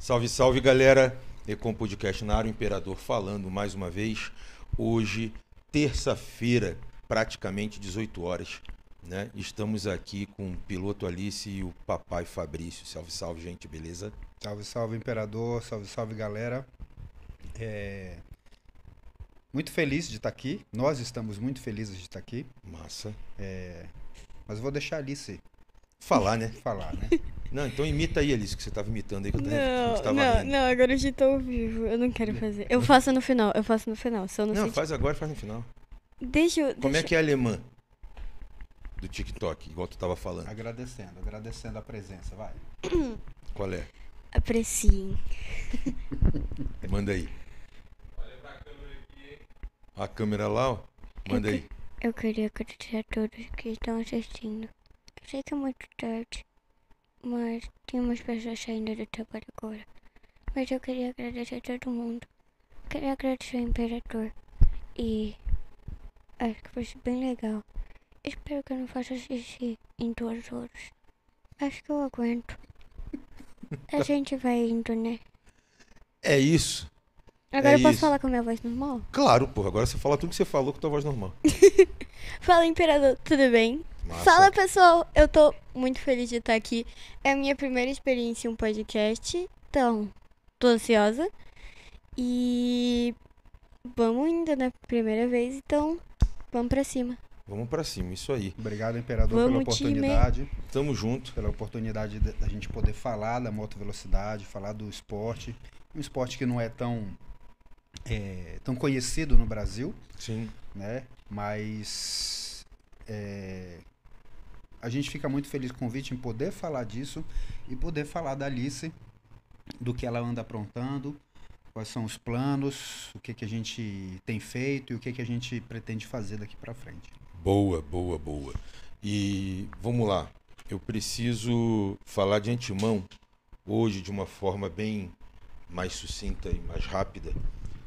Salve, salve, galera. Ecom Podcast na área, o Imperador falando mais uma vez. Hoje, terça-feira, praticamente 18 horas, né? Estamos aqui com o piloto Alice e o papai Fabrício. Salve, salve, gente, beleza? Salve, salve, Imperador. Salve, salve, galera. É... Muito feliz de estar aqui. Nós estamos muito felizes de estar aqui. Massa. É... Mas eu vou deixar a Alice Falar, né? falar, né? Não, então imita aí, Alice, que você tava imitando aí que eu tava, que Não, tava não, rindo. não, agora eu já tô ao vivo. Eu não quero fazer. Eu faço no final, eu faço no final. Se eu não, Não, sei. faz agora, faz no final. Deixa eu. Como é deixa- que é alemã? Do TikTok, igual tu tava falando. Agradecendo, agradecendo a presença, vai. Qual é? Apreciem. Manda aí. A câmera lá, ó. Manda aí. Eu queria agradecer a todos que estão assistindo. Eu sei que é muito tarde, mas tem umas pessoas saindo do trabalho agora. Mas eu queria agradecer a todo mundo. Queria agradecer ao Imperador. E acho que ser bem legal. Espero que eu não faça xixi em duas horas. Acho que eu aguento. A gente vai indo, né? É isso. Agora É eu posso isso. falar com a minha voz normal? Claro, porra. Agora você fala tudo que você falou com tua voz normal. Fala, Imperador, tudo bem? Massa. Fala pessoal, eu tô muito feliz de estar aqui. É a minha primeira experiência em um podcast, então tô ansiosa. E vamos indo, né? Primeira vez, então vamos pra cima. Vamos pra cima, isso aí. Obrigado, Imperador, pela Vamos, time. oportunidade. Tamo junto. Pela oportunidade da da gente poder falar da moto velocidade, falar do esporte. Um esporte que não é tão, é, tão conhecido no Brasil. Sim. né? Mas é, a gente fica muito feliz com o convite em poder falar disso e poder falar da Alice, do que ela anda aprontando, quais são os planos, o que, que a gente tem feito e o que, que a gente pretende fazer daqui para frente. Boa, boa, boa. E vamos lá. Eu preciso falar de antemão, hoje, de uma forma bem mais sucinta e mais rápida,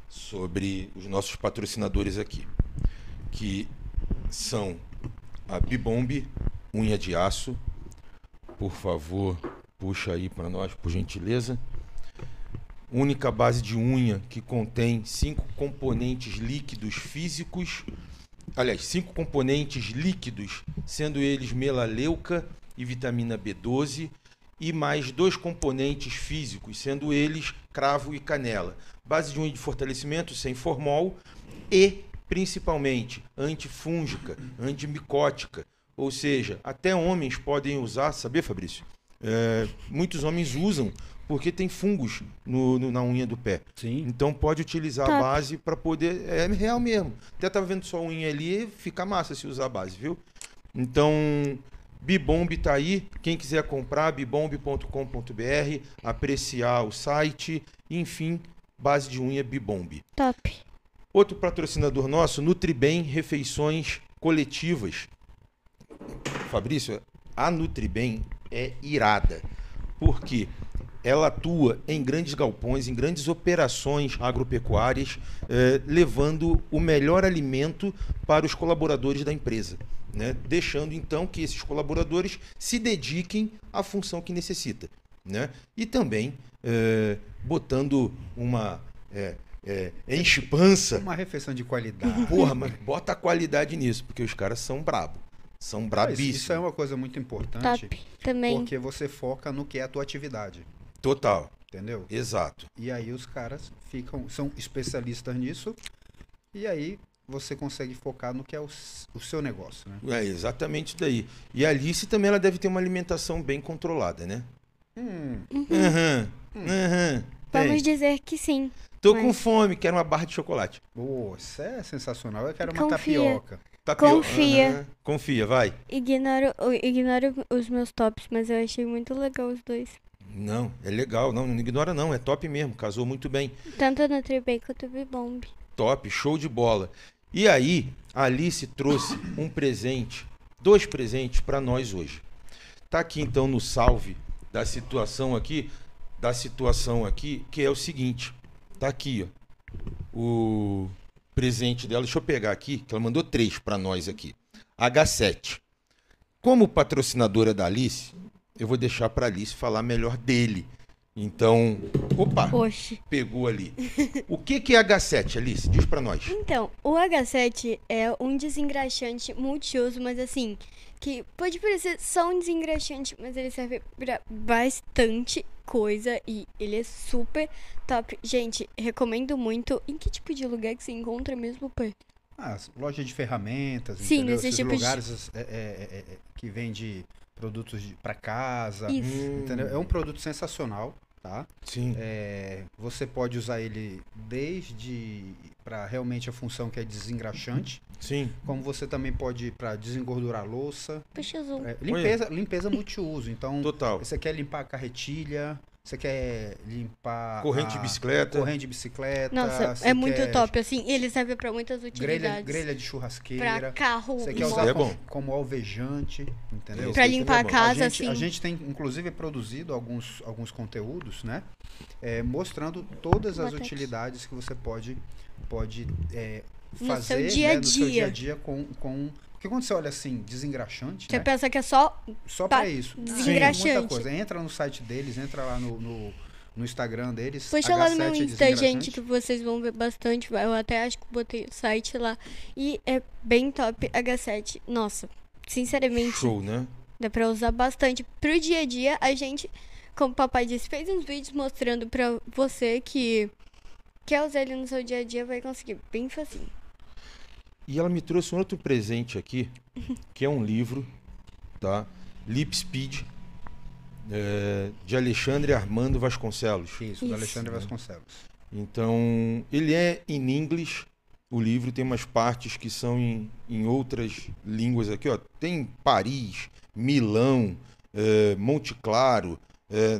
sobre os nossos patrocinadores aqui, que são a Bibombe, unha de aço. Por favor, puxa aí para nós, por gentileza. Única base de unha que contém cinco componentes líquidos físicos aliás, cinco componentes líquidos, sendo eles melaleuca e vitamina B12, e mais dois componentes físicos, sendo eles cravo e canela. Base de unha de fortalecimento sem formol e, principalmente, antifúngica, antimicótica. Ou seja, até homens podem usar, sabia, Fabrício? É, muitos homens usam porque tem fungos no- no- na unha do pé. Sim. Então pode utilizar a Top. base para poder. É real mesmo. Até tava vendo sua unha ali, fica massa se usar a base, viu? Então, Bibomb tá aí. Quem quiser comprar, bibomb.com.br, apreciar o site, enfim, base de unha Bibomb. Top. Outro patrocinador nosso, Nutribem Refeições Coletivas. Fabrício, a Nutribem é irada. Porque ela atua em grandes galpões, em grandes operações agropecuárias, eh, levando o melhor alimento para os colaboradores da empresa. Né? Deixando então que esses colaboradores se dediquem à função que necessita. Né? E também eh, botando uma eh, eh, enche-pança Uma refeição de qualidade. Porra, mas bota a qualidade nisso, porque os caras são brabo. São brabíssimos. Isso é uma coisa muito importante, Top. Também. porque você foca no que é a tua atividade, Total, entendeu? exato. E aí os caras ficam, são especialistas nisso, e aí você consegue focar no que é o, o seu negócio, né? É exatamente isso daí. E a Alice também ela deve ter uma alimentação bem controlada, né? Hum, Aham. Aham. Vamos Tem. dizer que sim. Tô mas- com fome, quero uma barra de chocolate. Pô, isso é sensacional. Eu quero uma Confia. tapioca. Tapio- Confia. Aham. Confia, vai. Ignoro, ignoro os meus tops, mas eu achei muito legal os dois. Não, é legal. Não, não ignora não. É top mesmo. Casou muito bem. Tanto no Tribem quanto no Bibomb. Top, show de bola. E aí, a Alice trouxe um presente, dois presentes para nós hoje. Tá aqui então no salve da situação aqui, da situação aqui, que é o seguinte. Tá aqui, ó. O presente dela, deixa eu pegar aqui, que ela mandou três para nós aqui. H7. Como patrocinadora da Alice, eu vou deixar para Alice falar melhor dele, Então, opa, Oxe. pegou ali. O que que é H7, Alice? Diz pra nós. Então, o H7 é um desengraxante multiuso, mas assim, que pode parecer só um desengraxante, mas ele serve pra bastante coisa e ele é super top. Gente, recomendo muito. Em que tipo de lugar que você encontra mesmo, Pê? Ah, loja de ferramentas, Sim, entendeu? Esses tipos de- lugares é, é, é, é, que vende produtos pra casa, Isso. Entendeu? É um produto sensacional, tá? Sim. É, você pode usar ele desde para realmente a função que é desengraxante, Sim. como você também pode para desengordurar a louça, Peixe azul. É, limpeza, limpeza multiuso. Então, Total. você quer limpar a carretilha, você quer limpar Corrente a de bicicleta. corrente de bicicleta, Nossa, é muito quer top, assim, ele serve pra muitas Grelha, utilidades. grelha de pra churrasqueira. carro, Você quer usar é como, bom. como alvejante, entendeu? Aí limpar a é bom. casa, a gente, assim. a gente tem, inclusive, produzido alguns, alguns conteúdos, né? é, mostrando todas as utilidades que você pode, pode é, No fazer seu dia a né, no seu dia a dia. dia com, com... Porque quando você olha assim, desengraxante, Você né? pensa que é só Só pra isso. Tem desengraxante. muita coisa. Entra no site deles, entra lá no, no, no Instagram deles. Puxa lá no H7 meu Insta, gente, que vocês vão ver bastante. Eu até acho que botei o site lá. E é bem top H7. Nossa, sinceramente, Show, né? dá pra usar bastante. Pro dia a dia, a gente, como o papai disse, fez uns vídeos mostrando pra você que quer usar ele no seu dia a dia, vai conseguir bem facinho. E ela me trouxe um outro presente aqui, que é um livro, tá? Lip Speed, é, de Alexandre Armando Vasconcelos. Isso, do. Alexandre Vasconcelos. Então, ele é em inglês, o livro tem umas partes que são em, em outras línguas aqui, ó. Tem Paris, Milão, eh, Monte Claro,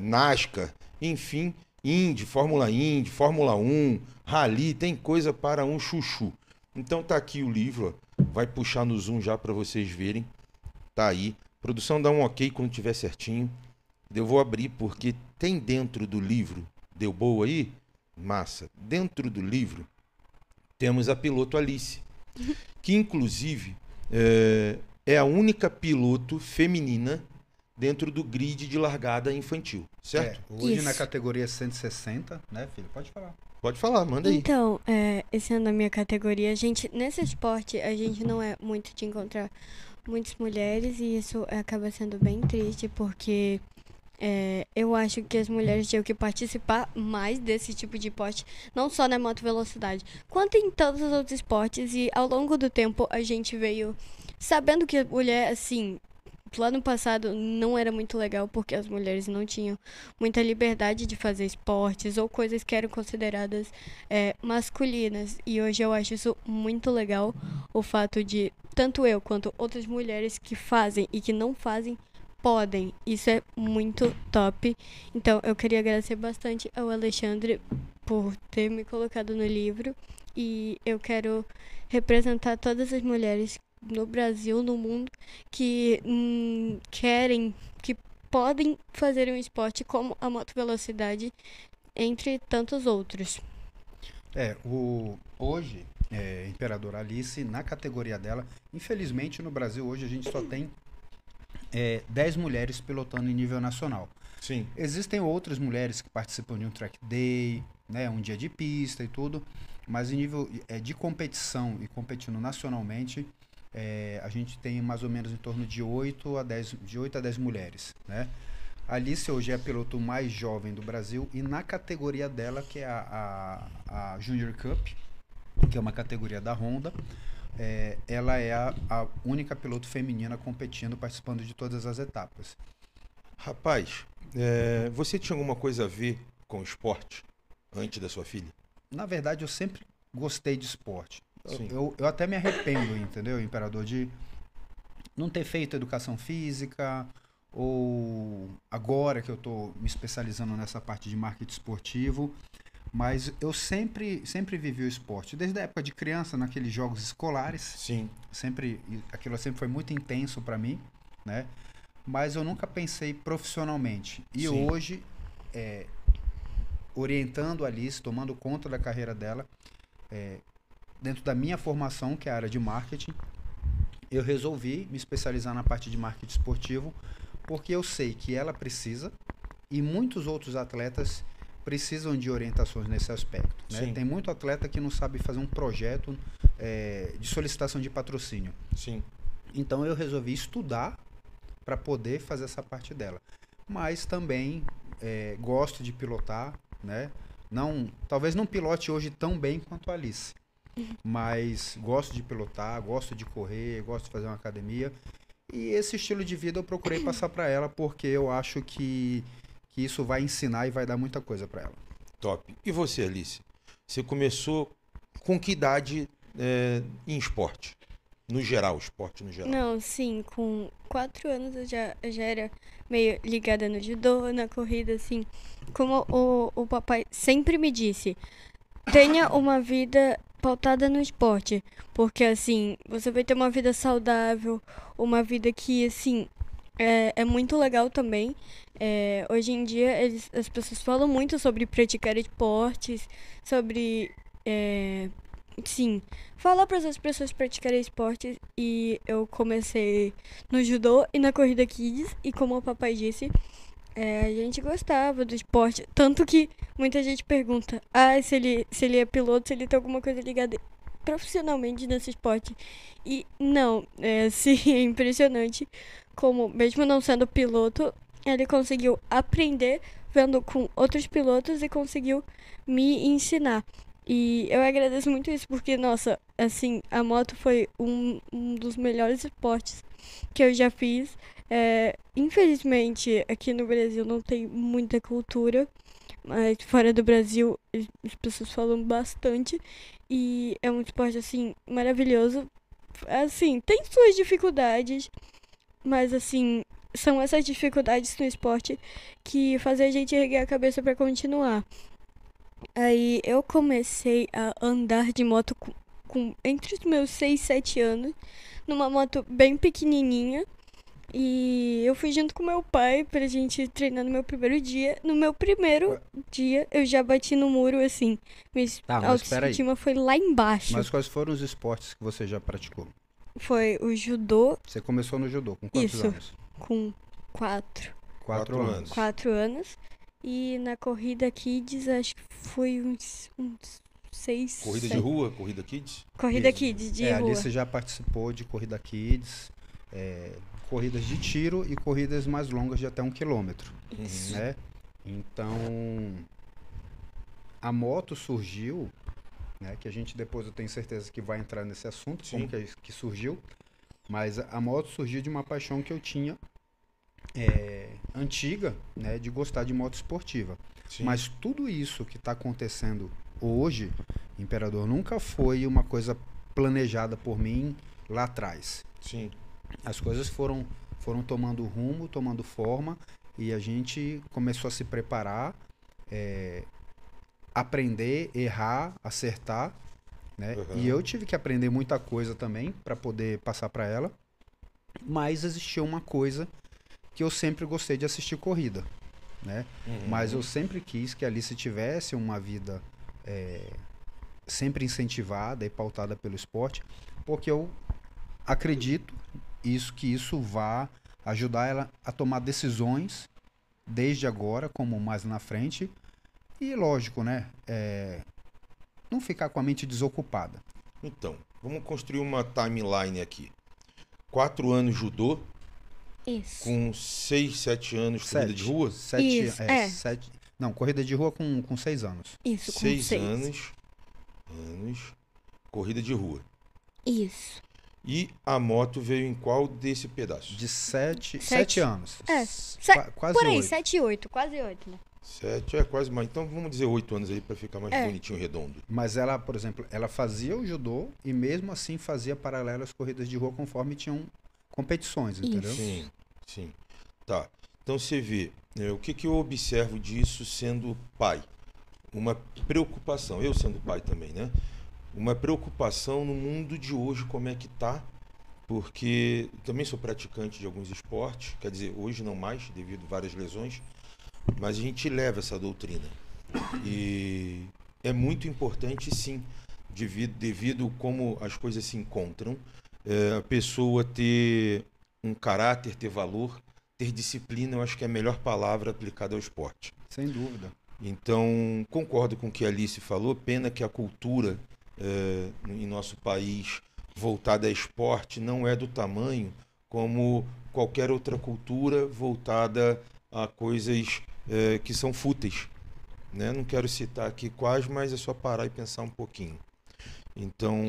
Nascar, enfim, Indy, Fórmula Indy, Fórmula 1, Rally, tem coisa para um chuchu. Então tá aqui o livro, ó. vai puxar no zoom já para vocês verem. Tá aí. Produção dá um ok quando tiver certinho. Eu vou abrir porque tem dentro do livro. Deu boa aí? Massa. Dentro do livro temos a piloto Alice, que inclusive é, é a única piloto feminina dentro do grid de largada infantil, certo? É, hoje Isso. na categoria 160, né, filho? Pode falar. Pode falar, manda aí. Então, é, esse ano na minha categoria, gente, nesse esporte a gente não é muito de encontrar muitas mulheres e isso acaba sendo bem triste porque é, eu acho que as mulheres tinham que participar mais desse tipo de esporte, não só na moto velocidade, quanto em todos os outros esportes e ao longo do tempo a gente veio sabendo que mulher, assim, lá no passado não era muito legal porque as mulheres não tinham muita liberdade de fazer esportes ou coisas que eram consideradas é, masculinas. E hoje eu acho isso muito legal, o fato de tanto eu quanto outras mulheres que fazem e que não fazem podem. Isso é muito top. Então eu queria agradecer bastante ao Alexandre por ter me colocado no livro e eu quero representar todas as mulheres no Brasil, no mundo que hum, querem, que podem fazer um esporte como a moto velocidade, entre tantos outros. É, o, hoje, é, Imperador Alice, na categoria dela, infelizmente no Brasil hoje a gente só tem é, 10 mulheres pilotando em nível nacional. Sim. Existem outras mulheres que participam de um track day, né, um dia de pista e tudo, mas em nível é, de competição e competindo nacionalmente, é, a gente tem mais ou menos em torno de 8 a 10, de 8 a 10 mulheres, né? A Alice hoje é a piloto mais jovem do Brasil e na categoria dela, que é a, a, a Junior Cup, que é uma categoria da Honda, é, ela é a, a única piloto feminina competindo, participando de todas as etapas. Rapaz, é, você tinha alguma coisa a ver com esporte antes da sua filha? Na verdade, eu sempre gostei de esporte. Eu- eu até me arrependo, entendeu, Imperador, de não ter feito educação física ou agora que eu estou me especializando nessa parte de marketing esportivo, mas eu sempre, sempre vivi o esporte. Desde a época de criança, naqueles jogos escolares, Sim. sempre aquilo sempre foi muito intenso para mim, né? Mas eu nunca pensei profissionalmente. E Sim. hoje, é, orientando a Alice, tomando conta da carreira dela, é, dentro da minha formação, que é a área de marketing, eu resolvi me especializar na parte de marketing esportivo, porque eu sei que ela precisa e muitos outros atletas precisam de orientações nesse aspecto. Né? Tem muito atleta que não sabe fazer um projeto é, de solicitação de patrocínio. Sim. Então eu resolvi estudar para poder fazer essa parte dela. Mas também é, gosto de pilotar, né? Não, talvez não pilote hoje tão bem quanto a Alice, mas gosto de pilotar, gosto de correr, gosto de fazer uma academia. E esse estilo de vida eu procurei passar para ela porque eu acho que, que isso vai ensinar e vai dar muita coisa para ela. Top. E você, Alice? Você começou com que idade é, em esporte? No geral, esporte no geral. Não, sim, com quatro anos eu já, eu já era meio ligada no judô, na corrida, assim. Como o, o papai sempre me disse, tenha uma vida pautada no esporte. Porque, assim, você vai ter uma vida saudável, uma vida que, assim, é, é muito legal também. É, hoje em dia, eles, as pessoas falam muito sobre praticar esportes, sobre. É, sim, falar para as pessoas praticarem esportes. E eu comecei no judô e na corrida kids. E como o papai disse, é, a gente gostava do esporte. Tanto que muita gente pergunta: ah, se ele, se ele é piloto, se ele tem alguma coisa ligada profissionalmente nesse esporte. E não, é assim, é impressionante como, mesmo não sendo piloto, ele conseguiu aprender vendo com outros pilotos e conseguiu me ensinar. E eu agradeço muito isso porque, nossa, assim, a moto foi um, um dos melhores esportes que eu já fiz. É, infelizmente, aqui no Brasil não tem muita cultura, mas fora do Brasil as pessoas falam bastante. E é um esporte, assim, maravilhoso. Assim, tem suas dificuldades, mas, assim, são essas dificuldades no esporte que fazem a gente erguer a cabeça para continuar. Aí eu comecei a andar de moto com, com- entre os meus 6 e 7 anos, numa moto bem pequenininha. E eu fui junto com meu pai pra gente treinar no meu primeiro dia. No meu primeiro dia, eu já bati no muro assim. Minha Tá, mas autoestima foi lá embaixo. Mas quais foram os esportes que você já praticou? Foi o judô Você começou no judô com quantos Isso. anos? com quatro, Quatro, Quatro anos. quatro anos. E na corrida kids, acho que foi uns, uns seis. Corrida de sete- rua, corrida kids? Corrida Isso. kids de é, rua. ali você já participou de corrida kids, é, corridas de tiro e corridas mais longas de até um quilômetro, Uhum. né? Então, a moto surgiu, né? Que a gente depois eu tenho certeza que vai entrar nesse assunto, Sim. como que, isso que surgiu. Mas a a moto surgiu de uma paixão que eu tinha é, antiga, né? De gostar de moto esportiva. Sim. Mas tudo isso que está acontecendo hoje, Imperador, nunca foi uma coisa planejada por mim lá atrás. Sim. As coisas foram, foram tomando rumo, tomando forma, e a gente começou a se preparar, é, aprender, errar, acertar. Né? Uhum. E eu tive que aprender muita coisa também para poder passar para ela. Mas existia uma coisa que eu sempre gostei de assistir corrida. Né? Uhum. Mas eu sempre quis que a Alice tivesse uma vida é, sempre incentivada e pautada pelo esporte, porque eu acredito isso que isso vá ajudar ela a tomar decisões desde agora, como mais na frente. E lógico, né? é, não ficar com a mente desocupada. Então, vamos construir uma timeline aqui. Quatro anos judô, Isso. com seis, sete anos corrida de rua. Sete, Isso, é, é. sete- não, corrida de rua com, com seis anos. Isso, com seis, seis. anos. Anos. Corrida de rua. Isso. E a moto veio em qual desse pedaço? De sete, Sete. sete anos. É, se- qua- quase Por aí, oito. 7 e 8, quase 8, né? Sete, é quase mais. Então vamos dizer oito anos aí pra ficar mais É. bonitinho, redondo. Mas ela, por exemplo, ela fazia o judô e mesmo assim fazia paralelo às corridas de rua conforme tinham competições, entendeu? Isso. Sim, sim. Tá. Então você vê, né, o que, que eu observo disso sendo pai? Uma preocupação, eu sendo pai também, né? Uma preocupação no mundo de hoje, como é que tá? Porque também sou praticante de alguns esportes, quer dizer, hoje não mais, devido a várias lesões, mas a gente leva essa doutrina. E é muito importante, sim, devido, devido como as coisas se encontram, é, a pessoa ter um caráter, ter valor, ter disciplina, eu acho que é a melhor palavra aplicada ao esporte. Sem dúvida. Então, concordo com o que a Alice falou. Pena que a cultura eh, em nosso país voltada a esporte não é do tamanho como qualquer outra cultura voltada a coisas eh, que são fúteis. Né? Não quero citar aqui quais, mas é só parar e pensar um pouquinho. Então,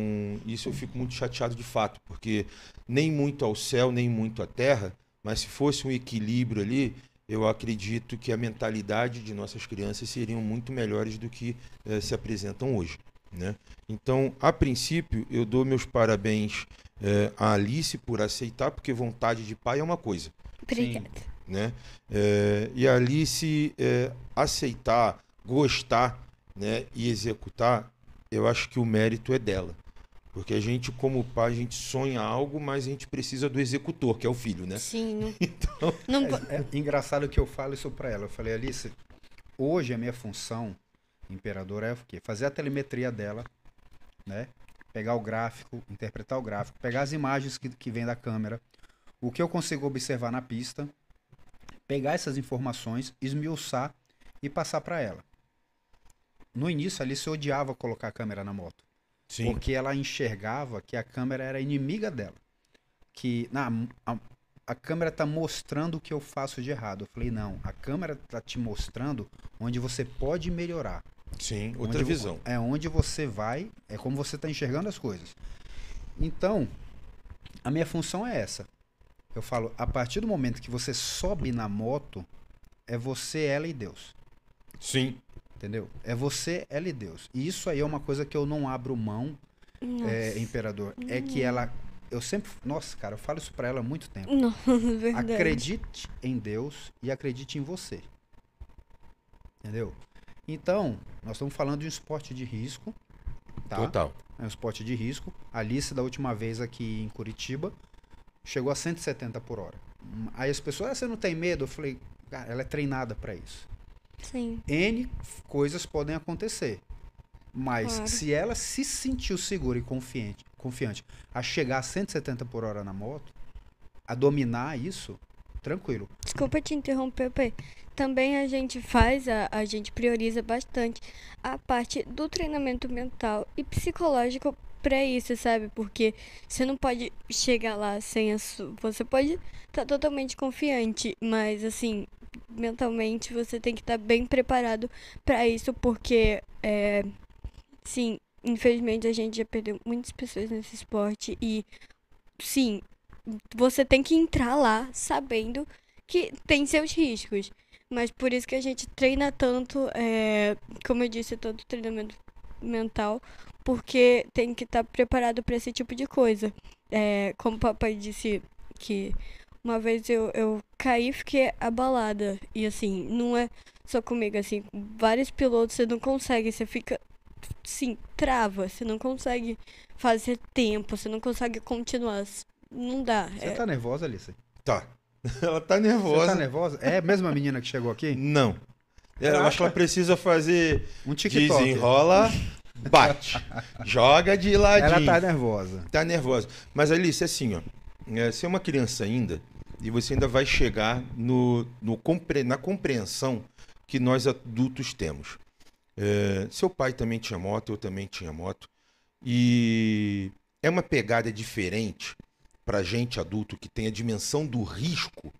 isso eu fico muito chateado de fato, porque nem muito ao céu, nem muito à terra, mas se fosse um equilíbrio ali, eu acredito que a mentalidade de nossas crianças seriam muito melhores do que eh, se apresentam hoje. Né? Então, a princípio, eu dou meus parabéns eh, à Alice por aceitar, porque vontade de pai é uma coisa. Obrigada. Né? Eh, e a Alice eh, aceitar, gostar né, e executar, eu acho que o mérito é dela. Porque a gente, como pai, a gente sonha algo, mas a gente precisa do executor, que é o filho, né? Sim. Não, Então, não É, é engraçado que eu falo isso pra ela. Eu falei, Alice, hoje a minha função, imperador, é o quê? Fazer a telemetria dela, né? Pegar o gráfico, interpretar o gráfico, pegar as imagens que, que vem da câmera, o que eu consigo observar na pista, pegar essas informações, esmiuçar e passar pra ela. No início, a Alice odiava colocar a câmera na moto. sim. Porque ela enxergava que a câmera era inimiga dela. Que na, a, a câmera tá mostrando o que eu faço de errado. Eu falei, não, a câmera tá te mostrando onde você pode melhorar. Sim, outra Onde- visão. É onde você vai, é como você tá enxergando as coisas. Então, a minha função é essa. Eu falo, a partir do momento que você sobe na moto, é você, ela e Deus. Sim. Entendeu? É você, ela e Deus. E isso aí é uma coisa que eu não abro mão é, imperador, é que ela. Eu sempre. Nossa, cara, eu falo isso pra ela há muito tempo. Não, verdade. Acredite em Deus e acredite em você. Entendeu? Então, nós estamos falando de um esporte de risco. Tá? Total. É um esporte de risco. A Alice, da última vez aqui em Curitiba, chegou a 170 por hora. Aí as pessoas, ah, você não tem medo? Eu falei, cara, ela é treinada pra isso. Sim. N coisas podem acontecer. Mas Claro. se ela se sentiu segura e confiante, confiante a chegar a 170 por hora na moto, a dominar isso, tranquilo. Desculpa te interromper, Pê. Também a gente faz, a, a gente prioriza bastante a parte do treinamento mental e psicológico pra isso, sabe? Porque você não pode chegar lá sem a sua. Você pode estar totalmente confiante, mas assim, mentalmente você tem que estar bem preparado pra isso, porque, é, sim, infelizmente a gente já perdeu muitas pessoas nesse esporte e, sim, você tem que entrar lá sabendo que tem seus riscos. Mas por isso que a gente treina tanto, é, como eu disse, tanto treinamento mental, porque tem que estar preparado para esse tipo de coisa. É, como o papai disse que uma vez eu, eu caí e fiquei abalada. E assim, não é só comigo, assim, vários pilotos você não consegue, você fica, sim, trava, você não consegue fazer tempo, você não consegue continuar. Não dá. Você é- tá nervosa, Alice? Tá. Ela tá Você nervosa. tá nervosa? É a mesma menina que chegou aqui? Não. É, Eu acho que ela precisa fazer Um TikTok. desenrola, bate. Joga de ladinho. Ela tá nervosa. Tá nervosa. Mas Alice, assim, ó. é, Você é uma criança ainda e você ainda vai chegar no, no compre- na compreensão que nós adultos temos. É, seu pai também tinha moto, eu também tinha moto. E é uma pegada diferente para gente adulto que tem a dimensão do risco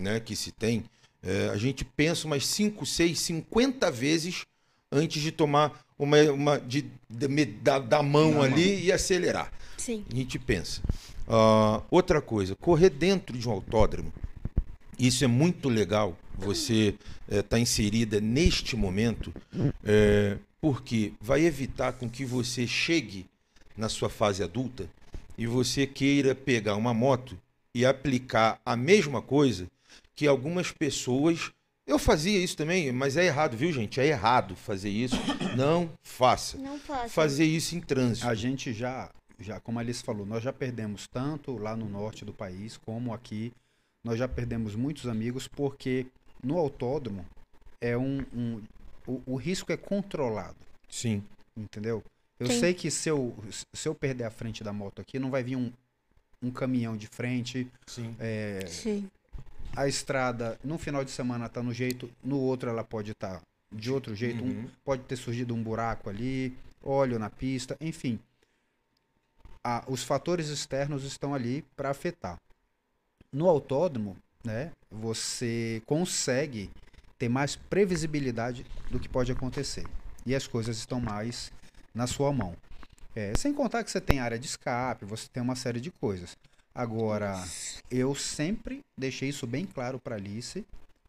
né, que se tem. É, a gente pensa umas 5, 6, 50 vezes antes de tomar uma, uma de, de- me- da, da mão ali e acelerar. Sim. A gente pensa. Ah, outra coisa, correr dentro de um autódromo, isso é muito legal. Você está inserida neste momento, é, porque vai evitar com que você chegue na sua fase adulta e você queira pegar uma moto e aplicar a mesma coisa que algumas pessoas. Eu fazia isso também, mas é errado, viu, gente? É errado fazer isso. Não faça. Não faço. Fazer isso em trânsito. A gente já, já, como a Alice falou, nós já perdemos tanto lá no norte do país como aqui. Nós já perdemos muitos amigos porque no autódromo é um, um o, o risco é controlado, Sim. entendeu? Eu Sim. sei que se eu, se eu perder a frente da moto aqui, não vai vir um, um caminhão de frente, Sim. é, Sim. a estrada no final de semana tá no jeito, no outro ela pode estar de outro jeito, um- Uhum. pode ter surgido um buraco ali, óleo na pista, enfim. A- os fatores externos estão ali para afetar. No autódromo, né, você consegue ter mais previsibilidade do que pode acontecer. E as coisas estão mais na sua mão. É, sem contar que você tem área de escape, você tem uma série de coisas. Agora, eu sempre deixei isso bem claro para Alice,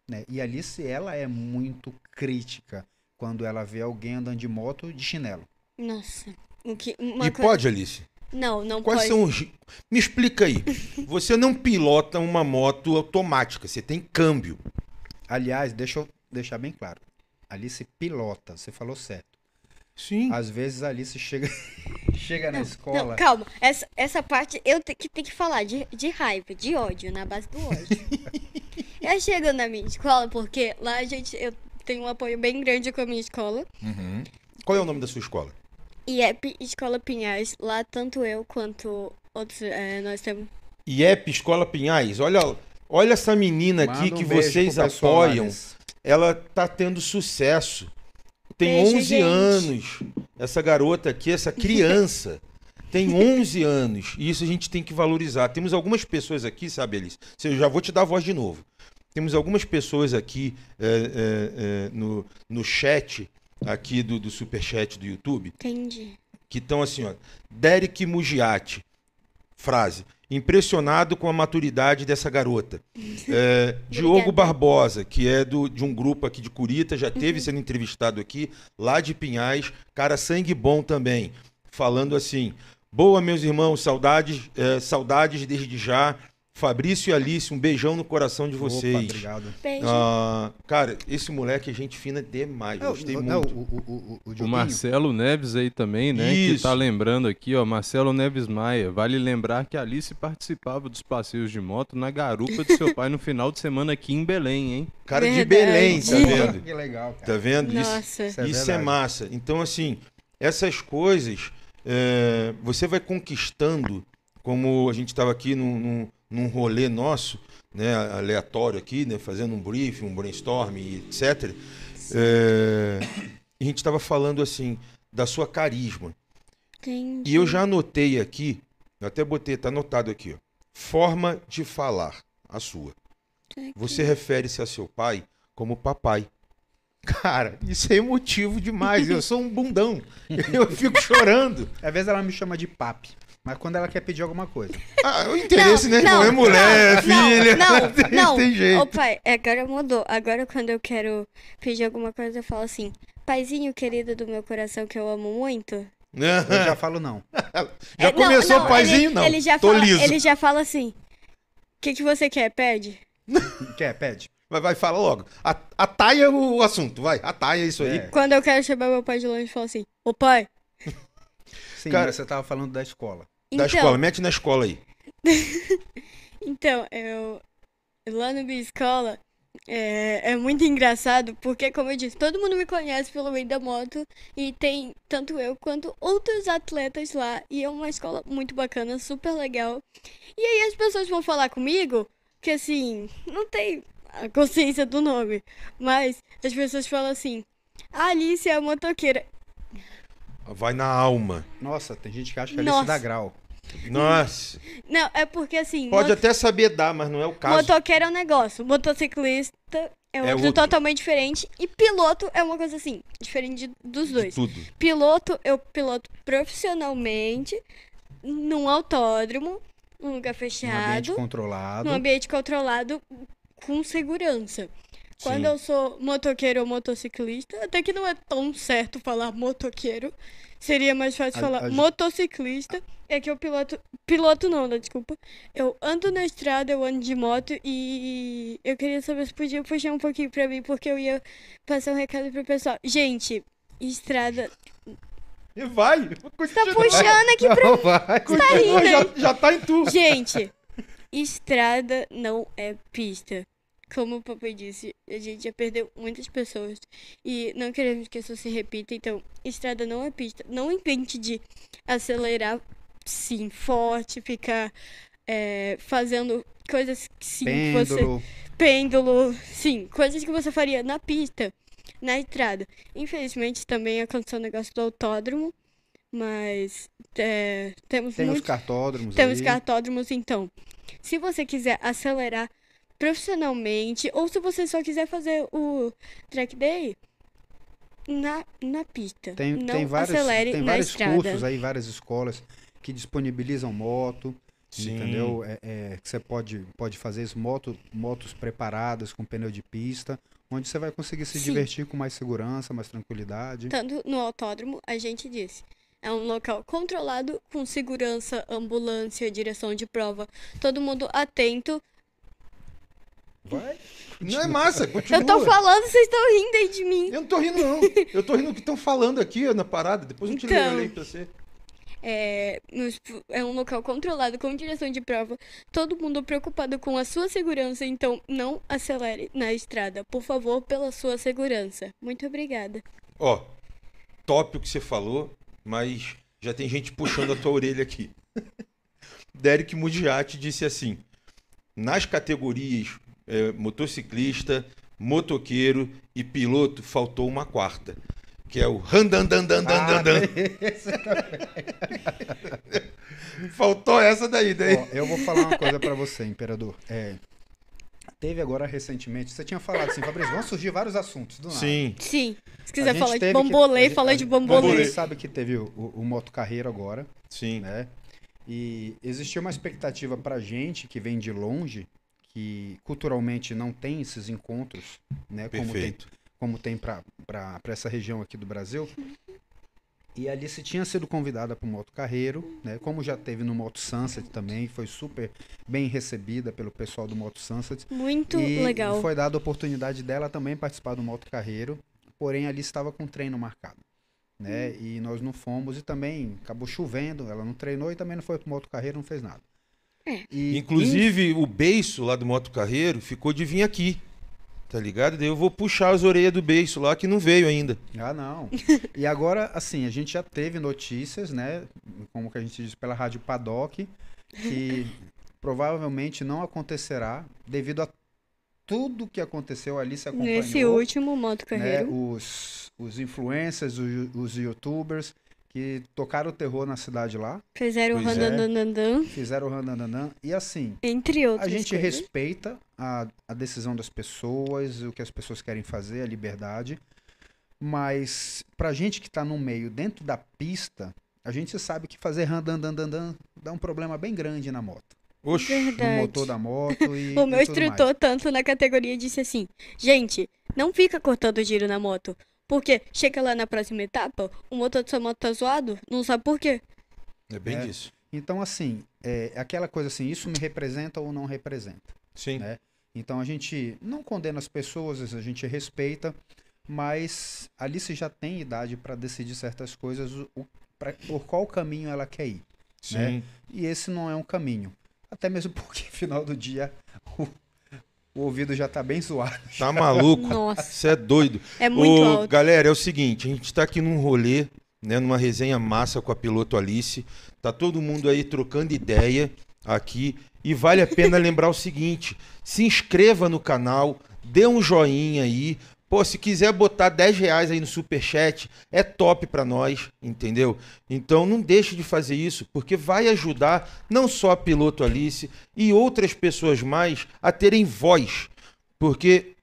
né? E a Alice, ela é muito crítica quando ela vê alguém andando de moto de chinelo. Nossa. O que, uma E coisa- pode, Alice? Não, não Quais pode. são os. Me explica aí. Você não pilota uma moto automática, você tem câmbio. Aliás, deixa eu deixar bem claro. Alice pilota, você falou certo. Sim. Às vezes a Alice chega, chega na escola. Não, calma. Essa, essa parte eu te- que tenho que falar de, de raiva, de ódio, na base do ódio. eu chego na minha escola porque lá a gente, eu tenho um apoio bem grande com a minha escola. Uhum. Qual é o nome da sua escola? E é Escola Pinhais. Lá tanto eu quanto outros, é, nós temos... IEP Escola Pinhais. Olha, olha essa menina aqui um que vocês apoiam. Ela tá tendo sucesso. Tem Beijo, 11 gente. anos. Essa garota aqui, essa criança, tem 11 anos. E isso a gente tem que valorizar. Temos algumas pessoas aqui, sabe, Alice? Eu já vou te dar a voz de novo. Temos algumas pessoas aqui é, é, é, no, no chat, aqui do, do superchat do YouTube, Entendi. que estão assim, ó. Derek Mugiati. Frase. Impressionado com a maturidade dessa garota. É, Diogo. Barbosa, que é do, de um grupo aqui de Curita, já teve sendo entrevistado aqui, lá de Pinhais. Cara, sangue bom também. Falando assim: Boa, meus irmãos, saudades, é, saudades desde já. Fabrício e Alice, um beijão no coração de Opa, vocês. obrigado. Beijo. Ah, cara, esse moleque é gente fina demais. Não, Gostei não, muito. o, o, o, o, O Marcelo Neves aí também, né? Que Isso. tá lembrando aqui, ó. Marcelo Neves Maia. Vale lembrar que a Alice participava dos passeios de moto na garupa de seu pai no final de semana aqui em Belém, hein? Cara de Verdade. Belém, tá vendo? Que legal, cara. Tá vendo? Isso, Nossa. Isso é Isso é verdade. massa. Então, assim, essas coisas é, você vai conquistando, como a gente estava aqui num, num, rolê nosso, né, aleatório aqui, né, fazendo um briefing, um brainstorm, etc. É, e a gente estava falando assim da sua carisma. Entendi. E eu já anotei aqui, eu até botei, tá anotado aqui, ó, forma de falar, a sua. Você refere-se a seu pai como papai. Cara, isso é emotivo demais. Eu sou um bundão. Eu fico chorando. Às vezes ela me chama de papi, mas quando ela quer pedir alguma coisa. Ah, o interesse, né, irmão? não, É mulher, não, filha. Não, tem, não. tem jeito. Ô pai, agora mudou. Agora quando eu quero pedir alguma coisa, eu falo assim: Paizinho querido do meu coração que eu amo muito. Eu já falo não. Já É, não, começou não, o paizinho, ele, não. Ele já Tô fala, liso. ele já fala assim: O que, que você quer? Pede. Quer? Pede. Vai, vai, fala logo. Ataia o assunto, vai. Ataia isso aí. É. Quando eu quero chamar meu pai de longe, eu falo assim: Ô pai. Sim, Cara- mas você tava falando da escola. Da Então, escola, mete na escola aí. Então, eu. Lá na minha escola. É, é muito engraçado porque, como eu disse, todo mundo me conhece pelo meio da moto e tem tanto eu quanto outros atletas lá. E é uma escola muito bacana, super legal. E aí as pessoas vão falar comigo que assim, não tem a consciência do nome, mas as pessoas falam assim: a Alice é a motoqueira. Vai na alma. Nossa, tem gente que acha que Nossa. dá grau. Nossa. Não, é porque assim. Pode mot- até saber dar, mas não é o caso. Motoqueiro é um negócio, motociclista é outro, outro. totalmente diferente. E piloto é uma coisa assim, diferente de- dos De dois. tudo. Piloto, eu piloto profissionalmente, num autódromo, num lugar Um ambiente fechado, controlado. num ambiente controlado, com segurança. Quando Sim. eu sou motoqueiro ou motociclista, até que não é tão certo falar motoqueiro, seria mais fácil A- falar a- motociclista. É que eu piloto. Piloto não, né? Desculpa. Eu ando na estrada, eu ando de moto e eu queria saber se podia puxar um pouquinho pra mim, porque eu ia passar um recado pro pessoal. Gente, estrada. E vai. Tá puxando aqui pra Não, vai. Tá rindo já, já tá em tu. Gente, estrada não é pista. Como o papai disse, a gente já perdeu muitas pessoas e não queremos que isso se repita. Então, estrada não é pista. Não invente de acelerar sim forte, ficar é, fazendo coisas que sim, que você Pêndulo. pêndulo, sim, coisas que você faria na pista, na estrada. Infelizmente também aconteceu o negócio do autódromo, mas é, temos Tem os muito, cartódromos temos aí. cartódromos então. Se você quiser acelerar profissionalmente ou se você só quiser fazer o track day na, na pista, Tem, não tem vários, acelere tem na vários estrada. cursos aí, várias escolas que disponibilizam moto, Sim. entendeu? É, é, que você pode, pode fazer isso, moto, motos preparadas com pneu de pista, onde você vai conseguir se Sim. divertir com mais segurança, mais tranquilidade. Tanto no autódromo, a gente disse. É um local controlado, com segurança, ambulância, direção de prova, todo mundo atento. Vai. Não é massa, continua. Eu tô falando, vocês estão rindo aí de mim. Eu não tô rindo, não. Eu tô rindo do que estão falando aqui na parada. Depois eu te Então. leio pra você. É, é um local controlado, com direção de prova, todo mundo preocupado com a sua segurança, então não acelere na estrada, por favor, pela sua segurança. Muito obrigada. Ó, top o que você falou, mas já tem gente puxando a tua orelha aqui. Derek Mudiati disse assim: nas categorias eh, motociclista, motoqueiro e piloto, faltou uma quarta, que é o randandandandandandan. Faltou essa daí, daí. Ó, eu vou falar uma coisa pra você, imperador. É, teve agora recentemente, você tinha falado assim, Fabrício, vão surgir vários assuntos do nada. Sim. Sim, se quiser falar de que- bambolê, a gente- fala a de bambolê. Gente sabe que teve o, o, o Moto Carreiro agora, Sim. né? E existia uma expectativa pra gente que vem de longe, que culturalmente não tem esses encontros, né? Como tem, Perfeito. como tem para essa região aqui do Brasil. E a Alice tinha sido convidada para o Moto Carreiro, né? Como já teve no Moto Sunset também, foi super bem recebida pelo pessoal do Moto Sunset. Muito e legal. foi dada a oportunidade dela também participar do Moto Carreiro, porém ali estava com treino marcado. Né? Hum. E nós não fomos e também acabou chovendo, ela não treinou e também não foi pro Moto Carreiro, não fez nada. É. E, Inclusive, o beiço lá do Moto Carreiro ficou de vir aqui. Tá ligado? Daí eu vou puxar as orelhas do beiço lá que não veio ainda. Ah, não. E agora, assim, a gente já teve notícias, né? Como que a gente diz pela Rádio Paddock, que provavelmente não acontecerá devido a tudo que aconteceu ali se acompanhou. Nesse último moto né, carreiro. os, os influencers, os, os youtubers que tocaram o terror na cidade lá, Fizeram o Pois é. randandandan, fizeram o randandanã. E assim, entre outras a gente coisas. respeita a, a decisão das pessoas, o que as pessoas querem fazer, a liberdade. Mas pra gente que tá no meio, dentro da pista, a gente sabe que fazer randandandandan dá um problema bem grande na moto. Oxi. No Verdade. motor da moto e. O meu e tudo mais. instrutor, tanto na categoria, disse assim: gente, não fica cortando giro na moto. Porque chega lá na próxima etapa, o motor da sua moto tá zoado, não sabe por quê. É bem É. disso. Então, assim, é aquela coisa assim, isso me representa ou não representa. Sim. né? Então a gente não condena as pessoas, a gente respeita, mas a Alice já tem idade para decidir certas coisas, o, o- pra- por qual caminho ela quer ir. Sim. né? E esse não é um caminho. Até mesmo porque, final do dia, o, o ouvido já tá bem zoado. Tá maluco? Nossa, Você é doido. é muito Ô, alto. Galera, é o seguinte, a gente tá aqui num rolê, né, numa resenha massa com a piloto Alice. Tá todo mundo aí trocando ideia aqui e vale a pena lembrar o seguinte: se inscreva no canal, dê um joinha aí. Pô, se quiser botar 10 reais aí no superchat, é top pra nós, entendeu? Então não deixe de fazer isso, porque vai ajudar não só a piloto Alice e outras pessoas mais a terem voz. Porque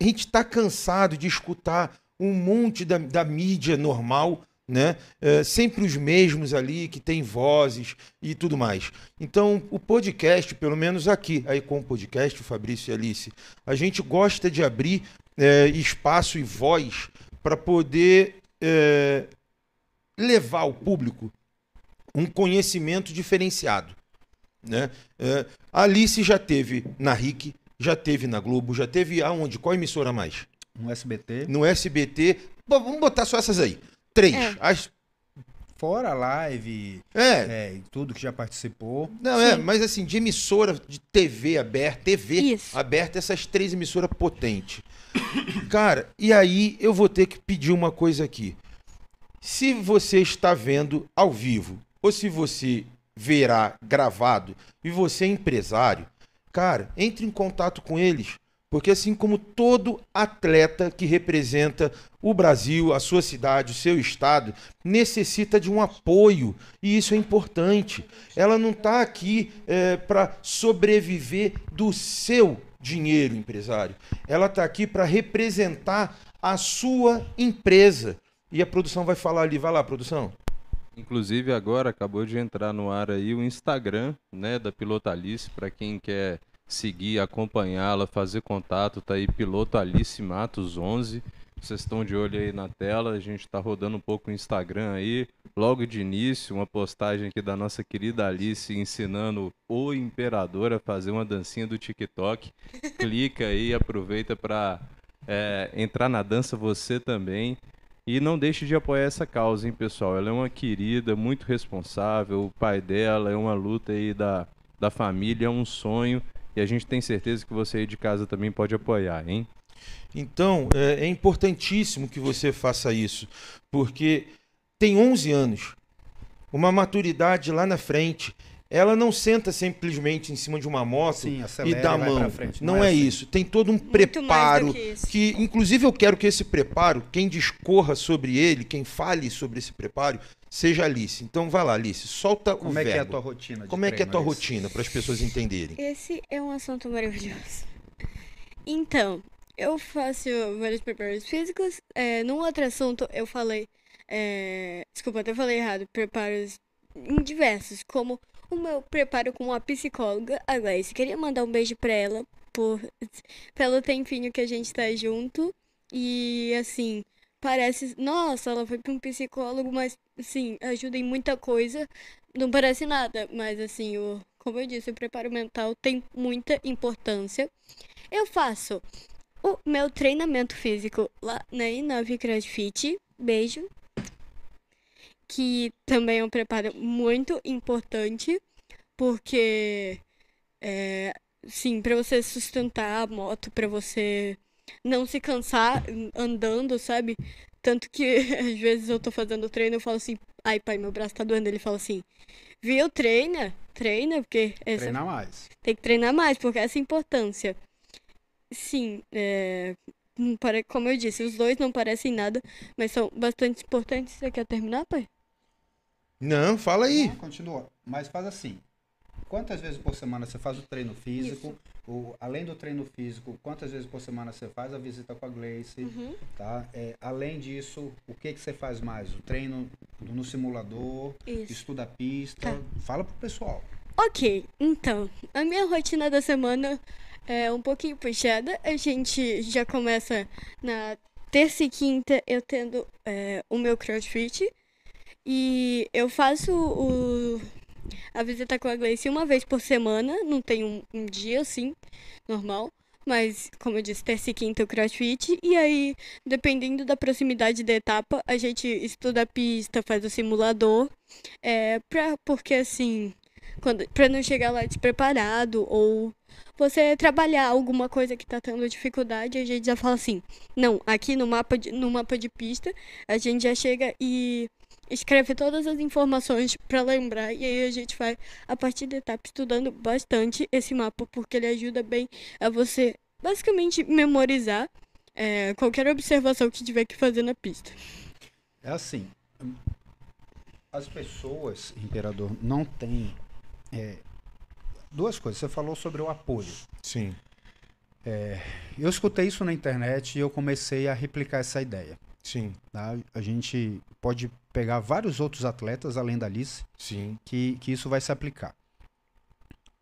a gente está cansado de escutar um monte da, da mídia normal, né? É, sempre os mesmos ali que tem vozes e tudo mais. Então, o podcast, pelo menos aqui, aí com o podcast, Fabrício e Alice, a gente gosta de abrir é, espaço e voz para poder é, levar ao público um conhecimento diferenciado. Né? É, a Alice já teve na RIC, já teve na Globo, já teve aonde? Qual emissora mais? No SBT, No SBT. Bom, vamos botar só essas aí. Três. É. As- fora a live, é. é, e tudo que já participou. Não, é, Sim. mas assim, de emissora de TV aberta, TV Isso. aberta, essas três emissoras potentes. Cara, e aí eu vou ter que pedir uma coisa aqui. Se você está vendo ao vivo, ou se você verá gravado e você é empresário, cara, entre em contato com eles. Porque assim como todo atleta que representa o Brasil, a sua cidade, o seu estado, necessita de um apoio. E isso é importante. Ela não está aqui é, para sobreviver do seu dinheiro, empresário. Ela está aqui para representar a sua empresa. E a produção vai falar ali. Vai lá, produção. Inclusive agora acabou de entrar no ar aí o Instagram, né, da Piloto Alice, para quem quer seguir, acompanhá-la, fazer contato, tá aí Piloto Alice Matos 11. Vocês estão de olho aí na tela, a gente está rodando um pouco o Instagram aí. Logo de início, uma postagem aqui da nossa querida Alice ensinando o imperador a fazer uma dancinha do TikTok. Clica aí, aproveita para é, entrar na dança você também. E não deixe de apoiar essa causa, hein, pessoal? Ela é uma querida, muito responsável. O pai dela é uma luta aí da, da família, é um sonho. E a gente tem certeza que você aí de casa também pode apoiar, hein? Então, é, é importantíssimo que você faça isso, porque tem 11 anos, uma maturidade lá na frente. Ela não senta simplesmente em cima de uma moto Sim, e dá a mão. frente. Não, Não é é, assim. isso. Tem todo um Muito preparo que inclusive, eu quero que esse preparo, quem discorra sobre ele, quem fale sobre esse preparo, seja a Alice. Então, vai lá, Alice, solta o Como é que é a verbo. tua rotina? de Como é que é a tua Alice? rotina, para as pessoas entenderem? Esse é um assunto maravilhoso. Então, eu faço vários preparos físicos. É, outro assunto, eu falei. é, desculpa, até falei errado. Preparos em diversos, como o meu preparo com uma psicóloga, a Gleice. Queria mandar um beijo pra ela, por, pelo tempinho que a gente tá junto. E, assim, parece. Nossa, ela foi pra um psicólogo, mas, assim, ajuda em muita coisa. Não parece nada, mas, assim, o, como eu disse, o preparo mental tem muita importância. Eu faço o meu treinamento físico lá na Inove CrossFit. Beijo. Que também é um preparo muito importante, porque, é, sim, para você sustentar a moto, para você não se cansar andando, sabe? Tanto que às vezes eu tô fazendo treino eu falo assim, ai pai, meu braço tá doendo. Ele fala assim, viu, treina, treina, porque essa Treinar mais. tem que treinar mais, porque essa importância. Sim, é, como eu disse, os dois não parecem nada, mas são bastante importantes. Você quer terminar, pai? Não, fala aí. Não, continua. Mas faz assim. Quantas vezes por semana você faz o treino físico? O, além do treino físico, quantas vezes por semana você faz a visita com a Gleice? Uhum. Tá? É, além disso, o que, que você faz mais? O treino no simulador, Isso. estuda a pista. Tá. Fala pro pessoal. Ok, então, a minha rotina da semana é um pouquinho puxada. A gente já começa na terça e quinta eu tendo é, o meu crossfit. E eu faço o, a visita com a Gleice uma vez por semana. Não tem um, um dia assim, normal. Mas, como eu disse, terça e quinta o crossfit. E aí, dependendo da proximidade da etapa, a gente estuda a pista, faz o simulador. É, pra, porque assim, quando, pra não chegar lá despreparado ou você trabalhar alguma coisa que tá tendo dificuldade, a gente já fala assim, não, aqui no mapa de, no mapa de pista, a gente já chega e escreve todas as informações pra lembrar e aí a gente vai a partir da etapa estudando bastante esse mapa porque ele ajuda bem a você basicamente memorizar é, qualquer observação que tiver que fazer na pista. É assim. As pessoas, imperador, não têm. É, duas coisas. Você falou sobre o apoio. Sim. Eu escutei isso na internet e eu comecei a replicar essa ideia. Sim, tá? A gente pode pegar vários outros atletas, além da Alice, sim. que, que isso vai se aplicar.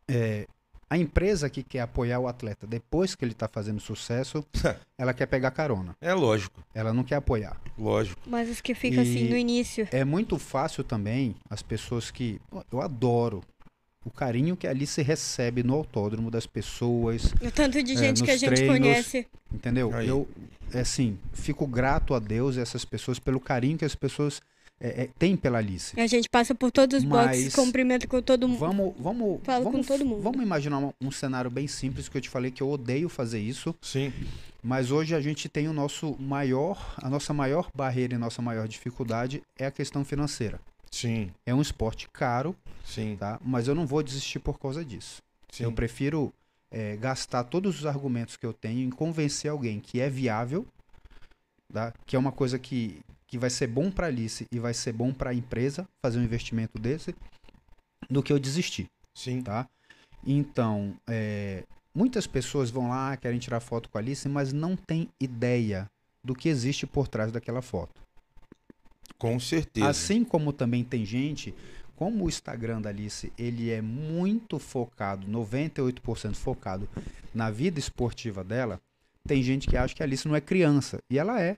É, a empresa que quer apoiar o atleta depois que ele está fazendo sucesso, ela quer pegar carona. É lógico, Ela não quer apoiar. lógico. Mas os que ficam assim no início. É muito fácil também as pessoas que. Eu adoro o carinho que a Alice recebe no autódromo das pessoas, O tanto de É, gente que a gente treinos. conhece. entendeu? Aí. Eu, é assim, fico grato a Deus e essas pessoas pelo carinho que as pessoas é, é, têm pela Alice. A gente passa por todos os boxes, Mas- cumprimenta com todo mundo. Vamos, vamos, Falo com vamos, todo mundo. vamos imaginar um, um cenário bem simples que eu te falei que eu odeio fazer isso, Sim, mas hoje a gente tem o nosso maior, a nossa maior barreira e nossa maior dificuldade é a questão financeira. Sim, É um esporte caro, sim, tá? Mas eu não vou desistir por causa disso. sim. Eu prefiro é, gastar todos os argumentos que eu tenho em convencer alguém que é viável, tá? que é uma coisa que, que vai ser bom para a Alice e vai ser bom para a empresa fazer um investimento desse, do que eu desistir, Sim, tá? Então, é, muitas pessoas vão lá, querem tirar foto com a Alice, mas não tem ideia do que existe por trás daquela foto. Com certeza. Assim como também tem gente, como o Instagram da Alice, ele é muito focado, 98% focado na vida esportiva dela, tem gente que acha que a Alice não é criança, e ela é.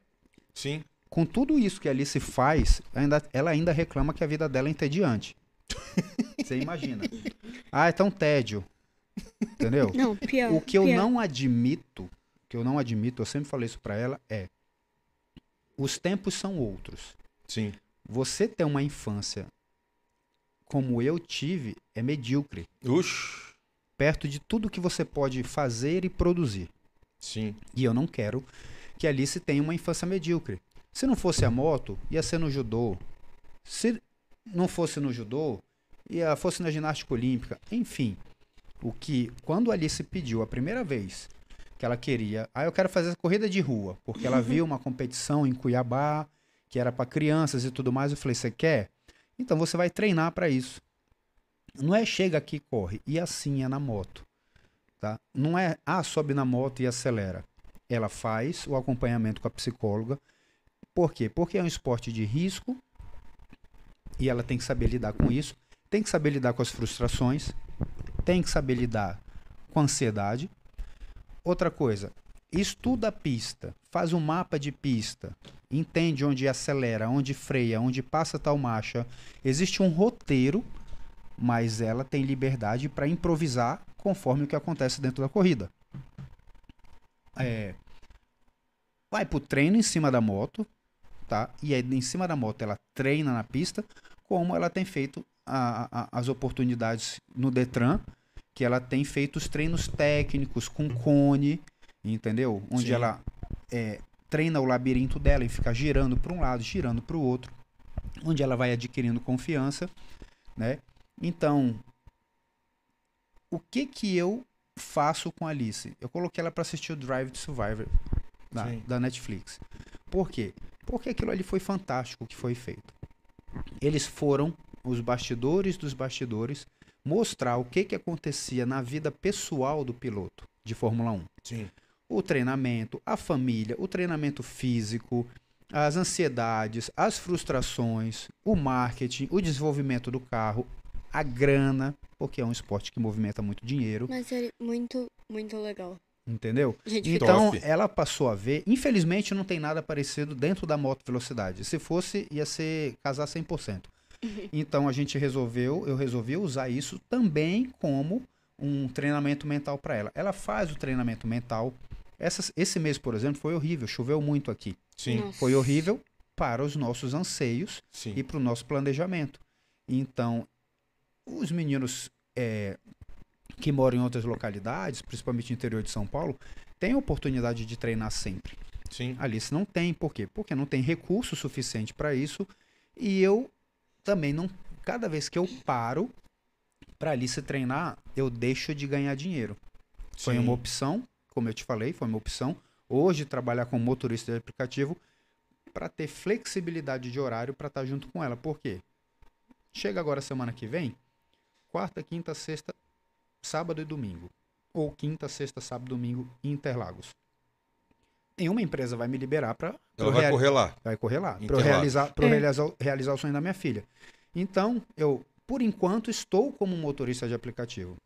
Sim, Com tudo isso que a Alice faz, ainda, ela ainda reclama que a vida dela é entediante. Você imagina. Ah, é tão tédio. Entendeu? Não, pior. O que eu pior. não admito, o que eu não admito, eu sempre falei isso pra ela, é os tempos são outros. Sim, Você ter uma infância como eu tive é medíocre, Ux, perto de tudo que você pode fazer e produzir. sim, E eu não quero que a Alice tenha uma infância medíocre. Se não fosse a moto, ia ser no judô. Se não fosse no judô, ia fosse na ginástica olímpica. Enfim, o que quando a Alice pediu a primeira vez que ela queria, ah, eu quero fazer corrida de rua, porque ela viu uma competição em Cuiabá que era para crianças e tudo mais, eu falei, você quer? Então você vai treinar para isso. Não é chega aqui e corre, e assim é na moto. Tá? Não é, ah, sobe na moto e acelera. Ela faz o acompanhamento com a psicóloga. Por quê? Porque é um esporte de risco e ela tem que saber lidar com isso. Tem que saber lidar com as frustrações. Tem que saber lidar com a ansiedade. Outra coisa, estuda a pista, faz um mapa de pista, entende onde acelera, onde freia, onde passa tal marcha. Existe um roteiro, mas ela tem liberdade para improvisar conforme o que acontece dentro da corrida. É, vai pro treino em cima da moto, tá? E aí em cima da moto ela treina na pista, como ela tem feito a- a- as oportunidades no Detran, que ela tem feito os treinos técnicos com cone, entendeu? Onde Sim. ela é, treina o labirinto dela e fica girando para um lado, girando para o outro, onde ela vai adquirindo confiança, né? Então, o que que eu faço com a Alice? Eu coloquei ela para assistir o Drive to Survivor da, da Netflix. Por quê? Porque aquilo ali foi fantástico o que foi feito. Eles foram os bastidores dos bastidores mostrar o que que acontecia na vida pessoal do piloto de Fórmula 1 sim, o treinamento, a família, o treinamento físico, as ansiedades, as frustrações, o marketing, o desenvolvimento do carro, a grana, porque é um esporte que movimenta muito dinheiro, Mas é muito, muito legal. entendeu? Gente, Então, Top. ela passou a ver, infelizmente não tem nada parecido dentro da moto velocidade. Se fosse, ia ser casar 100%. Então a gente resolveu, eu resolvi usar isso também como um treinamento mental para ela. Ela faz o treinamento mental. Essas- esse mês, por exemplo, foi horrível, choveu muito aqui. sim, Nossa. Foi horrível para os nossos anseios sim. e para o nosso planejamento. Então, os meninos é, que moram em outras localidades, principalmente no interior de São Paulo, têm a oportunidade de treinar sempre. sim. Alice não tem, por quê? Porque não tem recurso suficiente para isso. E eu também não. Cada vez que eu paro para Alice treinar, eu deixo de ganhar dinheiro. Foi sim. uma opção, como eu te falei, foi uma opção. Hoje, trabalhar como motorista de aplicativo para ter flexibilidade de horário para estar junto com ela. Por quê? Chega agora semana que vem, quarta, quinta, sexta, sábado e domingo. Ou quinta, sexta, sábado, domingo em Interlagos. Nenhuma empresa vai me liberar para Ela vai correr lá. vai correr lá para realizar, pra É. realizar, realizar o sonho da minha filha. Então, eu, por enquanto, estou como motorista de aplicativo.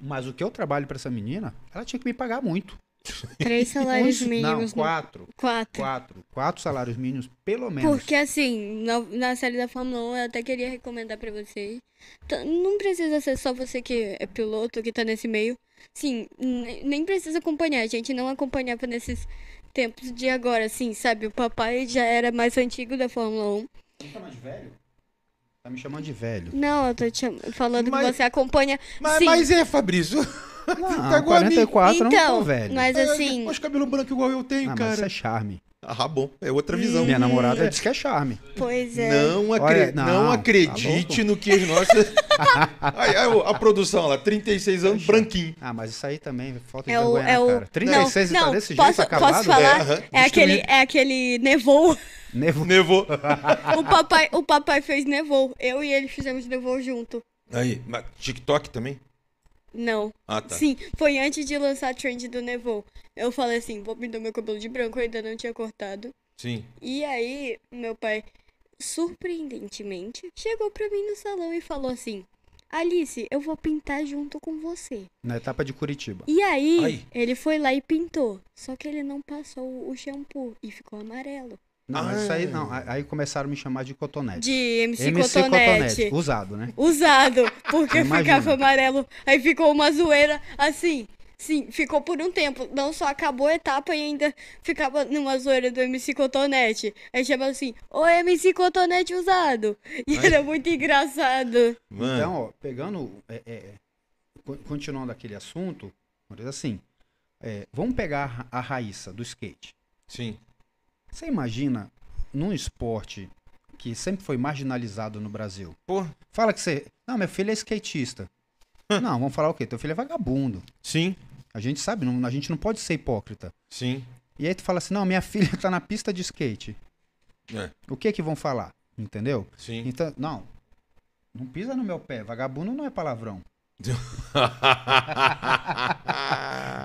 Mas o que eu trabalho para essa menina, ela tinha que me pagar muito. Três salários Uns- mínimos. Não, né? quatro. Quatro. Quatro. Quatro salários mínimos, pelo menos. Porque assim, na, na série da Fórmula 1, eu até queria recomendar pra vocês. T- Não precisa ser só você que é piloto, que tá nesse meio. Sim, ne- nem precisa acompanhar. A gente não acompanhava nesses tempos de agora, assim, sabe? O papai já era mais antigo da Fórmula 1. Tá me chamando de velho? Tá me chamando de velho. Não, eu tô te falando Mas- que você acompanha. Mas, mas é, Fabrício. Não, Tá igual a mim. 44 eu não então, tô velho. mas assim. Os cabelo branco igual eu tenho, ah, mas isso cara. é charme. Ah, bom. É outra visão. Minha namorada diz que é charme. Pois é. Não, acre- Olha, não, não, tá acredite no que as nossas. aí, aí, a produção lá, 36 anos, branquinho. Ah, mas isso aí também falta de É o, vergonha, é né, o... cara? 36 não, e tá não, desse posso, jeito, acabado? Posso falar? É, É, aquele, é aquele nevou. Nevo. Nevou. O papai, o papai fez nevou. Eu e ele fizemos nevou junto. Aí, mas TikTok também? Não. Ah, tá. Sim, foi antes de lançar a trend do nevou. Eu falei assim, vou pintar meu cabelo de branco, eu ainda não tinha cortado. Sim. E aí, meu pai, surpreendentemente, chegou pra mim no salão e falou assim: Alice, eu vou pintar junto com você. Na etapa de Curitiba. E aí, Ai. ele foi lá e pintou. Só que ele não passou o shampoo e ficou amarelo. Não, mas isso aí Ah. não. Aí começaram a me chamar de cotonete. De MC, MC Cotonete. Usado, né? Usado, porque ficava amarelo. Aí ficou uma zoeira assim. Sim, ficou por um tempo. Não só acabou a etapa e ainda ficava numa zoeira do MC Cotonete. Aí chamava assim, ô MC Cotonete usado. E Ai. era muito engraçado. Mano. Então, ó, pegando. é, é, co- continuando aquele assunto, mas assim. é, vamos pegar a Raíssa do skate. Sim. Você imagina num esporte que sempre foi marginalizado no Brasil? Porra. Fala que você. Não, meu filho é skatista. não, vamos falar o quê? Teu filho é vagabundo. Sim. A gente sabe, não- a gente não pode ser hipócrita. Sim. E aí tu fala assim, não, minha filha tá na pista de skate. É. O que que vão falar? Entendeu? Sim. Então, não. Não pisa no meu pé. Vagabundo não é palavrão.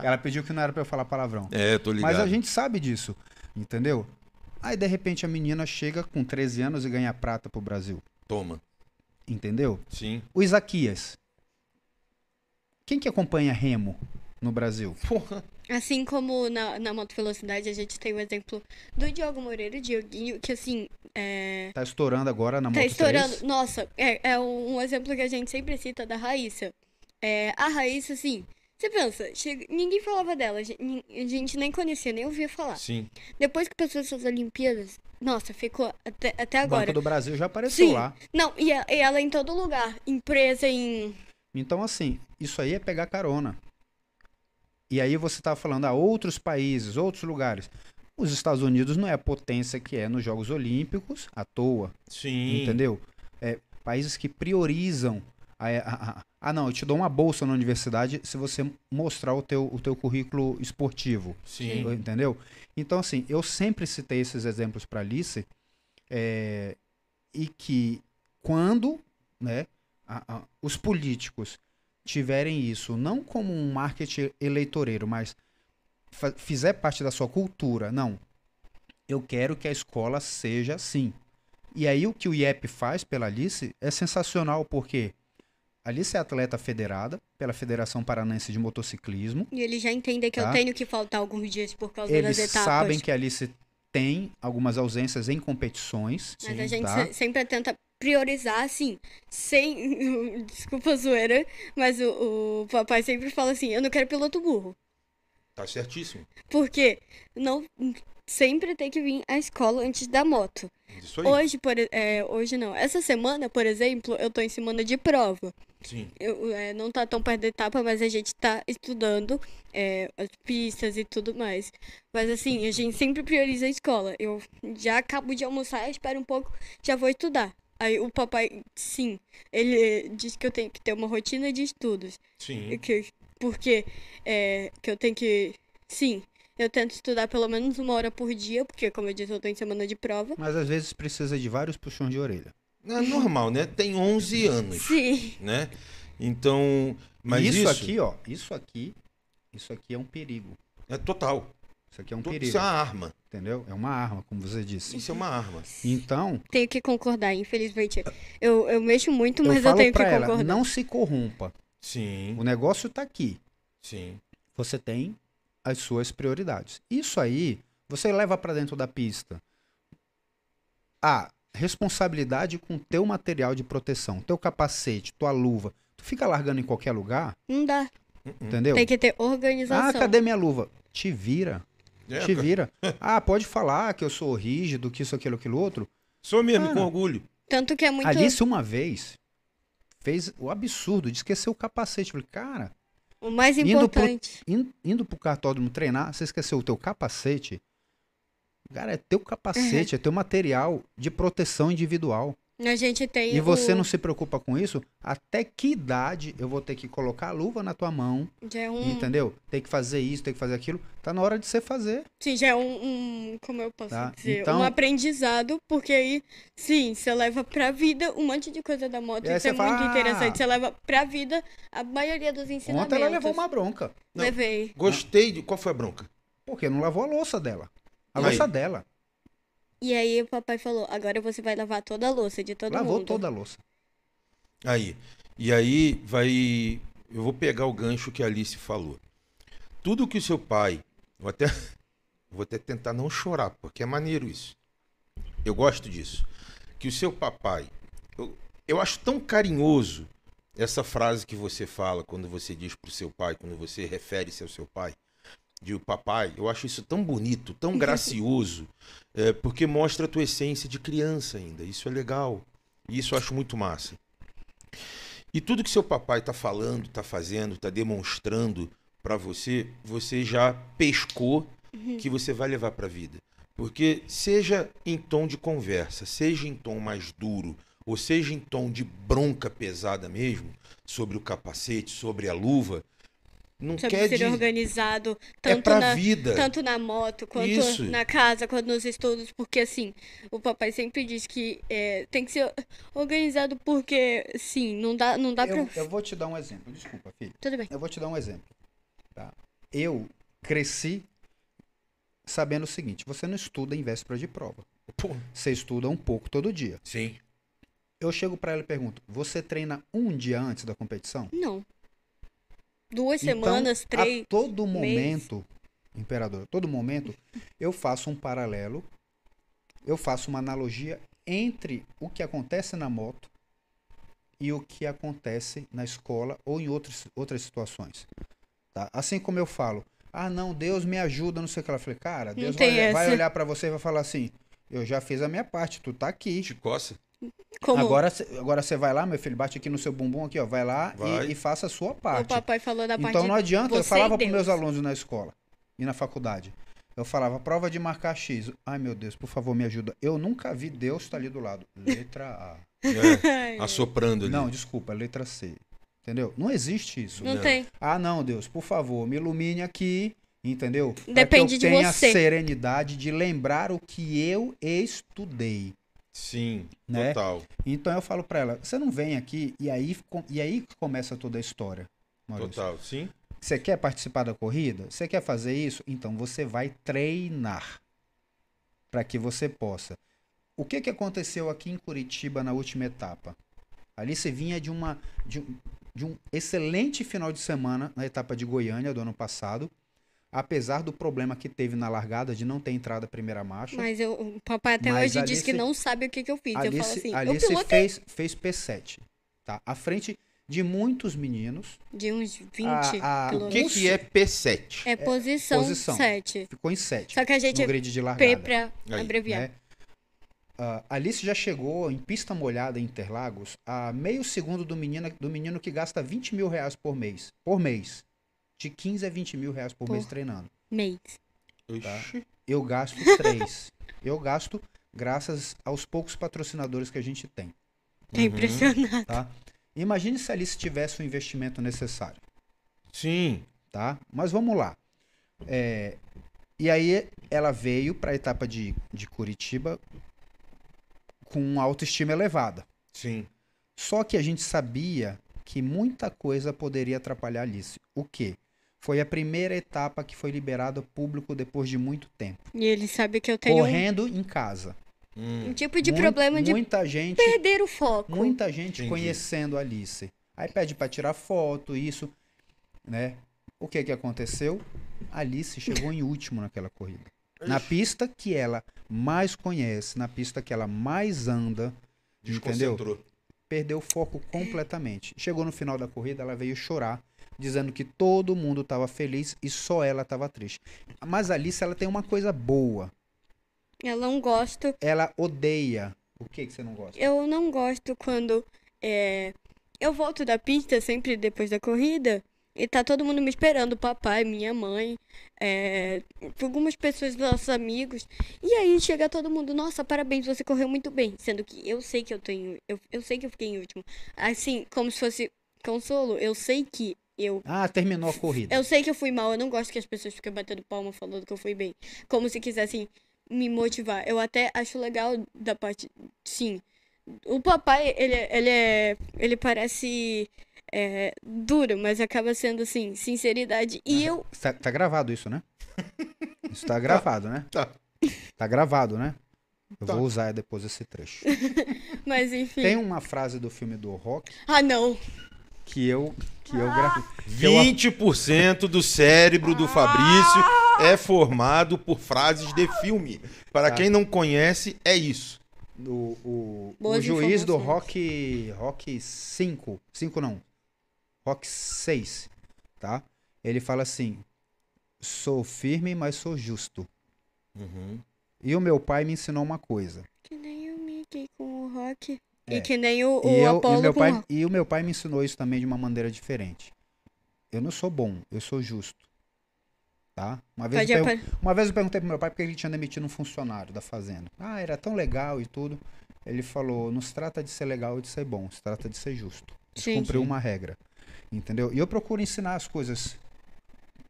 Ela pediu que não era pra eu falar palavrão. é, tô ligado. Mas a gente sabe disso. Entendeu? Aí, de repente, a menina chega com 13 anos e ganha prata pro Brasil. Toma. Entendeu? Sim. O Isaquias. Quem que acompanha Remo no Brasil? Porra. Assim como na, na moto velocidade, a gente tem o exemplo do Diogo Moreira, Dioguinho, que assim, é, Tá estourando agora na Tá Moto estourando. 3. Nossa, é, é um, um exemplo que a gente sempre cita da Raíssa. É, a Raíssa, assim, você pensa, chega- ninguém falava dela, a gente, a nem conhecia, nem ouvia falar. Sim. Depois que passou essas Olimpíadas, nossa, ficou até, até O Banco agora. do Brasil já apareceu Sim. lá. Não, e, a- e ela em todo lugar, empresa em. Então, assim, isso aí é pegar carona. E aí você tá falando, ah, outros países, outros lugares. Os Estados Unidos não é a potência que é nos Jogos Olímpicos à toa, Sim. entendeu? É, países que priorizam. A, a- a- ah, não, eu te dou uma bolsa na universidade se você mostrar o teu, o teu currículo esportivo. Sim. Entendeu? Então, assim, eu sempre citei esses exemplos para Alice é, e que quando né, a- a- os políticos tiverem isso não como um marketing eleitoreiro, mas fizer parte da sua cultura, não. Eu quero que a escola seja assim. E aí o que o IEP faz pela Alice é sensacional, porque a Alice é atleta federada pela Federação Paranense de Motociclismo. E eles já entendem que Tá. eu tenho que faltar alguns dias por causa Eles das etapas. sabem que a Alice tem algumas ausências em competições. Mas Sim, a gente tá? se- sempre tenta priorizar, assim, sem. Desculpa a zoeira, mas o, o papai sempre fala assim: eu não quero piloto burro. Tá certíssimo. Porque não. Sempre tem que vir à escola antes da moto. Isso aí. Hoje, por, é, hoje não. Essa semana, por exemplo, eu tô em semana de prova. Sim. Eu, é, não tá tão perto da etapa, mas a gente tá estudando é, as pistas e tudo mais. Mas assim, a gente sempre prioriza a escola. Eu já acabo de almoçar, espero um pouco, já vou estudar. Aí o papai, sim, ele diz que eu tenho que ter uma rotina de estudos. Sim. Que, porque é, que eu tenho que. Sim, eu tento estudar pelo menos uma hora por dia, porque, como eu disse, eu tô em semana de prova. Mas às vezes precisa de vários puxões de orelha. É normal, né? Tem 11 anos, Sim. né? Então, mas isso, isso, aqui, ó, isso aqui, isso aqui é um perigo. é total. Isso aqui é um perigo, Isso é uma arma. entendeu? É uma arma, como você disse. Isso é uma arma. Então, Tenho que concordar, infelizmente. Eu, eu mexo muito, eu mas eu, falo tenho que ela, concordar. não se corrompa. Sim, O negócio tá aqui. sim. Você tem as suas prioridades. Isso aí, você leva pra dentro da pista. A responsabilidade com teu material de proteção, teu capacete, tua luva. Tu fica largando em qualquer lugar, Não dá. entendeu? Tem que ter Ah, organização. cadê minha luva? Te vira. É, te vira. Ah, pode falar que eu sou rígido, que isso, aquilo, aquilo outro. Sou mesmo, Cara, com orgulho. Tanto que é muito. Alice, uma vez, fez o absurdo de esquecer o capacete. Falei, cara, O mais importante. in- indo pro cartódromo treinar, você esqueceu o teu capacete? Cara, é teu capacete, é teu material de proteção individual. A gente tem. E você o- não se preocupa com isso? Até que idade eu vou ter que colocar a luva na tua mão, Já é um. entendeu? Tem que fazer isso, tem que fazer aquilo. Tá na hora de você fazer. Sim, já é um, um- Como eu posso Tá, dizer? então- Um aprendizado, porque aí, sim, você leva pra vida um monte de coisa da moto. Isso é você fala, muito "Ah." interessante. Você leva pra vida a maioria dos ensinamentos. Ontem ela levou uma bronca. Não. Levei. Gostei de. Qual foi a bronca? Porque não lavou a louça dela. A Aí. louça dela. E aí o papai falou: agora você vai lavar toda a louça de todo lavou mundo. toda a louça. Aí. E aí vai. Eu vou pegar o gancho que a Alice falou. Tudo que o seu pai. Vou até, vou até tentar não chorar, porque é maneiro isso. Eu gosto disso. Que o seu papai. Eu, eu acho tão carinhoso essa frase que você fala quando você diz pro seu pai, quando você refere-se ao seu pai. De o papai, eu acho isso tão bonito, tão gracioso, é, porque mostra a tua essência de criança ainda. Isso é legal. E isso eu acho muito massa. E tudo que seu papai está falando, está fazendo, está demonstrando para você, você já pescou que você vai levar para a vida. Porque seja em tom de conversa, seja em tom mais duro, ou seja em tom de bronca pesada mesmo, sobre o capacete, sobre a luva, não Sobre quer ser dizer organizado, é tanto para na, vida. tanto na moto, quanto Isso. na casa, quanto nos estudos, porque assim, o papai sempre diz que é, tem que ser organizado porque, sim, não dá, não dá Eu, pra... eu vou te dar um exemplo. Desculpa, filho. Tudo bem. Eu vou te dar um exemplo. Tá? Eu cresci sabendo o seguinte: você não estuda em véspera de prova. Pô, Você estuda um pouco todo dia. sim. Eu chego pra ela e pergunto: você treina um dia antes da competição? Não. Duas Então, semanas, três... A todo mês. momento, imperador, a todo momento, eu faço um paralelo, eu faço uma analogia entre o que acontece na moto e o que acontece na escola ou em outras, outras situações. tá? Assim como eu falo, ah não, Deus me ajuda, não sei o que. Ela falei, cara, Deus vai, vai olhar pra você e vai falar assim, eu já fiz a minha parte, tu tá aqui. Te coça? Como Agora, agora você vai lá, meu filho, bate aqui no seu bumbum aqui, ó, vai lá Vai. E, e faça a sua o parte. papai falou da parte Então não adianta, eu você falava para meus alunos na escola e na faculdade. Eu falava, prova de marcar X. Ai meu Deus, por favor, me ajuda. Eu nunca vi Deus tá ali do lado. Letra A. É, assoprando ali. Não, desculpa, letra C. Entendeu? Não existe isso. Não Não. tem. Ah, não, Deus, por favor, me ilumine aqui. Entendeu? Pra Depende que eu de tenha você. serenidade de lembrar o que eu estudei. Sim, Né? total. Então eu falo para ela, você não vem aqui e aí, e aí começa toda a história. Maurício. Total, sim. Você quer participar da corrida? Você quer fazer isso? Então você vai treinar para que você possa. O que, que aconteceu aqui em Curitiba na última etapa? Ali você vinha de, uma, de, de um excelente final de semana na etapa de Goiânia do ano passado, apesar do problema que teve na largada de não ter entrado a primeira marcha. Mas eu, o papai até hoje diz que não sabe o que, que eu fiz. eu Ali falo se- assim, ali eu se pilotei fez, fez P7, tá? À frente de muitos meninos. de uns 20 A- a- O que, que é P7? É posição, posição. 7. Ficou em 7 Só que a gente no é grid de P largada. pra Aí, abreviar. né? Ah, Alice já chegou em pista molhada em Interlagos a meio segundo do menino, do menino que gasta 20 mil reais por mês. Por mês. De 15 a 20 mil reais por, Por- mês treinando. Mês. Oxi. Eu gasto três. Eu gasto graças aos poucos patrocinadores que a gente tem. Tá Uhum. impressionado. Tá? Imagine se a Alice tivesse o investimento necessário. Sim. tá? Mas vamos lá. É, e aí ela veio para a etapa de, de Curitiba com uma autoestima elevada. Sim. Só que a gente sabia que muita coisa poderia atrapalhar a Alice. O quê? Foi a primeira etapa que foi liberada ao público depois de muito tempo. E ele sabe que eu tenho um, Correndo em casa. Hum. um tipo de problema de Muita gente perder o foco. muita gente Entendi. conhecendo a Alice. Aí pede para tirar foto, isso, né? O que que aconteceu? A Alice chegou em último naquela corrida. Na pista que ela mais conhece, na pista que ela mais anda, entendeu? Perdeu o foco completamente. Chegou no final da corrida, ela veio chorar, dizendo que todo mundo estava feliz e só ela estava triste. Mas a Alice, ela tem uma coisa boa. Eu não gosto. Ela odeia. O que que você não gosta? Eu não gosto quando é, eu volto da pista sempre depois da corrida E tá todo mundo me esperando, papai, minha mãe, é, algumas pessoas, nossos amigos. E aí chega todo mundo, nossa, parabéns, você correu muito bem. Sendo que eu sei que eu tenho. Eu, eu sei que eu fiquei em último. Assim, como se fosse consolo, eu sei que eu. Ah, terminou a corrida. Eu sei que eu fui mal, eu não gosto que as pessoas fiquem batendo palma falando que eu fui bem. Como se quisessem me motivar. Eu até acho legal da parte. Sim. O papai, ele, é- ele é. Ele parece. É, duro, mas acaba sendo assim, sinceridade. E eu. Tá, tá gravado isso, né? Isso tá gravado, né? Tá. Tá gravado, né? Eu Tá. vou usar depois esse trecho. Mas enfim. Tem uma frase do filme do Rock Ah, não. Que eu que eu gravei. 20% do cérebro do Fabrício é formado por frases de filme. Para Tá. quem não conhece, é isso. O, o, o juiz do. Rock Rock 5, 5 não. Rock 6, tá? Ele fala assim: "Sou firme, mas sou justo". Uhum. E o meu pai me ensinou uma coisa. Que nem o Mickey com o Rock. É. E que nem o, o e, eu, e, Apollo meu pai, e o meu pai me ensinou isso também de uma maneira diferente. Eu não sou bom, eu sou justo. Tá? Uma vez, eu, uma vez eu perguntei pro meu pai porque ele tinha demitido um funcionário da fazenda. Ah, era tão legal e tudo. Ele falou: não se trata de ser legal ou de ser bom, se trata de ser justo. Sim, cumprir sim. uma regra. Entendeu? E eu procuro ensinar as coisas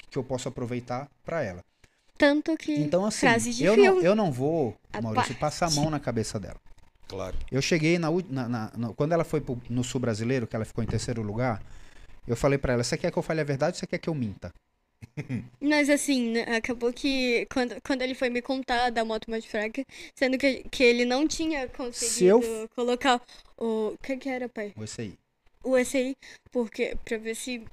que eu posso aproveitar pra ela. Tanto que. Então, assim, eu, não, eu não vou, A Maurício, parte. passar a mão na cabeça dela. Claro. Eu cheguei na, na- na- na- quando ela foi pro- no sul brasileiro, que ela ficou em terceiro lugar, eu falei pra ela: você quer que eu fale a verdade ou você quer que eu minta? Mas assim, né, acabou que quando, quando ele foi me contar da moto mais fraca, sendo que, que ele não tinha conseguido eu- colocar o. O que que era, pai? Esse aí. O SI, porque pra ver se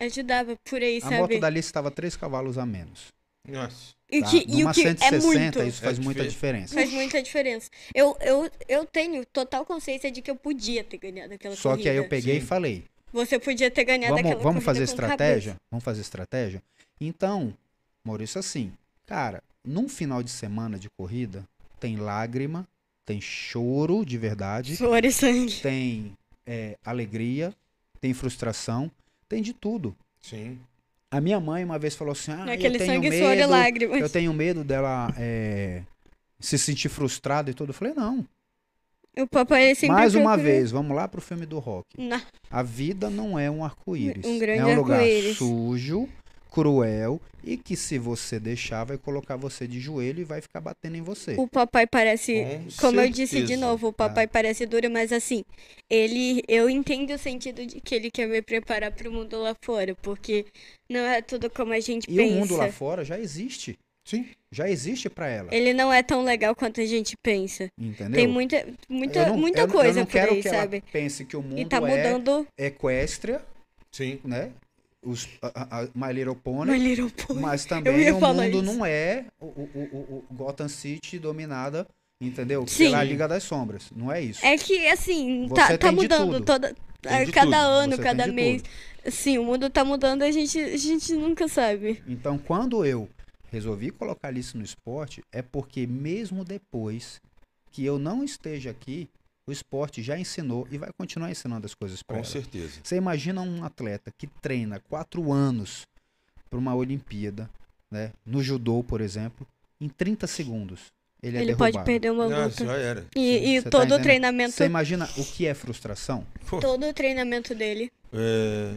ajudava por aí, A sabe? moto da Alice estava três cavalos a menos. Nossa. E, Tá? que, e o que é 160, muito. isso faz É muita dife- diferença. Faz muita diferença. Eu, eu, eu tenho total consciência de que eu podia ter ganhado aquela Só corrida. que aí eu peguei Sim. e falei: Você podia ter ganhado vamos, aquela vamos corrida fazer estratégia? Vamos fazer estratégia? Então, Maurício, assim, cara, num final de semana de corrida, tem lágrima, tem choro de verdade, Suor e sangue. tem é, alegria, tem frustração, tem de tudo. Sim. A minha mãe uma vez falou assim: Ah, Aquele eu tenho sangue, medo, suor e lágrimas. eu tenho medo dela é, se sentir frustrada e tudo. Eu falei: Não. O papai sempre Mais uma procura- vez, vamos lá pro filme do rock. Na- A vida não é um arco-íris. Um grande é um lugar sujo, cruel e que se você deixar vai colocar você de joelho e vai ficar batendo em você. O papai parece. Com Como eu disse de certeza. novo, o papai parece duro, mas assim, ele. Eu entendo o sentido de que ele quer me preparar pro mundo lá fora, porque não é tudo como a gente E pensa. o mundo lá fora já existe. Sim. Já existe pra ela. Ele não é tão legal quanto a gente pensa. Entendeu? Tem muita, muita, não- muita eu coisa eu não por quero aí, que sabe? ela pense que o mundo E tá é mudando equestria, Sim. né? Os, a, a, My Little Pony. My Little Pony. Mas também o mundo isso. não é o, o, o, o Gotham City dominada, entendeu? Sim. Pela Liga das Sombras. Não é isso. É que, assim, Você tá, tá mudando toda. De cada tudo. ano, Você cada mês. tudo. Sim, o mundo tá mudando, a gente, a gente nunca sabe. Então, quando eu resolvi colocar isso no esporte, é porque mesmo depois que eu não esteja aqui, o esporte já ensinou e vai continuar ensinando as coisas para Com ela. certeza. Você imagina um atleta que treina quatro anos para uma Olimpíada, né? No judô, por exemplo, em 30 segundos ele é Ele derrubado. pode perder uma luta. já era. E, e tá todo o entendendo? treinamento. Você imagina o que é frustração? Pô, Todo o treinamento dele. é,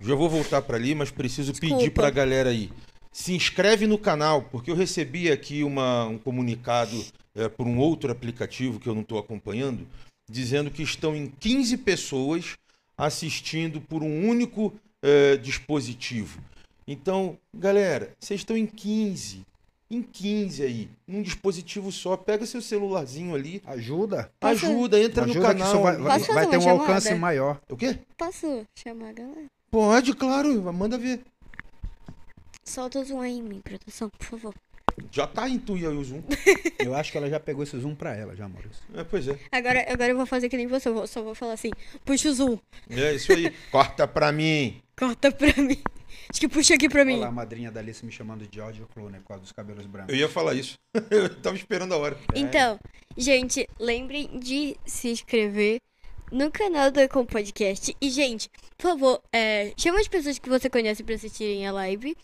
Já vou voltar para ali, mas preciso pedir Desculpa. para a galera aí. Se inscreve no canal, porque eu recebi aqui uma, um comunicado é, por um outro aplicativo que eu não estou acompanhando, dizendo que estão em 15 pessoas assistindo por um único é, dispositivo. Então, galera, vocês estão em 15. Em 15 aí, num dispositivo só. Pega seu celularzinho ali, Ajuda. Ajuda, entra Ajuda no canal. vai, vai, vai ter um chamada? alcance maior. O quê? Posso chamar a galera? Pode, claro, manda ver. Solta o zoom aí em mim, produção, por favor. Já tá em tu e aí o Zoom. Eu acho que ela já pegou esse zoom pra ela, já, Maurício. É, pois é. Agora, agora eu vou fazer que nem você, eu vou- só vou falar assim, puxa o zoom, É isso aí. Corta pra mim. corta pra mim. Acho que puxa aqui pra mim. Olha lá, a madrinha da Alice me chamando de George Clooney por causa dos cabelos brancos. Eu ia falar isso. Eu tava esperando a hora. Então, gente, lembrem de se inscrever, no canal do Ecom Podcast. E, gente, por favor, é, chama as pessoas que você conhece pra assistirem a live.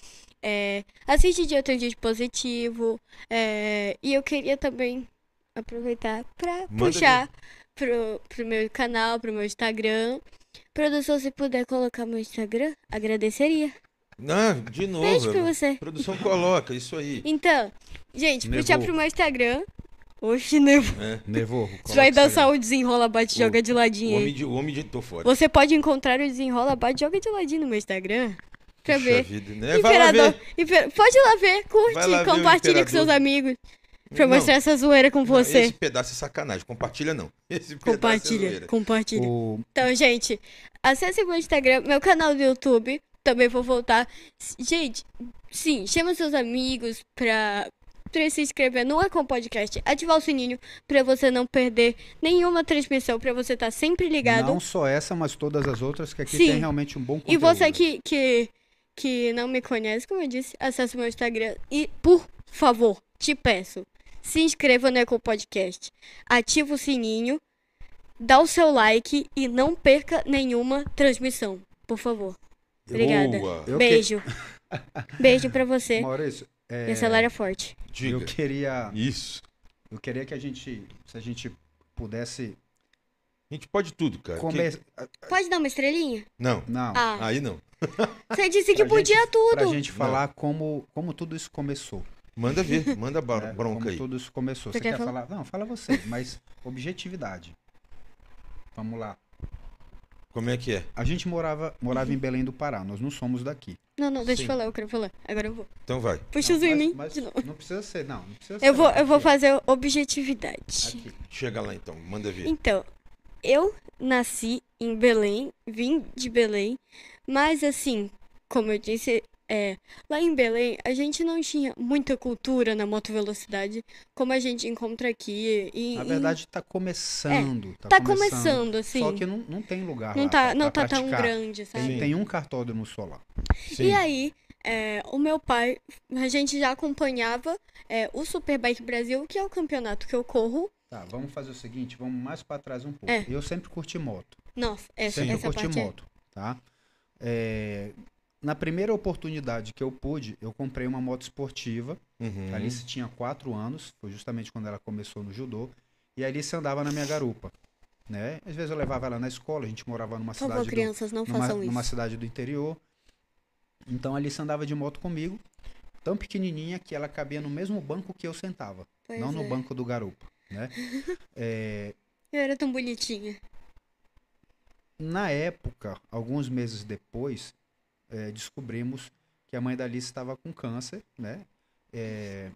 É, assiste de outro dia positivo. É, e eu queria também aproveitar Manda puxar pro, pro meu canal, pro meu Instagram. Produção, se puder colocar meu Instagram, agradeceria. Não, de novo. Beijo pra você. Produção coloca, isso aí. Então, gente, Nevou. puxar pro meu Instagram. Oxe, Nevo. É. Nevou. Você vai dançar o desenrola, bate, O- joga de O ladinho aí. homem de, o homem de tô fora. Você pode encontrar o desenrola, bate, joga de ladinho no meu Instagram. Pra Puxa ver. vida, né? Vai lá Imperador. Imper- Pode ir lá ver, curte, lá compartilha com seus amigos. Pra Não, mostrar essa zoeira com não, você. Esse pedaço é sacanagem. Compartilha não. Esse pedaço é Compartilha, zoeira. compartilha. O, Então, gente, acesse meu Instagram, meu canal do YouTube. Também vou voltar. Gente, sim, chama seus amigos pra, pra se inscrever no Ecom Podcast. Ativar o sininho pra você não perder nenhuma transmissão, pra você estar sempre ligado. não só essa, mas todas as outras, que aqui Sim. tem realmente um bom conteúdo. E você que, que, que não me conhece, como eu disse, acesse meu Instagram. E, por favor, te peço, se inscreva no Eco Podcast. Ativa o sininho, dá o seu like e não perca nenhuma transmissão. Por favor. Obrigada. Boa. Beijo. Beijo pra você. Maurício, é, E acelera forte. Diga. eu queria, Isso. eu queria que a gente, se a gente pudesse A gente pode tudo, cara. começar... Pode dar uma estrelinha? Que- Não, Não, Ah, aí não. Você disse que Pra podia gente- pra tudo. gente falar como, como tudo isso começou. Manda ver, manda né? bronca como aí. tudo isso começou. Você Você quer quer falar? falar? Não, fala você, mas objetividade. Vamos lá. Como é que é? A gente morava, morava em Belém do Pará, nós não somos daqui. Não, não, deixa Sim. eu falar, eu quero falar. Agora eu vou. Então vai. Puxa Não, o zoom em mim mas de novo. Não precisa ser, não. não precisa Eu ser, vou, eu vou fazer objetividade. aqui. Chega lá então, manda ver. Então, eu nasci em Belém, vim de Belém, mas assim, como eu disse, é, lá em Belém a gente não tinha muita cultura na moto velocidade como a gente encontra aqui. E, Na verdade, tá começando. É, tá começando, assim. Só que não, não tem lugar não lá tá, pra- não tá tão grande, sabe? Tem, tem um cartódromo só lá. Sim. E aí, é, o meu pai, a gente já acompanhava é, o Superbike Brasil, que é o campeonato que eu corro. Tá, vamos fazer o seguinte, vamos mais pra trás um pouco. É. Eu sempre curti moto. Nossa, essa, Sempre essa curti parte é... moto, tá? É, na primeira oportunidade que eu pude, eu comprei uma moto esportiva. Uhum. A Alice tinha quatro anos, foi justamente quando ela começou no judô. E a Alice andava na minha garupa, né? Às vezes eu levava ela na escola, a gente morava numa Por favor, cidade do, crianças, não numa, façam numa isso. cidade do interior. Então a Alice andava de moto comigo, tão pequenininha que ela cabia no mesmo banco que eu sentava, Pois não no é. banco do garupa, né? É, Eu era tão bonitinha. Na época, alguns meses depois, é, descobrimos que a mãe da Alice estava com câncer, né? É,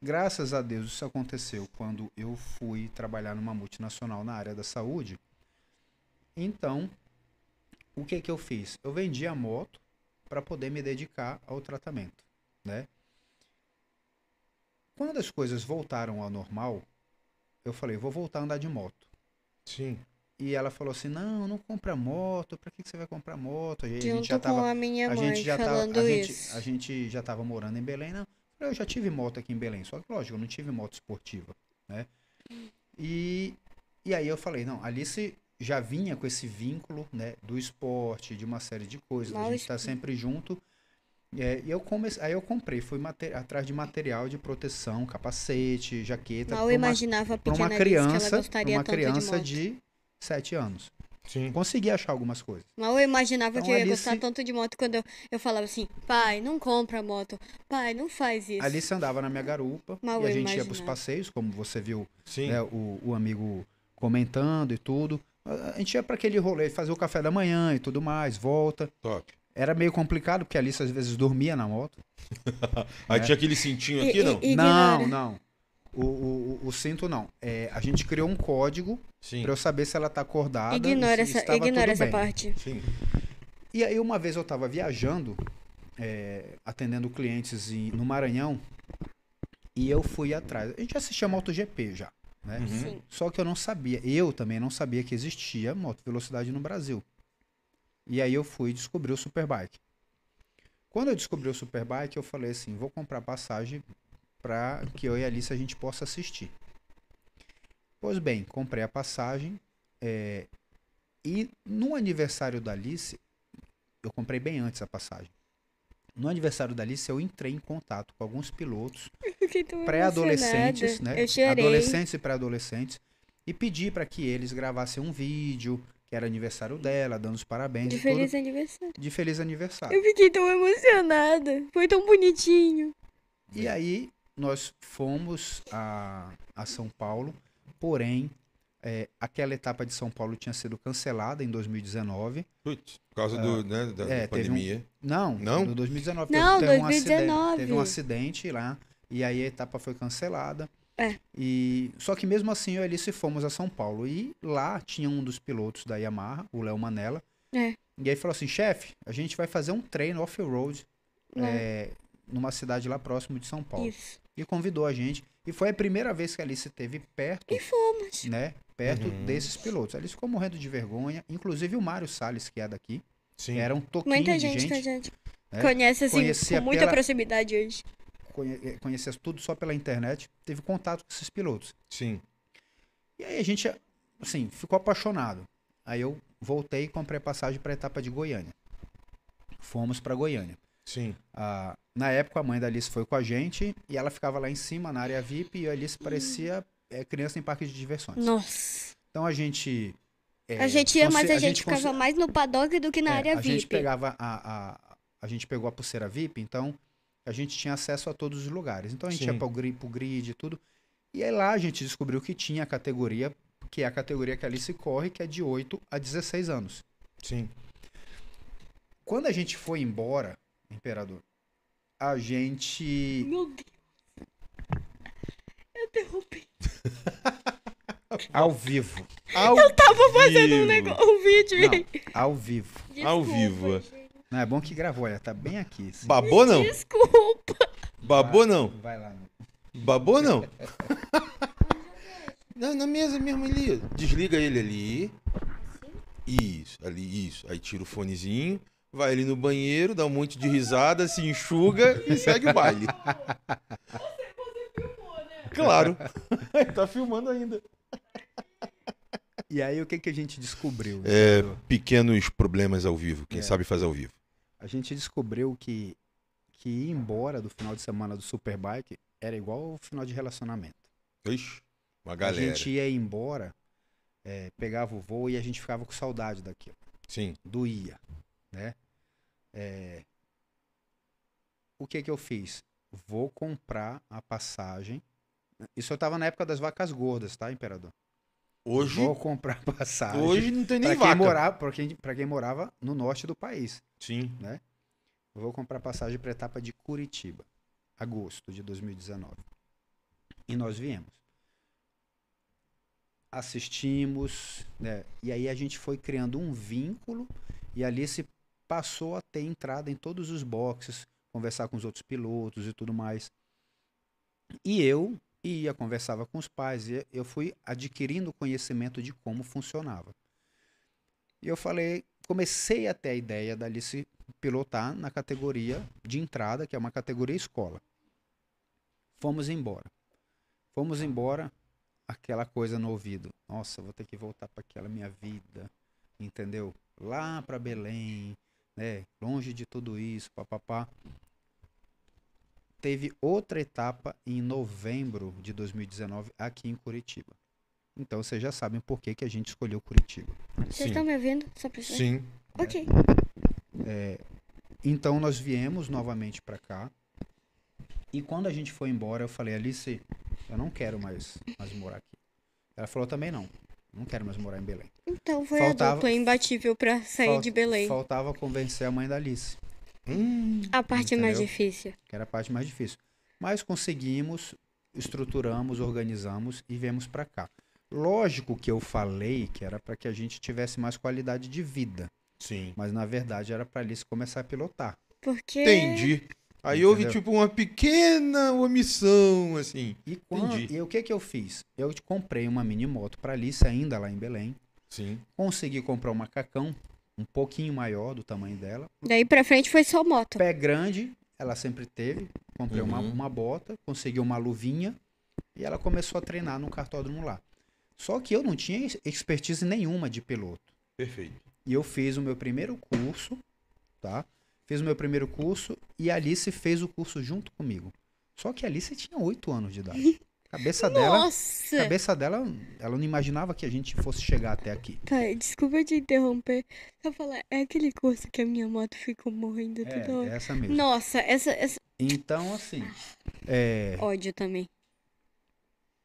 graças a Deus isso aconteceu quando eu fui trabalhar numa multinacional na área da saúde. Então, o que que eu fiz? Eu vendi a moto para poder me dedicar ao tratamento, né? Quando as coisas voltaram ao normal, eu falei, vou voltar a andar de moto. Sim. E ela falou assim: não, não compra moto, pra que, que você vai comprar moto? Aí a gente já tava. a minha A mãe gente já tava. falando A gente, isso. a gente já tava morando em Belém, não. Eu já tive moto aqui em Belém, só que lógico, eu não tive moto esportiva, né? E, e aí eu falei, não, Alice já vinha com esse vínculo, né, do esporte, de uma série de coisas, Mal a gente tá sempre junto. É, e eu comecei, aí eu comprei, fui atrás de material de proteção, capacete, jaqueta, Mal uma, imaginava pra uma Alice que ela criança, gostaria uma criança de de 7 anos. Sim. Consegui achar algumas coisas. Mal eu imaginava Então, que eu ia Alice- gostar tanto de moto quando eu, eu falava assim, pai, não compra moto. Pai, não faz isso. A Alice andava na minha garupa Mal e a eu gente ia pros imaginava. passeios, como você viu Sim. né, o, o amigo comentando e tudo. A gente ia para aquele rolê, fazer o café da manhã e tudo mais, volta. Top. Era meio complicado, porque a Alice às vezes dormia na moto. Aí É. tinha aquele cintinho aqui, e- não? e- Não, não. O, o, o- cinto não. É, a gente criou um código Sim. para eu saber se ela tá acordada. e Ignora se essa, estava ignora essa bem. parte. Sim. E aí uma vez eu tava viajando, é, atendendo clientes em- no Maranhão, e eu fui atrás. A gente assistia MotoGP já, né? Uhum. Sim. Só que eu não sabia, eu também não sabia que existia moto velocidade no Brasil. E aí eu fui descobrir o Superbike. Quando eu descobri o Superbike, eu falei assim, vou comprar passagem para que eu e a Alice a gente possa assistir. Pois bem, comprei a passagem é, e no aniversário da Alice, eu comprei bem antes a passagem. No aniversário da Alice, eu entrei em contato com alguns pilotos pré-adolescentes, né? Adolescentes e pré-adolescentes. E pedi para que eles gravassem um vídeo, que era aniversário dela, dando os parabéns De feliz aniversário. de feliz aniversário. Eu fiquei tão emocionada. Foi tão bonitinho. E aí nós fomos a, a São Paulo, porém é, aquela etapa de São Paulo tinha sido cancelada em 2019. Putz, por causa do, né, da, da é, um- pandemia. Não, Não? do 2019. Não, teve, teve Um 2019. acidente, teve um acidente lá e aí a etapa foi cancelada. É. E só que mesmo assim eu e Alice fomos a São Paulo e lá tinha um dos pilotos da Yamaha, o Léo Manella. É. E aí falou assim, chefe, a gente vai fazer um treino off-road Lá. é, numa cidade lá próximo de São Paulo. Isso. E convidou a gente. E foi a primeira vez que a Alice esteve perto, E fomos. né? Perto Uhum. desses pilotos. A Alice ficou morrendo de vergonha. Inclusive o Mário Salles, que é daqui, Sim. era um toquinho Muita de gente, gente. que a gente né? conhece assim Conhecia com muita pela- proximidade hoje. conhe- eh, conhecia tudo só pela internet, teve contato com esses pilotos. Sim. E aí a gente, assim, ficou apaixonado. Aí eu voltei e comprei passagem para a etapa de Goiânia. Fomos para Goiânia. Sim. Ah, na época a mãe da Alice foi com a gente e ela ficava lá em cima na área VIP e a Alice parecia eh, criança em parque de diversões. Nossa. Então a gente. eh, a gente ia, mas a, gente, consi- ficava mais no paddock do que na é, área a VIP. gente pegava a, a, a gente pegou a pulseira VIP, então a gente tinha acesso a todos os lugares. Então a gente Sim. ia para o grid, pro grid e tudo. E aí lá a gente descobriu que tinha a categoria, que é a categoria que a Alice corre, que é de 8 a 16 anos. Sim. Quando a gente foi embora, Imperador, a gente. Meu Deus. Eu derrubei. Ao vivo. Ao Tava fazendo um, negócio, um vídeo. Não, ao vivo. Ao Desculpa, vivo. gente. Não, é bom que gravou, olha, tá bem aqui. assim. Babou não? Desculpa. Babou não? Vai lá. Babou não? Não, na mesa mesmo ali. Desliga ele ali. Isso, ali, isso. Aí tira o fonezinho, vai ali no banheiro, dá um monte de risada, se enxuga e segue o baile. Claro. tá filmando ainda. E aí o que, que a gente descobriu? É, pequenos problemas ao vivo. Quem É. sabe faz ao vivo. A gente descobriu que, que ir embora do final de semana do Superbike era igual ao final de relacionamento. Ixi, uma A galera. gente ia embora, é, pegava o voo e a gente ficava com saudade daquilo. Sim. Doía, né? É, o que que eu fiz? Vou comprar a passagem. Isso eu tava na época das vacas gordas, tá, imperador? Hoje, Vou comprar passagem. hoje não tem nem Pra quem, vaca. morava, pra, quem, pra quem morava no norte do país. Sim. Eu vou comprar passagem para etapa de Curitiba, agosto de 2019. E nós viemos. Assistimos, né? E aí a gente foi criando um vínculo e ali se passou a ter entrada em todos os boxes, conversar com os outros pilotos e tudo mais. E eu ia, conversava com os pais, e eu fui adquirindo conhecimento de como funcionava. E eu falei, comecei a ter a ideia da Alice pilotar na categoria de entrada, que é uma categoria escola. Fomos embora. Fomos embora, aquela coisa no ouvido. Nossa, vou ter que voltar para aquela minha vida, entendeu? Lá para Belém, né? Longe de tudo isso, papapá. Teve outra etapa em novembro de 2019 aqui em Curitiba. Então vocês já sabem por que, que a gente escolheu Curitiba. Vocês estão me ouvindo? Só. Sim. Ok. Então nós viemos novamente para cá. E quando a gente foi embora, eu falei, Alice, eu não quero mais, mais morar aqui. Ela falou também não. Não quero mais morar em Belém. Então foi Faltava- a dupla imbatível pra sair Fal- de Belém. Faltava convencer a mãe da Alice, Hum, A parte mais Entendeu? difícil. que era a parte mais difícil. Mas conseguimos, estruturamos, organizamos e viemos para cá. Lógico que eu falei que era para que a gente tivesse mais qualidade de vida, sim. mas na verdade era para Alice começar a pilotar. Porque. Entendi. Aí houve tipo uma pequena omissão, assim. E, quando, Entendi. e o que que eu fiz? Eu comprei uma mini moto para Alice ainda lá em Belém. Sim. Consegui comprar um macacão um pouquinho maior do tamanho dela. Daí pra frente foi só moto. Pé grande, ela sempre teve. Comprei uma, Uhum. uma bota, consegui uma luvinha e ela começou a treinar no cartódromo lá. Só que eu não tinha ex- expertise nenhuma de piloto. Perfeito. E eu fiz o meu primeiro curso, tá? Fiz o meu primeiro curso e a Alice fez o curso junto comigo. Só que a Alice tinha 8 anos de idade. Cabeça dela, Nossa! cabeça dela, ela não imaginava que a gente fosse chegar até aqui. Pai, desculpa te interromper. Só falar, é aquele curso que a minha moto ficou morrendo toda É, hora. essa mesmo. Nossa, essa, essa. Então, assim, é, Ódio também.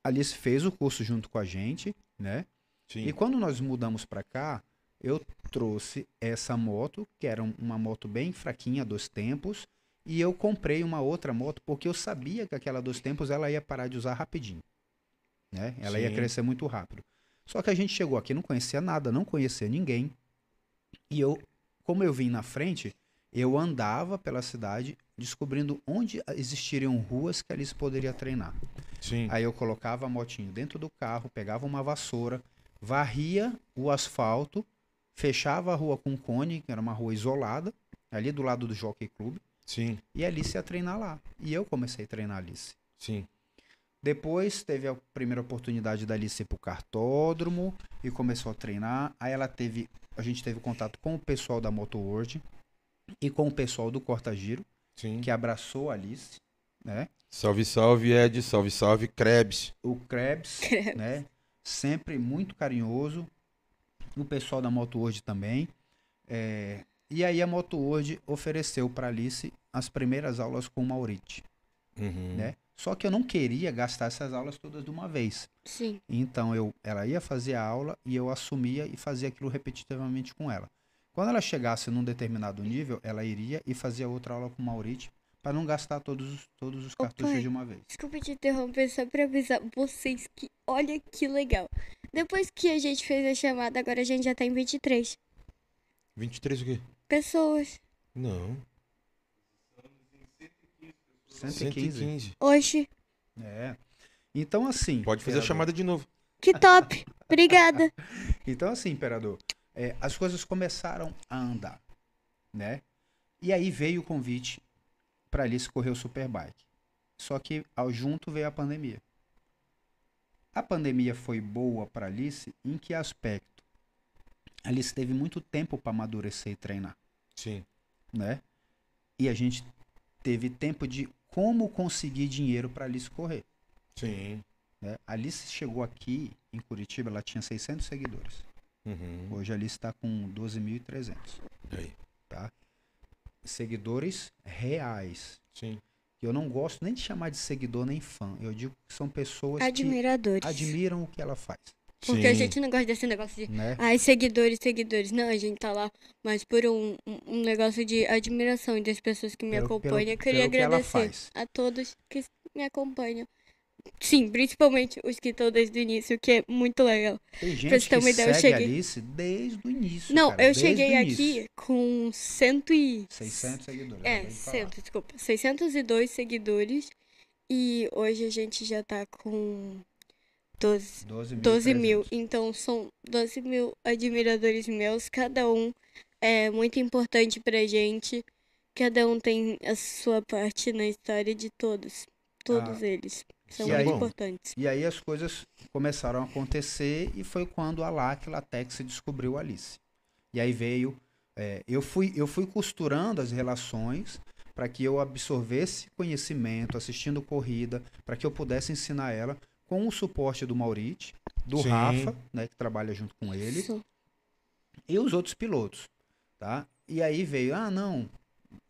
a Alice fez o curso junto com a gente, né? Sim. E quando nós mudamos pra cá, eu trouxe essa moto, que era um- uma moto bem fraquinha, dois tempos, e eu comprei uma outra moto porque eu sabia que aquela dos tempos ela ia parar de usar rapidinho, né? Ela ia Sim. crescer muito rápido. Só que a gente chegou aqui, não conhecia nada, não conhecia ninguém. E eu, como eu vim na frente, eu andava pela cidade descobrindo onde existiriam ruas que a Alice poderia treinar. Sim. Aí eu colocava a motinho dentro do carro, pegava uma vassoura, varria o asfalto, fechava a rua com cone, que era uma rua isolada, ali do lado do Jockey Club, Sim. e a Alice ia treinar lá. E eu comecei a treinar a Alice. Sim. Depois teve a primeira oportunidade da Alice ir pro cartódromo e começou a treinar. Aí ela teve, a gente teve contato com o pessoal da Moto World e com o pessoal do Corta Giro, Sim. que abraçou a Alice, né? Salve, salve, Ed. Salve, salve, Krebs. o Krebs, né? Sempre muito carinhoso. O pessoal da Moto World também. É, E aí a Moto World ofereceu para Alice as primeiras aulas com o Mauriti, Uhum. né? Só que eu não queria gastar essas aulas todas de uma vez. Sim. Então eu, ela ia fazer a aula e eu assumia e fazia aquilo repetitivamente com ela. Quando ela chegasse num determinado nível, ela iria e fazia outra aula com o Mauriti para não gastar todos os, todos os cartuchos pai. de uma vez. Desculpa te interromper, só pra avisar vocês que olha que legal. Depois que a gente fez a chamada, agora a gente já tá em 23 23 o quê? pessoas. Não. 115. 115. Hoje. É. Então assim. Pode fazer a imperador, chamada de novo. Que top! Obrigada. Então, assim, imperador, é, as coisas começaram a andar, né? E aí veio o convite para Alice correr o Superbike. Só que ao junto veio a pandemia. A pandemia foi boa para Alice em que aspecto? Alice teve muito tempo para amadurecer e treinar, Sim. né? E a gente teve tempo de como conseguir dinheiro para Alice correr. Sim. Né? A Alice chegou aqui em Curitiba, ela tinha 600 seguidores. Uhum. Hoje a Alice está com 12.300 Aí. seguidores reais. Sim. Eu não gosto nem de chamar de seguidor nem fã. Eu digo que são pessoas Admiradores. que admiram o que ela faz. Porque a Sim. gente não gosta desse negócio de. Né? Ai, seguidores, seguidores. Não, a gente tá lá, mas por um, um, negócio de admiração das pessoas que me Pelo- acompanham. pelo- Eu queria que agradecer faz. a todos que me acompanham. Sim, principalmente os que estão desde o início, que é muito legal. Tem você gente ter que uma ideia, eu cheguei- Alice desde o início. Não, cara, eu cheguei aqui com cento e... 600 seguidores. É, acabei de falar. 100, desculpa. 602 seguidores. E hoje a gente já tá com 12, 12 mil. 12 mil. Então são 12 mil admiradores meus. Cada um é muito importante pra gente. Cada um tem a sua parte na história de todos. Todos Ah, eles. São e muito aí- importantes. E aí as coisas começaram a acontecer e foi quando a LAC Latex descobriu a Alice. E aí veio. é, eu, fui, eu fui costurando as relações para que eu absorvesse conhecimento, assistindo corrida, para que eu pudesse ensinar ela com o suporte do Mauriti, do Sim. Rafa, né, que trabalha junto com ele, Isso. e os outros pilotos, tá? E aí veio, ah, não,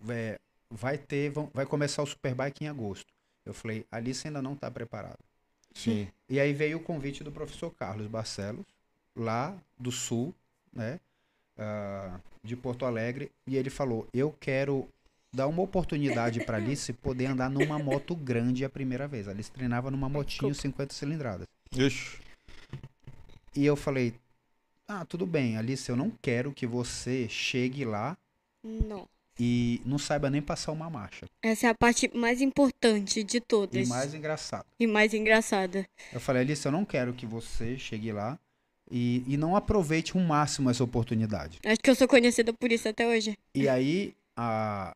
é, vai ter, vão- vai começar o Superbike em agosto. Eu falei, a Alice ainda não está preparada. Sim. E aí veio o convite do professor Carlos Barcelos, lá do sul, né, ah, de Porto Alegre, e ele falou: Eu quero dar uma oportunidade para Alice poder andar numa moto grande a primeira vez. A Alice treinava numa motinho Desculpa. 50 cilindradas. Ixi. E eu falei: Ah, tudo bem, Alice, eu não quero que você chegue lá Não. E não saiba nem passar uma marcha. Essa é a parte mais importante de todas. E mais engraçado. E mais engraçada. Eu falei, Alice, eu não quero que você chegue lá e, e não aproveite o máximo essa oportunidade. Acho que eu sou conhecida por isso até hoje. E aí, a...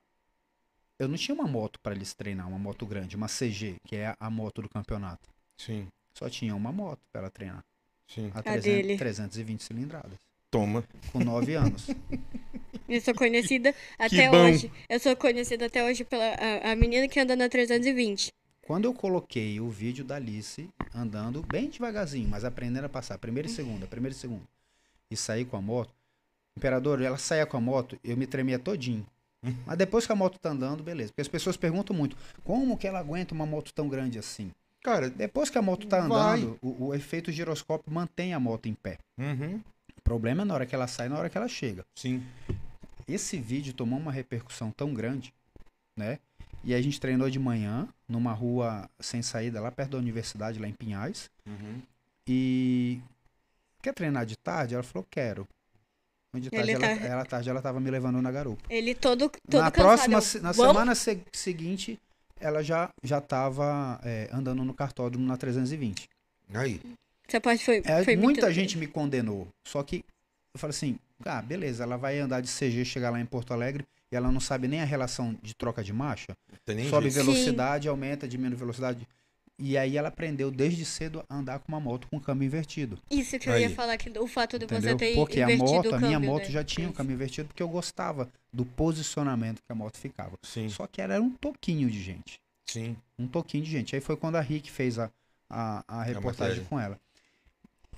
eu não tinha uma moto para eles treinar, uma moto grande, uma CG, que é a moto do campeonato. Sim. Só tinha uma moto para ela treinar. Sim. A A 300, dele. 320 cilindradas. Toma. Com 9 anos. Eu sou conhecida até hoje. Eu sou conhecida até hoje pela a, a menina que anda na 320. Quando eu coloquei o vídeo da Alice andando bem devagarzinho, mas aprendendo a passar, primeira e segunda, primeira e segunda, e sair com a moto, Imperador, ela saía com a moto, eu me tremia todinho. Mas depois que a moto tá andando, beleza. Porque as pessoas perguntam muito, como que ela aguenta uma moto tão grande assim? Cara, Depois que a moto tá andando, o, o efeito giroscópio mantém a moto em pé. uhum, problema é na hora que ela sai e na hora que ela chega. sim. Esse vídeo tomou uma repercussão tão grande, né? E a gente treinou de manhã, numa rua sem saída, lá perto da universidade, lá em Pinhais. Uhum. E quer treinar de tarde? Ela falou, quero. De tarde, ela, tá- ela, tarde ela tava me levando na garupa. Ele todo, todo na cansado. próxima, eu, na semana se- seguinte, ela já já tava é, andando no cartódromo na 320. Aí. Essa parte foi, É, foi muita muito... gente me condenou. Só que eu falei assim, ah, beleza, ela vai andar de CG, chegar lá em Porto Alegre e ela não sabe nem a relação de troca de marcha. Sobe jeito. velocidade, aumenta, diminui velocidade. E aí ela aprendeu desde cedo a andar com uma moto com câmbio invertido. Isso que eu Aí. ia falar, que o fato de Entendeu? você ter Porque a invertido moto, o a minha câmbio, moto né? já tinha o Isso. câmbio invertido porque eu gostava do posicionamento que a moto ficava. Sim, Só que ela era um toquinho de gente. sim. Um toquinho de gente. Aí foi quando a Rick fez a, a, a reportagem matéria. com ela.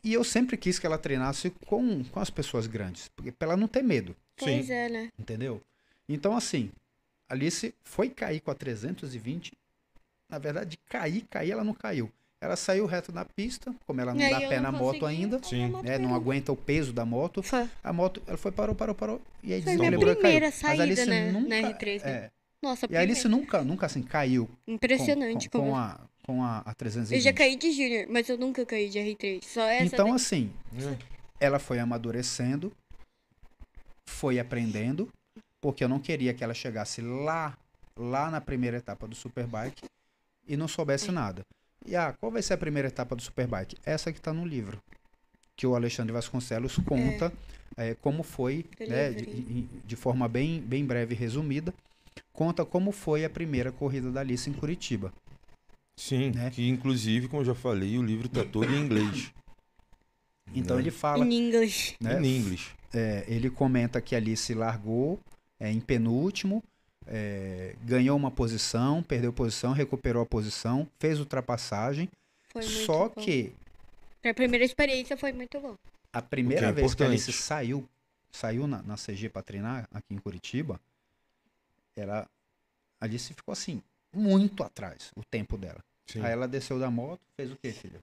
E eu sempre quis que ela treinasse com, com as pessoas grandes. Porque, pra ela não ter medo, Pois Sim. é, né? entendeu? Então, assim, Alice foi cair com a 320. Na verdade, cair, cair, ela não caiu. Ela saiu reto na pista, como ela não E dá pé não na moto ainda, a né? Não aguenta o peso da moto. Foi, A moto, ela foi, parou, parou, parou. E aí foi minha desequilibrou e caiu. primeira Mas a saída, Alice né? nunca, na R3, né? é, Nossa, E a Alice primeira. nunca, nunca assim, caiu com, Impressionante com, como... com a, com a, a 320. Eu já caí de Junior, mas eu nunca caí de R3. Só essa Então, daí. assim, É. ela foi amadurecendo, foi aprendendo, porque eu não queria que ela chegasse lá, lá na primeira etapa do Superbike e não soubesse nada. E ah, qual vai ser a primeira etapa do Superbike? Essa que está no livro, que o Alexandre Vasconcelos conta eh, como foi, né, de- de forma bem, bem breve e resumida, conta como foi a primeira corrida da Alice em Curitiba. Sim, Né? que inclusive, como eu já falei, o livro tá todo em inglês. Então Né? ele fala, Em inglês. né, Em inglês. É, ele comenta que ali se largou é, em penúltimo, é, ganhou uma posição, perdeu posição, recuperou a posição, fez ultrapassagem. Foi muito só bom. que Pra primeira experiência foi muito bom. a primeira é vez que a Alice importante. saiu, saiu na, na CG para treinar aqui em Curitiba, ela, a Alice ficou assim, muito atrás o tempo dela. Sim. Aí ela desceu da moto, fez o quê, filha?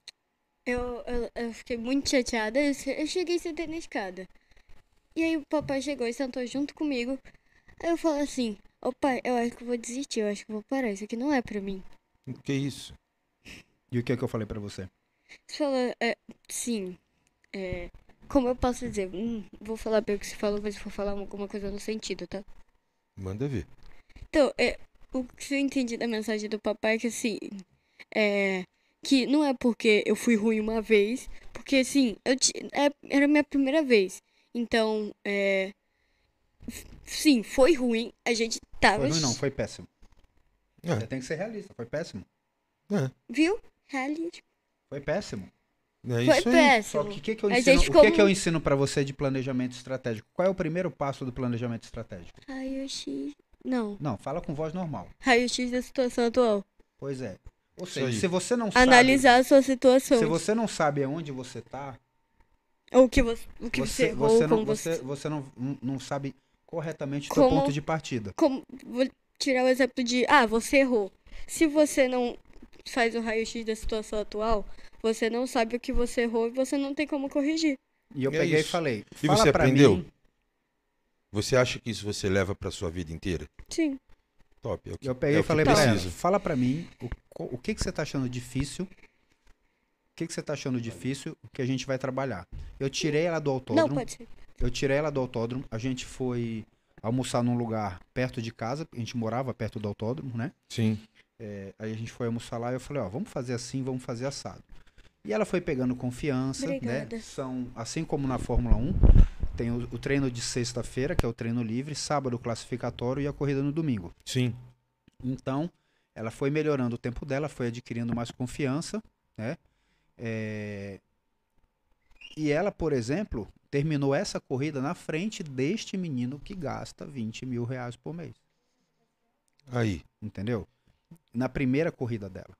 Eu, eu, eu fiquei muito chateada. Eu, che- eu cheguei e sentei na escada. E aí o papai chegou e sentou junto comigo. Aí eu falei assim, ô pai, eu acho que eu vou desistir, eu acho que eu vou parar, isso aqui não é pra mim. Que isso? E o que, é que eu falei para você? Você falou, é, sim, é, como eu posso dizer? Hum, vou falar bem o que você falou, mas vou falar alguma coisa no sentido, tá? Manda ver. Então, é, o que eu entendi da mensagem do papai é que assim, é, que não é porque eu fui ruim uma vez, porque assim, eu é, era a minha primeira vez. Então, é, sim, foi ruim, a gente tava, Foi ruim não, foi péssimo. É. Você tem que ser realista, foi péssimo. É, viu? Realismo. Foi péssimo. é Foi isso aí. Só péssimo. que o que, que eu ensino, o que, que como- eu ensino para você de planejamento estratégico? Qual é o primeiro passo do planejamento estratégico? Raio-X, não, Não, fala com voz normal. raio-X da situação atual. Pois é. Ou Isso seja, aí. se você não sabe, Analisar a sua situação. se você não sabe aonde você tá, Ou o que você, o que você, você, errou, você, não, você, você... você não, não- sabe corretamente o seu ponto de partida. como vou tirar o exemplo de ah você errou se você não faz o raio-x da situação atual você não sabe o que você errou e você não tem como corrigir E eu É peguei isso. e falei, E você aprendeu? mim, Você acha que isso você leva pra sua vida inteira? sim Top. É o que, eu peguei é e o falei pra ela, preciso. fala pra mim o, o que que você tá achando difícil, o que que você tá achando difícil que a gente vai trabalhar. Eu tirei ela do não autódromo, pode ser Eu tirei ela do autódromo, a gente foi almoçar num lugar perto de casa, a gente morava perto do autódromo, né? Sim. É, aí a gente foi almoçar lá e eu falei, ó, vamos fazer assim, vamos fazer assado. E ela foi pegando confiança, Obrigada. né? São, assim como na Fórmula 1, tem o, o treino de sexta-feira, que é o treino livre, sábado o classificatório e a corrida no domingo. Sim. Então, ela foi melhorando o tempo dela, foi adquirindo mais confiança, né? É, E ela, por exemplo, terminou essa corrida na frente deste menino que gasta 20 mil reais por mês. Aí, Entendeu? Na primeira corrida dela.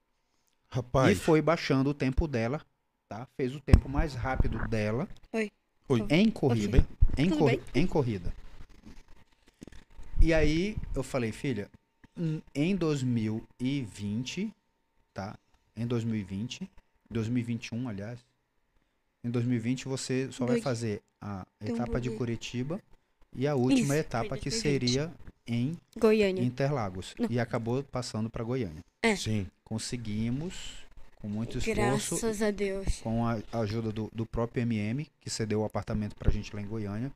rapaz. E foi baixando o tempo dela, tá? Fez o tempo mais rápido dela. Oi. Oi. Em corrida. Em, corri- bem? em corrida. E aí eu falei, filha, hum, em 2020, tá? Em 2020, 2021, aliás. Em 2020 você só vai fazer a Tem um etapa de. Curitiba e a última Isso, etapa que 2020. seria em Goiânia. Interlagos. Não. E acabou passando para Goiânia. É. Sim. Conseguimos, com muito esforço, Graças a Deus. com a ajuda do, do próprio MM, que cedeu o apartamento pra gente lá em Goiânia.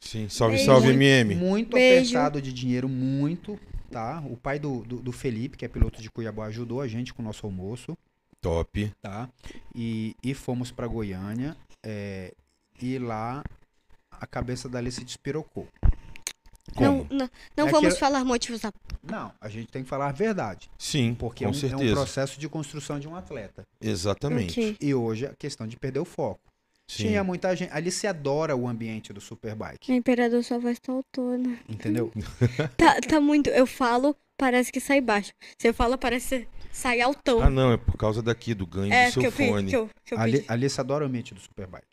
Sim. Salve, Beijo. salve, MM. Muito Beijo. apertado de dinheiro, muito, tá? O pai do, do, do Felipe, que é piloto de Cuiabá, ajudou a gente com o nosso almoço, Top. tá? E, e fomos pra Goiânia, é, e lá a cabeça dali se despirocou. Não, Como? não, não É vamos que- falar motivos. a- Não, a gente tem que falar a verdade, Sim, porque com é um, é um processo de construção de um atleta. Exatamente. Ok. E hoje é a questão de perder o foco. Sim. Tinha muita gente. Ali se adora o ambiente do Superbike. O imperador só vai estar autônomo. Entendeu? Tá, tá muito. Eu falo, parece que sai baixo. Você fala, parece que sai altão. Ah, não, é por causa daqui do ganho é, do seu que fone. que eu, que eu Ali, pedi. ali se adora o ambiente do Superbike.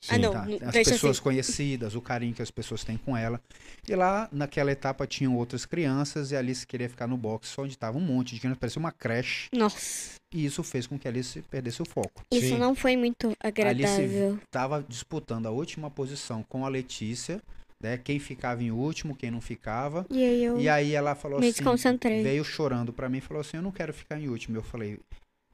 Sim. Ah, não. tá? As deixa pessoas assim. conhecidas, o carinho que as pessoas têm com ela. E lá, naquela etapa, tinham outras crianças e a Alice queria ficar no box, só onde tava um monte de crianças, parecia uma creche. Nossa, E isso fez com que a Alice perdesse o foco. isso Sim. não foi muito agradável. Tava disputando a última posição com a Letícia, né? Quem ficava em último, quem não ficava. E aí eu. E aí ela falou me assim, desconcentrei. veio chorando pra mim e falou assim, eu não quero ficar em último. Eu falei,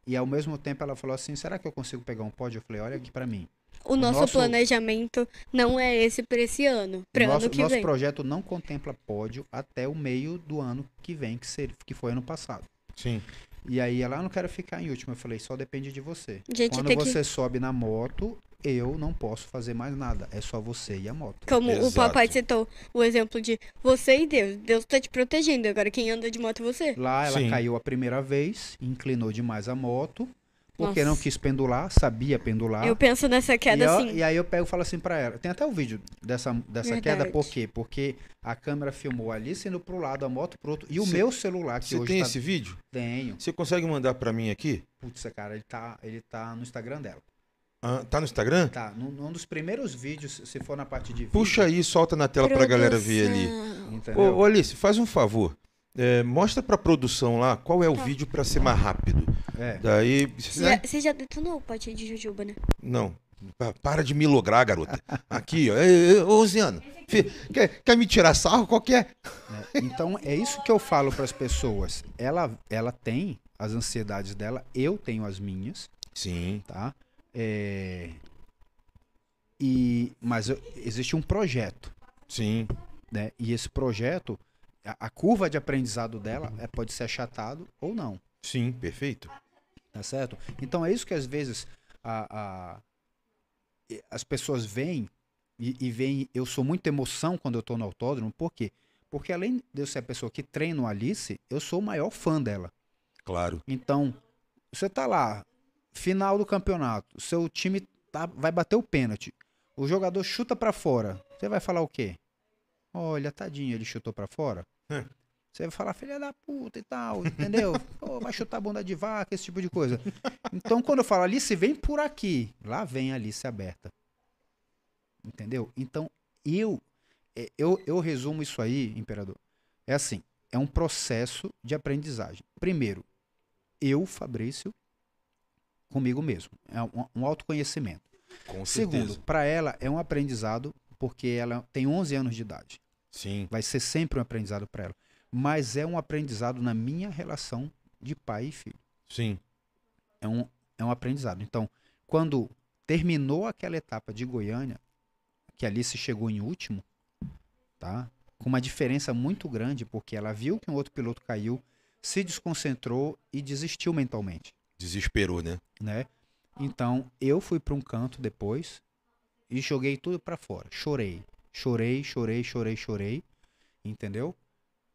e ao mesmo tempo ela falou assim, será que eu consigo pegar um pódio? Eu falei, olha aqui pra mim. O nosso, nosso- planejamento não é esse pra esse ano. Pra nosso ano que nosso vem. projeto não contempla pódio até o meio do ano que vem, que, ser, que foi ano passado. Sim. E aí ela, "Ah, não quero ficar em último. Eu falei, só depende de você. Gente, Quando tem que. você sobe na moto, eu não posso fazer mais nada. É só você e a moto. Como o Exato. papai citou o exemplo de você e Deus. Deus tá te protegendo. Agora quem anda de moto é você. Lá ela Sim. caiu a primeira vez, inclinou demais a moto, porque Nossa. não quis pendular, sabia pendular. Eu penso nessa queda e, eu- assim. e aí eu pego e falo assim pra ela. Tem até o vídeo dessa, dessa queda, por quê? Porque a câmera filmou ali sendo pro lado, a moto pro outro. E o Cê- meu celular, que Você hoje tem tá... esse vídeo? Tenho. Você consegue mandar pra mim aqui? Putz, cara, ele tá, ele tá no Instagram dela. Ah, tá no Instagram? Tá, num, num dos primeiros vídeos, se for na parte de vídeo. Puxa aí, solta na tela pra galera ver ali. Produção. Ô, ô Alice, faz um favor. É, mostra pra produção lá qual é o Tá. vídeo pra ser mais rápido. É. Daí. Você né? já, você já detonou o pote de jujuba, né? Não. Pa- Para de me lograr, garota. Aqui, ó. Ô, Luciano. fi- Quer, quer me tirar sarro? Qual que é? É, Então é isso que eu falo para as pessoas. Ela, ela tem as ansiedades dela, eu tenho as minhas, Sim. tá? É, E mas eu- existe um projeto, Sim. né? E esse projeto, a, a curva de aprendizado dela é, pode ser achatado ou não, Sim, perfeito. Tá certo? Então é isso que às vezes a, a- as pessoas veem e, e veem. Eu sou muita emoção quando eu tô no autódromo, por quê? Porque além de eu ser a pessoa que treina o Alice, eu sou o maior fã dela. Claro. Então, você tá lá, final do campeonato, o seu time tá- vai bater o pênalti. O jogador chuta pra fora. Você vai falar o quê? Olha, tadinho, ele chutou pra fora. É. Você vai falar, filha da puta e tal, entendeu? Pô, vai chutar bunda de vaca, esse tipo de coisa. Então, quando eu falo Alice, vem por aqui. Lá vem a Alice aberta. Entendeu? Então, eu, é, eu, eu resumo isso aí, imperador. É assim, é um processo de aprendizagem. Primeiro, eu, Fabrício, comigo mesmo. É um, um autoconhecimento. Com Segundo, certeza. para ela é um aprendizado porque ela tem 11 anos de idade. Sim. Vai ser sempre um aprendizado para ela. Mas é um aprendizado na minha relação de pai e filho. Sim. É um, é um aprendizado. Então, quando terminou aquela etapa de Goiânia, que a Alice chegou em último, tá? Com uma diferença muito grande, porque ela viu que um outro piloto caiu, se desconcentrou e desistiu mentalmente, Desesperou, né? né? Então, eu fui para um canto depois e joguei tudo para fora. Chorei, chorei, chorei, chorei, chorei, entendeu?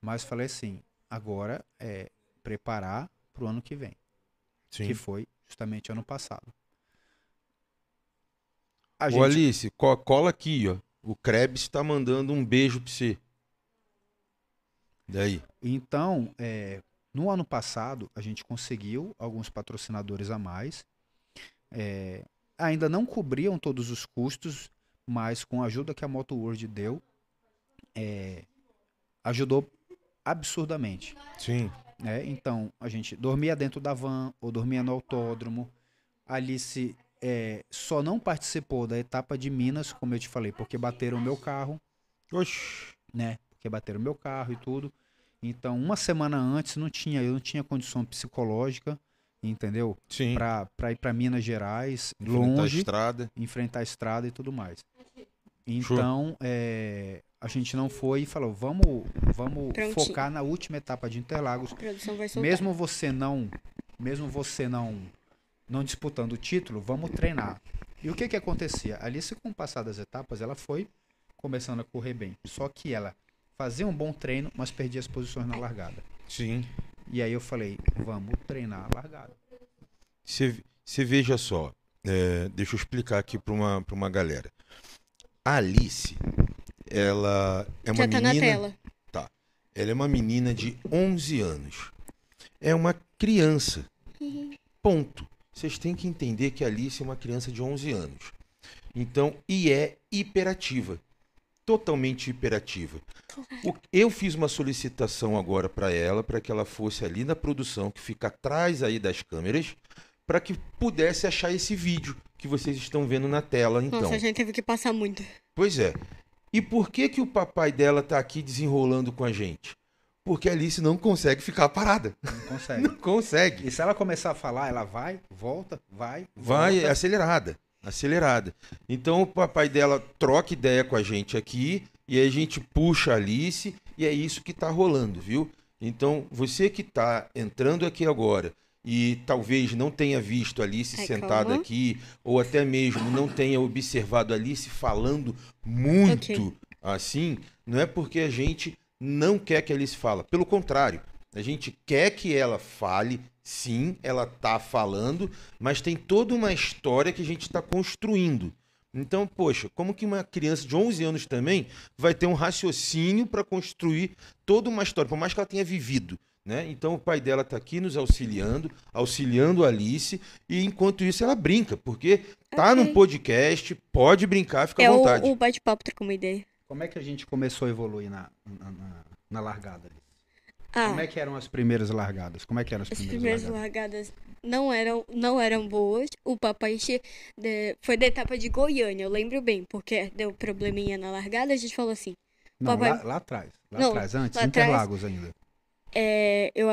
Mas falei assim, agora é preparar para o ano que vem Sim. que foi justamente ano passado. A Ô gente, Alice, co- cola aqui, ó. O Krebs tá mandando um beijo pra você. Daí. Então, é, no ano passado, a gente conseguiu alguns patrocinadores a mais. É, ainda não cobriam todos os custos, mas com a ajuda que a Moto World deu, é, ajudou absurdamente. Sim. né? Então, a gente dormia dentro da van ou dormia no autódromo. A Alice é, só não participou da etapa de Minas, como eu te falei, porque bateram o meu carro Oxi. né? Porque bateram meu carro e tudo. Então, uma semana antes não tinha, eu não tinha condição psicológica, entendeu? Sim. Pra, pra ir pra Minas Gerais, Enfrentar a longe, estrada. enfrentar a estrada e tudo mais. Então, é, a gente não foi e falou, vamos, vamos Prontinho. focar na última etapa de Interlagos. A produção vai soltar. Mesmo você não, mesmo você não, não disputando o título, vamos treinar. E o que que acontecia? Alice, com o passar das etapas, ela foi começando a correr bem. Só que ela fazia um bom treino, mas perdia as posições na largada. Sim. E aí eu falei, vamos treinar a largada. Você veja só. é, deixa eu explicar aqui pra uma, pra uma galera. A Alice, ela é uma Já tá na menina. tela. Ela é uma menina de 11 anos. É uma criança. Ponto. Vocês têm que entender que a Alice é uma criança de 11 anos. Então, e é hiperativa. Totalmente hiperativa. O- eu fiz uma solicitação agora para ela, para que ela fosse ali na produção, que fica atrás aí das câmeras, para que pudesse achar esse vídeo que vocês estão vendo na tela, então. Nossa, a gente teve que passar muito. Pois é. E por que que o papai dela tá aqui desenrolando com a gente? Porque a Alice não consegue ficar parada. Não consegue. Não consegue. E se ela começar a falar, ela vai, volta, vai, Vai volta. acelerada. Acelerada. Então o papai dela troca ideia com a gente aqui e aí a gente puxa a Alice e é isso que tá rolando, viu? Então você que tá entrando aqui agora e talvez não tenha visto Alice Ai, sentada calma. aqui ou até mesmo não tenha observado Alice falando muito Ok. assim, não é porque a gente não quer que Alice fala. Pelo contrário, a gente quer que ela fale, sim, ela tá falando, mas tem toda uma história que a gente está construindo. Então, poxa, como que uma criança de 11 anos também vai ter um raciocínio para construir toda uma história, por mais que ela tenha vivido, né? Então o pai dela está aqui nos auxiliando, auxiliando a Alice, e enquanto isso ela brinca, porque tá Ok. num podcast, pode brincar, fica É à o, vontade. o bate-papo tá com uma ideia. Como é que a gente começou a evoluir na, na, na- na largada? ali? Ah, Como é que eram as primeiras largadas? Como é que eram as as primeiras, primeiras largadas? largadas não eram, não eram boas. O papai che- de- foi da etapa de Goiânia, eu lembro bem, porque deu probleminha na largada, a gente falou assim, Não, papai- lá, lá atrás. Lá Não, atrás, antes, lá atrás- Interlagos ainda. É, eu,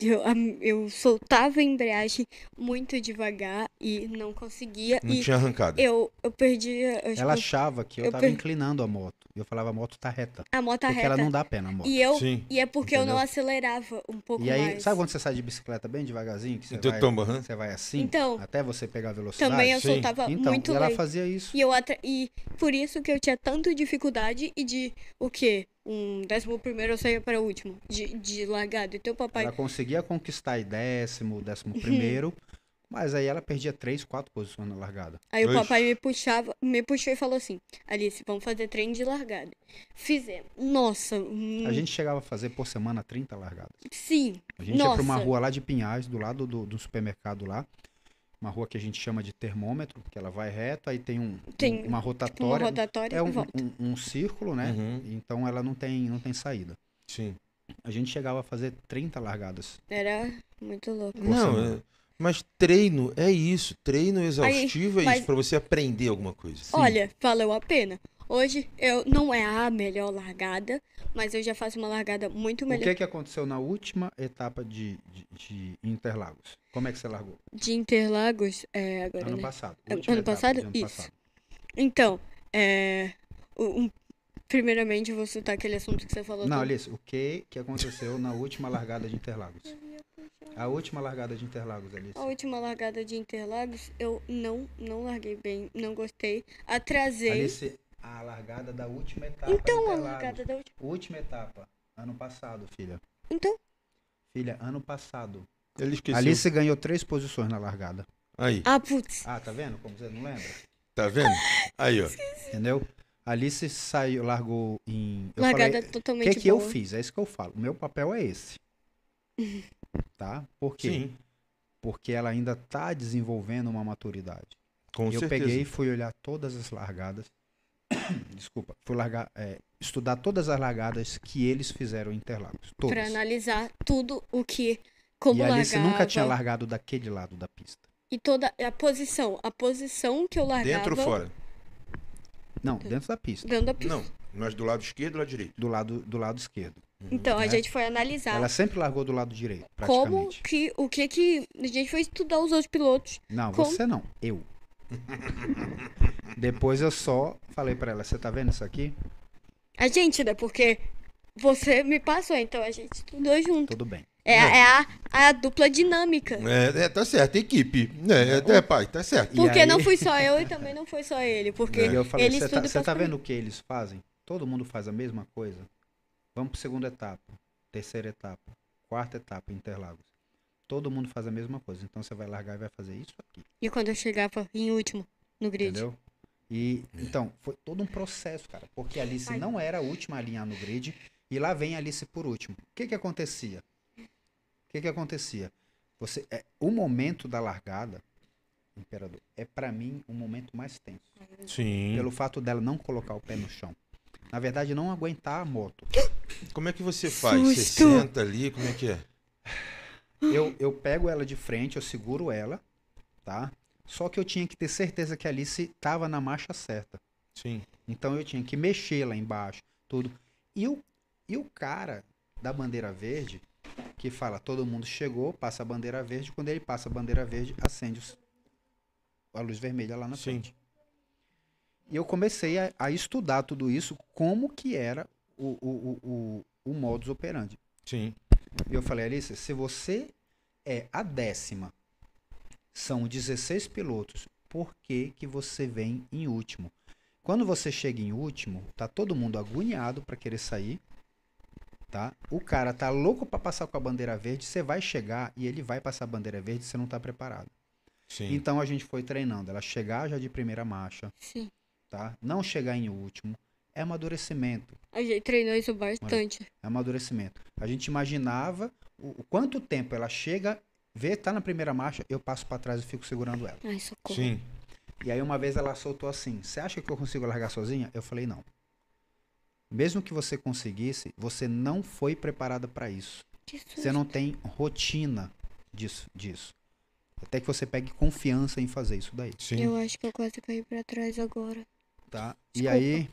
eu, eu soltava a embreagem muito devagar e não conseguia. Não e tinha arrancada. eu, eu perdia. Eu, Ela tipo, achava que eu, eu tava per- inclinando a moto. E eu falava, a moto tá reta. a moto porque reta. ela não dá pé na moto. E, eu, Sim. e é porque eu não Entendeu? acelerava um pouco E aí, mais. sabe quando você sai de bicicleta bem devagarzinho? Que você, Então, vai, toma, você vai assim, Então, até você pegar a velocidade? Também eu Sim. soltava Então, muito e ela leite. fazia isso. E, eu atra... e por isso que eu tinha tanta dificuldade e de o quê? Um décimo primeiro eu saía para o último. De, de largada. E teu papai. Ela conseguia conquistar décimo, décimo primeiro, mas aí ela perdia três, quatro posições na largada. Aí o papai me puxava, me puxou e falou assim: Alice, vamos fazer treino de largada. Fizemos. Nossa, hum, A gente chegava a fazer por semana 30 largadas. sim. A gente ia pra uma Nossa. rua lá de Pinhais, do lado do, do supermercado lá. Uma rua que a gente chama de termômetro, que ela vai reto, aí tem, um, Tem, um- uma Tipo, uma rotatória. rotatória é e um, um, um círculo, né? Uhum. Então ela não tem, não tem saída. Sim. A gente chegava a fazer 30 largadas. Era muito louco. Não, é- mas treino é isso. Treino exaustivo é mas- isso, pra você aprender alguma coisa. Olha, valeu a pena. Hoje eu não é a melhor largada, mas eu já faço uma largada muito O melhor. que que aconteceu na última etapa de, de, de Interlagos? Como é que você largou? De Interlagos, é, agora Ano né? passado. Ano última etapa passado? ano Isso. passado. Então, é. o- um- primeiramente, eu vou citar aquele assunto que você falou. Não, Alice, o que que aconteceu na última largada de Interlagos? A última largada de Interlagos, Alice. A última largada de Interlagos, eu não, não larguei bem, não gostei. Atrasei. Alice, a largada da última etapa então, a largada da última. Última etapa, ano passado, filha. Então, Filha, ano passado. Ele esqueceu. Alice ganhou três posições na largada. Aí, ah, putz. Ah, tá vendo como você não lembra? Tá vendo? Aí, ó. Entendeu? Alice saiu, largou em. Eu Largada falei, o totalmente que, que eu boa. fiz? É isso que eu falo. O meu papel é esse. Tá? Por quê? Sim, Porque ela ainda tá desenvolvendo uma maturidade. com eu certeza. peguei e fui olhar todas as largadas. Desculpa, fui largar, é, estudar todas as largadas que eles fizeram em Interlagos. Todas. Pra analisar tudo o que. Como e a Alice largava. nunca tinha largado daquele lado da pista. E toda a posição. A posição que eu largava. Dentro ou fora? Não, dentro da pista. Dentro da pista. Não, mas do lado esquerdo ou do lado direito? Do lado, do lado esquerdo. Então, a né? gente foi analisar Ela sempre largou do lado direito, como que. O que que. A gente foi estudar os outros pilotos. Não, como- você não. Eu. Depois eu só falei pra ela, você tá vendo isso aqui? A gente, né? Porque você me passou, então a gente estudou junto. Tudo bem. É, é a, a dupla dinâmica. É, é, tá certo, equipe. É, é, é, pai, tá certo. Porque aí- não fui só eu e também não foi só ele. Porque E eu falei, ele você estuda tá, e você tá pra vendo o que eles fazem? Todo mundo faz a mesma coisa? Vamos pra segunda etapa, terceira etapa, quarta etapa, Interlagos. Todo mundo faz a mesma coisa. Então você vai largar e vai fazer isso aqui, E quando eu chegava em último no grid. entendeu? E então, foi todo um processo, cara. Porque a Alice não era a última a alinhar no grid. E lá vem a Alice por último. O que que acontecia? O que que acontecia? Você, é, o momento da largada, Imperador, é pra mim o momento mais tenso. Sim. Pelo fato dela não colocar o pé no chão. Na verdade, não aguentar a moto. Como é que você faz? Você Susto. senta ali, como é que é? Eu, eu pego ela de frente, eu seguro ela, tá? Só que eu tinha que ter certeza que a Alice tava na marcha certa. Sim. Então eu tinha que mexer lá embaixo, tudo. E o, e o cara da bandeira verde, que fala, todo mundo chegou, passa a bandeira verde, quando ele passa a bandeira verde, acende os- a luz vermelha lá na Sim. frente. E eu comecei a, a estudar tudo isso, como que era o, o, o, o, o modus operandi. Sim. E eu falei, Alice, se você é a décima, são 16 pilotos, por que, que você vem em último? Quando você chega em último, tá todo mundo agoniado para querer sair, tá? O cara tá louco para passar com a bandeira verde, você vai chegar e ele vai passar a bandeira verde, você não tá preparado. Sim. Então a gente foi treinando, ela chegar já de primeira marcha, Sim. tá? Não chegar em último, é amadurecimento. A gente treinou isso bastante. É amadurecimento. A gente imaginava o, o quanto tempo ela chega, vê, tá na primeira marcha, eu passo pra trás e fico segurando ela. Ai, socorro. Sim. E aí uma vez ela soltou assim: "Você acha que eu consigo largar sozinha?" Eu falei: "Não. Mesmo que você conseguisse, você não foi preparada para isso. Você não tem rotina disso, disso. Até que você pegue confiança em fazer isso daí, Sim. Eu acho que eu quase caí pra trás agora. tá? E Desculpa. aí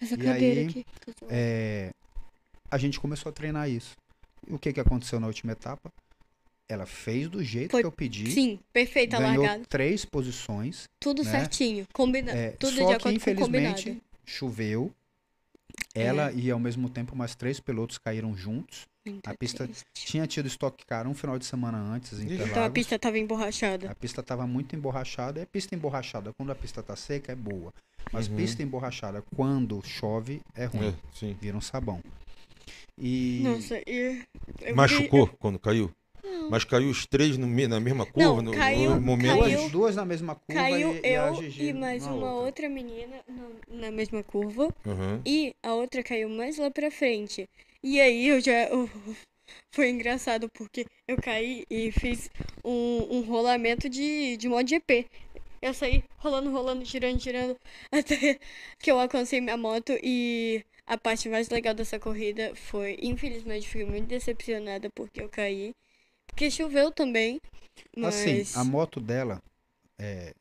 Essa E cadeira aí, aqui. É, a gente começou a treinar isso. E o que que aconteceu na última etapa? Ela fez do jeito Foi- que eu pedi. Sim, perfeita a ganhou largada. três posições. Tudo né? certinho. Combina... É, Tudo só de que acordo com o infelizmente combinado. choveu. É. Ela e ao mesmo tempo mais três pilotos caíram juntos. Muito a pista- triste. Tinha tido Stock Car um final de semana antes em Então, a pista tava emborrachada. A pista estava muito emborrachada. A pista emborrachada, quando a pista tá seca, é boa. Mas Uhum. pista emborrachada, quando chove, é ruim. É, sim. Vira um sabão. E Nossa, e... eu Machucou vi- quando caiu? Não. Mas caiu os três no na mesma curva? no, caiu- no momento. duas, caiu- duas na mesma curva Caiu e, e a eu Gigi e mais na uma outra. outra menina na, na mesma curva. Aham. E a outra caiu mais lá pra frente. E aí eu já. eu- foi engraçado porque eu caí e fiz um, um rolamento de, de modo GP. Eu saí rolando, rolando, girando, girando, até que eu alcancei minha moto e a parte mais legal dessa corrida foi, infelizmente, fiquei muito decepcionada porque eu caí. Porque choveu também. Mas Assim, a moto dela é,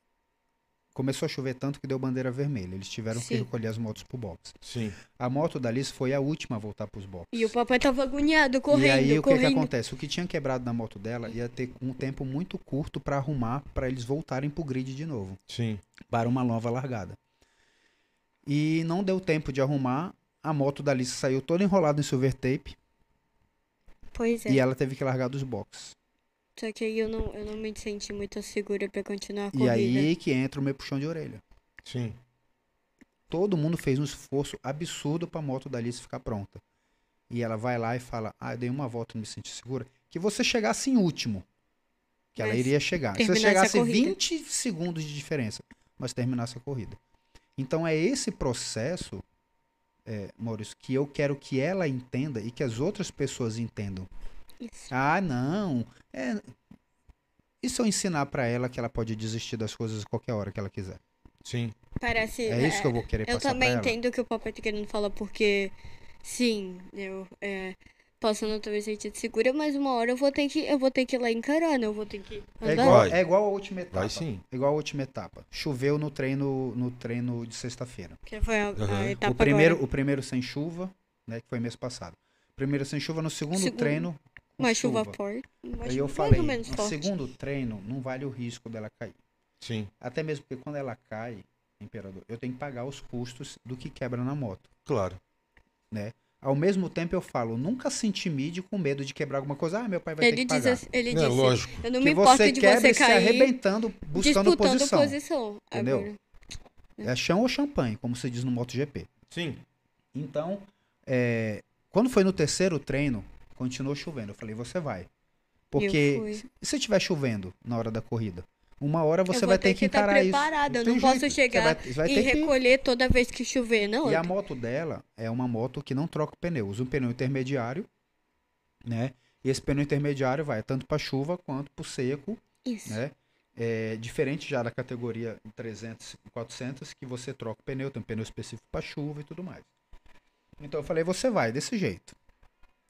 começou a chover tanto que deu bandeira vermelha. Eles tiveram que Sim. recolher as motos pro box. Sim. A moto da Alice foi a última a voltar pros boxes. E o papai tava agoniado, correndo, e aí o que, que acontece? O que tinha quebrado na moto dela ia ter um tempo muito curto para arrumar para eles voltarem pro grid de novo, Sim. para uma nova largada. E não deu tempo de arrumar. A moto da Alice saiu toda enrolada em silver tape Pois é. e ela teve que largar dos boxes. Só que aí eu não, eu não me senti muito segura pra continuar a E corrida. aí que entra o meu puxão de orelha. Sim. Todo mundo fez um esforço absurdo para a moto da Alice ficar pronta. E ela vai lá e fala: Ah, eu dei uma volta e não me senti segura. Que você chegasse em último. Que ela Mas iria chegar. Se você chegasse corrida. 20 segundos de diferença, mas terminasse a corrida. Então é esse processo, é, Maurício, que eu quero que ela entenda e que as outras pessoas entendam. Isso. Ah, não. É... E se eu ensinar pra ela que ela pode desistir das coisas a qualquer hora que ela quiser? Sim. Parece. É isso que eu vou querer Eu passar também pra ela. entendo o que o papai tá querendo falar, porque sim, eu é, ter me sentido segura, mas uma hora eu vou ter que, eu vou ter que ir lá encarando, eu vou ter que É andar. igual, Vai. é igual a última etapa. Vai sim. Igual a última etapa. Choveu no treino, no treino de sexta-feira. Que foi a, a Aham. etapa O primeiro, agora. o primeiro sem chuva, né, que foi mês passado. Primeiro sem chuva, no segundo, Segundo, treino Uma chuva forte. Uma Aí eu chuva falei, mais ou menos no forte. segundo treino, não vale o risco dela cair. Sim. Até mesmo porque quando ela cai, imperador, eu tenho que pagar os custos do que quebra na moto. Claro. Ao mesmo tempo eu falo, nunca se intimide com medo de quebrar alguma coisa. Ah, meu pai vai ter Ele que diz, pagar. assim- ele É disse, lógico. eu não que me importo você de quebra você e se cair arrebentando, buscando disputando posição. posição. Entendeu? Agora, É chão ou champanhe, como se diz no MotoGP. Sim. Então, é, quando foi no terceiro treino, continuou chovendo. Eu falei, você vai. Porque se estiver chovendo na hora da corrida, uma hora você vai ter que estar encarar isso. preparada, eu tem não posso jeito. Você chegar vai- você vai e ter que- recolher toda vez que chover, não. E a moto dela é uma moto que não troca pneu, usa um pneu intermediário, né? E esse pneu intermediário vai tanto para chuva quanto para seco, Isso. né? É diferente já da categoria 300 e 400 que você troca o pneu, tem um pneu específico para chuva e tudo mais. Então eu falei, você vai desse jeito,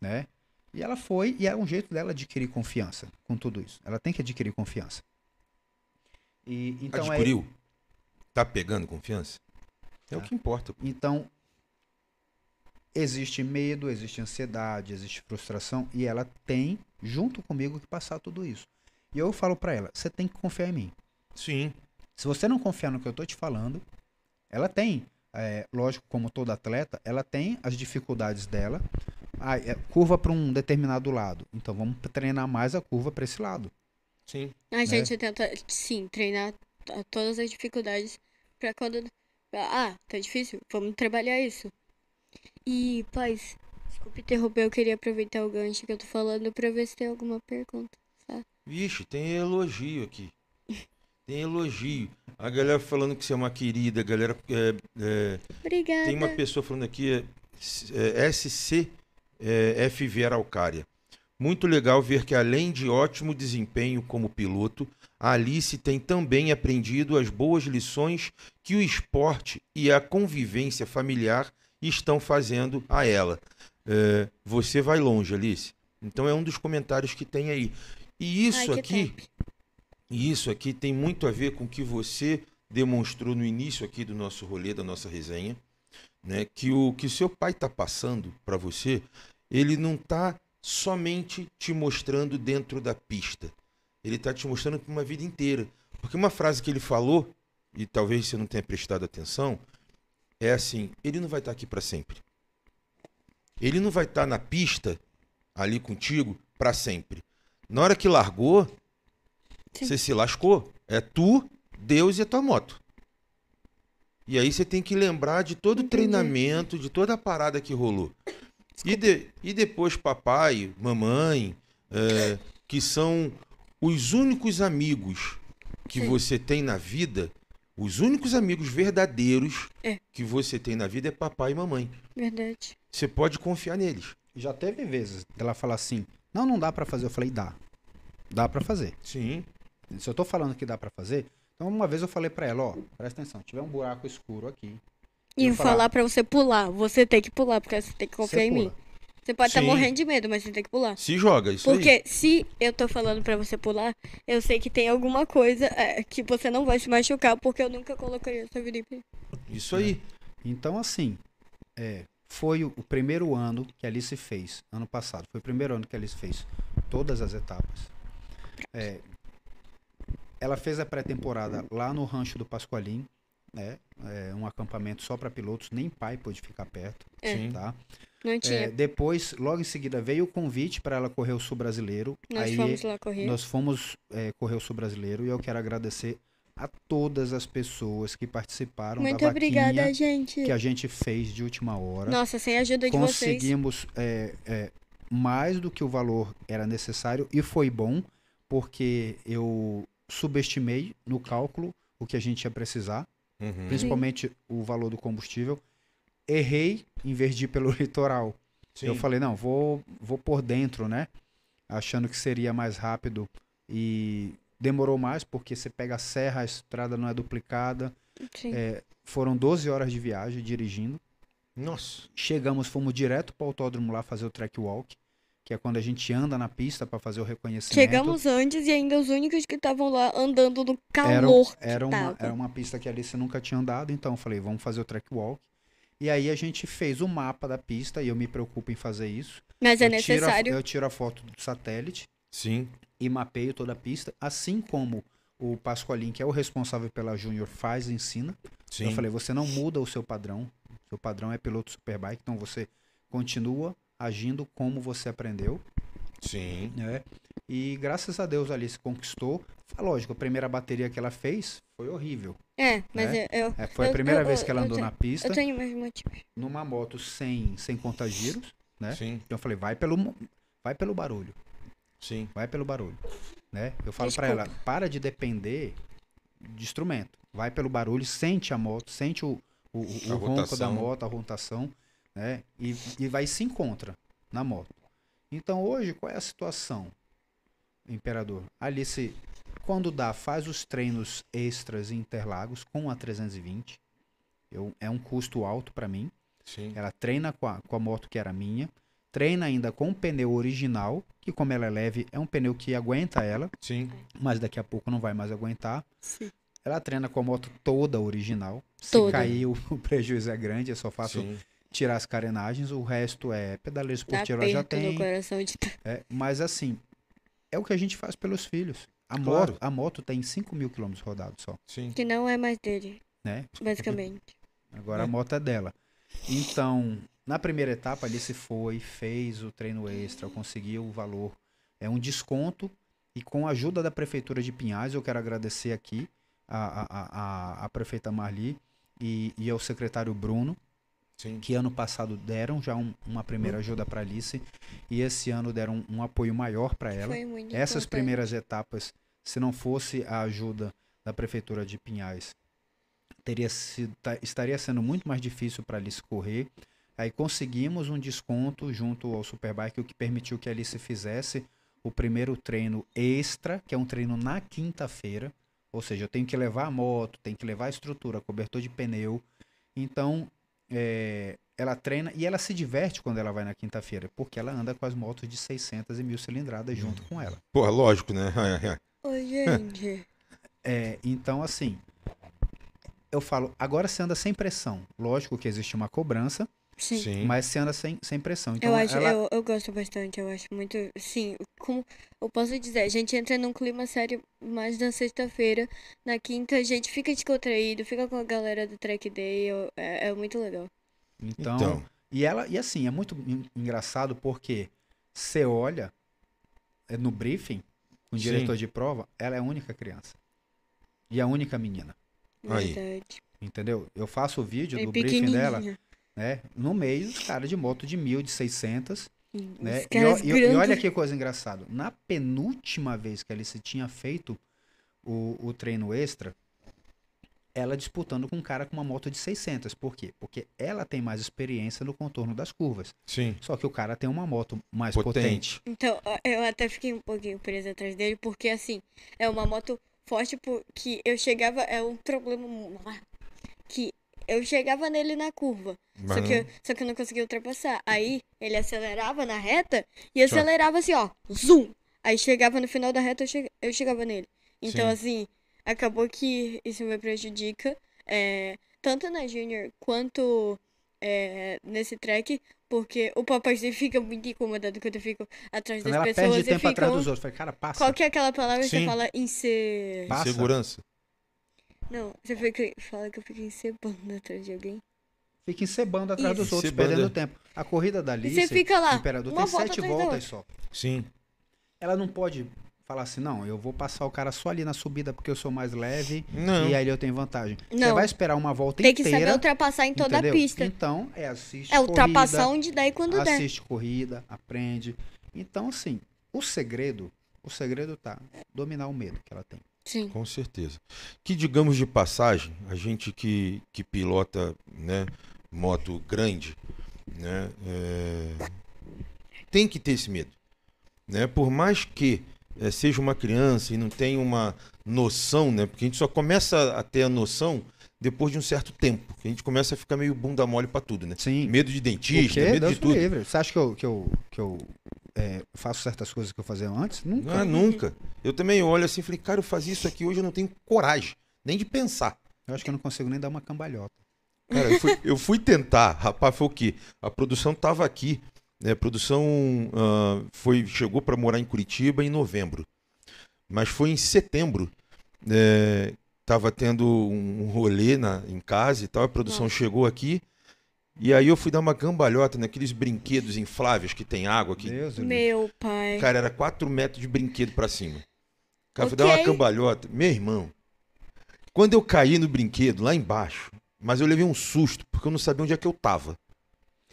né? E ela foi, e é um jeito dela adquirir confiança com tudo isso. Ela tem que adquirir confiança. E então é Adquiriu? Tá pegando confiança? É o Tá. que importa. Então, existe medo, existe ansiedade, existe frustração e ela tem, junto comigo, que passar tudo isso. E eu falo pra ela: você tem que confiar em mim. Sim. Se você não confiar no que eu tô te falando, ela tem, é, lógico, como todo atleta, ela tem as dificuldades dela. Ah, é curva para um determinado lado. Então vamos treinar mais a curva para esse lado. Sim. Né? A gente tenta, sim, treinar todas as dificuldades pra quando. Ah, tá difícil? Vamos trabalhar isso. E, paz, desculpe interromper, eu queria aproveitar o gancho que eu tô falando pra ver se tem alguma pergunta. Vixe, tem elogio aqui. Tem elogio. A galera falando que você é uma querida, a galera. é, é, Obrigada. tem uma pessoa falando aqui, é, é, SC é, FV Araucária. Muito legal ver que, além de ótimo desempenho como piloto, a Alice tem também aprendido as boas lições que o esporte e a convivência familiar estão fazendo a ela. É, você vai longe, Alice. Então é um dos comentários que tem aí. E isso Ai, aqui, e isso aqui tem muito a ver com o que você demonstrou no início aqui do nosso rolê, da nossa resenha, né? Que o que o seu pai está passando para você, ele não está somente te mostrando dentro da pista. Ele está te mostrando para uma vida inteira. Porque uma frase que ele falou, e talvez você não tenha prestado atenção, é assim: ele não vai estar aqui para sempre. Ele não vai estar na pista ali contigo para sempre. Na hora que largou, Sim. você se lascou. É tu, Deus e a tua moto. E aí você tem que lembrar de todo o treinamento, de toda a parada que rolou. E, de- e depois papai, mamãe, é, que são os únicos amigos que Sim. você tem na vida, os únicos amigos verdadeiros É. que você tem na vida é papai e mamãe. Verdade. Você pode confiar neles. Já teve vezes dela falar assim: não, não dá pra fazer. Eu falei: dá. Dá pra fazer. Sim. Se eu tô falando que dá pra fazer, então uma vez eu falei pra ela: ó, presta atenção, tiver um buraco escuro aqui. E Eu falar- falar pra você pular. Você tem que pular, porque você tem que confiar você em mim. Você pode estar Sim. morrendo de medo, mas você tem que pular. Se joga, isso aí. Porque se eu tô falando pra você pular, eu sei que tem alguma coisa é, que você não vai se machucar, porque eu nunca colocaria essa vida em perigo. Isso aí. Então, assim, é, foi o, o primeiro ano que a Alice fez, ano passado, foi o primeiro ano que a Alice fez todas as etapas. É, ela fez a pré-temporada lá no Rancho do Pascoalim, né? É, um acampamento só para pilotos, nem pai pôde ficar perto, É. Sim. tá? Não tinha. É, depois, logo em seguida, veio o convite para ela correr o Sul Brasileiro. Nós Aí fomos lá correr. nós fomos é, correr o Sul Brasileiro e eu quero agradecer a todas as pessoas que participaram Muito da obrigada, gente. que a gente fez de última hora. Nossa, sem a ajuda de vocês. Conseguimos é, é, mais do que o valor era necessário e foi bom porque eu subestimei no cálculo o que a gente ia precisar, Uhum. principalmente o valor do combustível. Errei em vez de ir pelo litoral. Sim. Eu falei, não, vou, vou por dentro, né? Achando que seria mais rápido e demorou mais porque você pega a serra, a estrada não é duplicada. Sim. É, foram 12 horas de viagem dirigindo. Nossa. Chegamos, fomos direto para o autódromo lá fazer o track walk, que é quando a gente anda na pista para fazer o reconhecimento. Chegamos antes e ainda os únicos que estavam lá andando no era, calor era, que uma, era uma pista que a Alice nunca tinha andado, então eu falei, vamos fazer o track walk. E aí a gente fez o mapa da pista e eu me preocupo em fazer isso. Mas é eu tiro a- necessário. eu tiro a foto do satélite Sim. e mapeio toda a pista, assim como o Pascoalin, que é o responsável pela Júnior, faz e ensina. Sim. Eu falei, você não muda o seu padrão. Seu padrão é piloto superbike, então você continua agindo como você aprendeu, Sim. né? E graças a Deus a Alice conquistou. Lógico, a primeira bateria que ela fez foi horrível. É, mas né? eu, eu, É, foi a Eu- primeira eu- vez que ela eu andou tenho- na pista, eu tenho meus motivos. numa moto sem, sem contagiros, né? Sim. Então eu falei, vai pelo, vai pelo barulho. Sim. vai pelo barulho, né? Eu falo pra ela, para de depender de instrumento, vai pelo barulho, sente a moto, sente o, o, o- o ronco da moto, a rotação, né? E, e vai e se encontra na moto. Então hoje, qual é a situação, Imperador? Alice, quando dá, faz os treinos extras em Interlagos com a 320. Eu, é um custo alto para mim. Sim. Ela treina com a, com a moto que era minha. Treina ainda com o pneu original, que como ela é leve, é um pneu que aguenta ela, Sim. mas daqui a pouco não vai mais aguentar. Sim. Ela treina com a moto toda original. Se Toda. cair, o, o prejuízo é grande, eu só faço Sim. Tirar as carenagens. O resto é pedaleiro esportivo, ela já tem. coração de é, mas assim, é o que a gente faz pelos filhos. A, Claro. moto, a moto tem 5 mil quilômetros rodados só, Sim. que não é mais dele, né? basicamente. Agora É. a moto é dela. Então, na primeira etapa, ali se foi, fez o treino extra, conseguiu o valor. É um desconto. E com a ajuda da Prefeitura de Pinhais, eu quero agradecer aqui a, a, a, a- a prefeita Marli e, e ao secretário Bruno, Sim. que ano passado deram já um- uma primeira ajuda para Alice e esse ano deram um apoio maior para ela. Essas importante. primeiras etapas, se não fosse a ajuda da prefeitura de Pinhais, teria sido, ta- estaria sendo muito mais difícil para Alice correr. Aí conseguimos um desconto junto ao Superbike, o que permitiu que a Alice fizesse o primeiro treino extra, que é um treino na quinta-feira. Ou seja, eu tenho que levar a moto, tenho que levar a estrutura, cobertor de pneu. Então, é, ela treina e ela se diverte quando ela vai na quinta-feira, porque ela anda com as motos de 600 e mil cilindradas junto com ela. Porra, lógico, né? Ô, gente. É, então, assim, eu falo, agora você anda sem pressão. Lógico que existe uma cobrança, Sim. Sim. mas você anda sem, sem pressão. Então, eu acho, ela, eu, eu gosto bastante, eu acho muito, sim, como eu posso dizer, a gente entra num clima sério mais na sexta-feira, na quinta a gente fica descontraído, fica com a galera do track day, eu- é, é muito legal. então, Então, E ela, e assim, é muito en- engraçado porque você olha é, no briefing, com o Sim. diretor de prova, ela é a única criança. E a única menina. Aí. Verdade. Entendeu? Eu faço o vídeo Bem do briefing dela. Né? No meio dos caras de moto de mil, de 600, Hum, né? E, ó- e- e olha que coisa engraçada. Na penúltima vez que a Alice tinha feito o, o treino extra, ela disputando com um cara com uma moto de 600. Por quê? Porque ela tem mais experiência no contorno das curvas. sim. Só que o cara tem uma moto mais Potente. potente. Então, eu até fiquei um pouquinho presa atrás dele, porque assim, é uma moto forte porque eu chegava, é um problema que eu chegava nele na curva, só que, eu, só que eu não conseguia ultrapassar. Aí ele acelerava na reta e acelerava assim, ó, zoom. Aí chegava no final da reta, eu, che- eu chegava nele. Então, Sim. assim, acabou que isso me prejudica, é, tanto na Junior quanto é, nesse track, porque o papaizinho fica muito incomodado quando eu fico atrás Quando das ela pessoas perde e tempo atrás ficam... dos outros. Falei, cara, passa. Qual que é aquela palavra que Sim. você fala em ser... Passa. Não, você fica, fala que eu fico encebando atrás de alguém. Fica encebando atrás dos Isso. outros, Encebando. perdendo tempo. A corrida da E Alice, você fica lá, Imperador, uma tem volta sete atrás da voltas só. Sim. Ela não pode falar assim, não, eu vou passar o cara só ali na subida porque eu sou mais leve Não. e aí eu tenho vantagem. Você Não. vai esperar uma volta Tem que inteira. saber ultrapassar em toda entendeu? a pista. Então, é assiste É ultrapassar corrida, onde der e quando der. assiste corrida, aprende. Então, assim, o segredo, o segredo tá dominar o medo que ela tem. Sim. Com certeza. Que digamos de passagem, a gente que, que pilota né, moto grande, né, é, tem que ter esse medo. Né? Por mais que é, seja uma criança e não tenha uma noção, né? Porque a gente só começa a ter a noção depois de um certo tempo. Que a gente começa a ficar meio bunda mole pra tudo, né? Sim. Medo de dentista, medo Deus de tudo. livre. Você acha que eu, que eu, que eu é, faço certas coisas que eu fazia antes? Nunca. Ah, nunca. Eu também olho assim e falei, cara, eu fazia isso aqui hoje, eu não tenho coragem, nem de pensar. Eu acho que eu não consigo nem dar uma cambalhota. Cara, eu fui, eu fui tentar, rapaz, foi o quê? A produção tava aqui, né? A produção ah, foi, chegou para morar em Curitiba em novembro. Mas foi em setembro. É, tava tendo um um rolê na, em casa e tal, a produção Nossa. chegou aqui. E aí eu fui dar uma cambalhota naqueles brinquedos infláveis que tem água aqui. Meu pai. Cara, era 4 metros de brinquedo pra cima. Cara, eu fui dar uma cambalhota. Meu irmão, quando eu caí no brinquedo, lá embaixo, mas eu levei um susto, porque eu não sabia onde é que eu tava.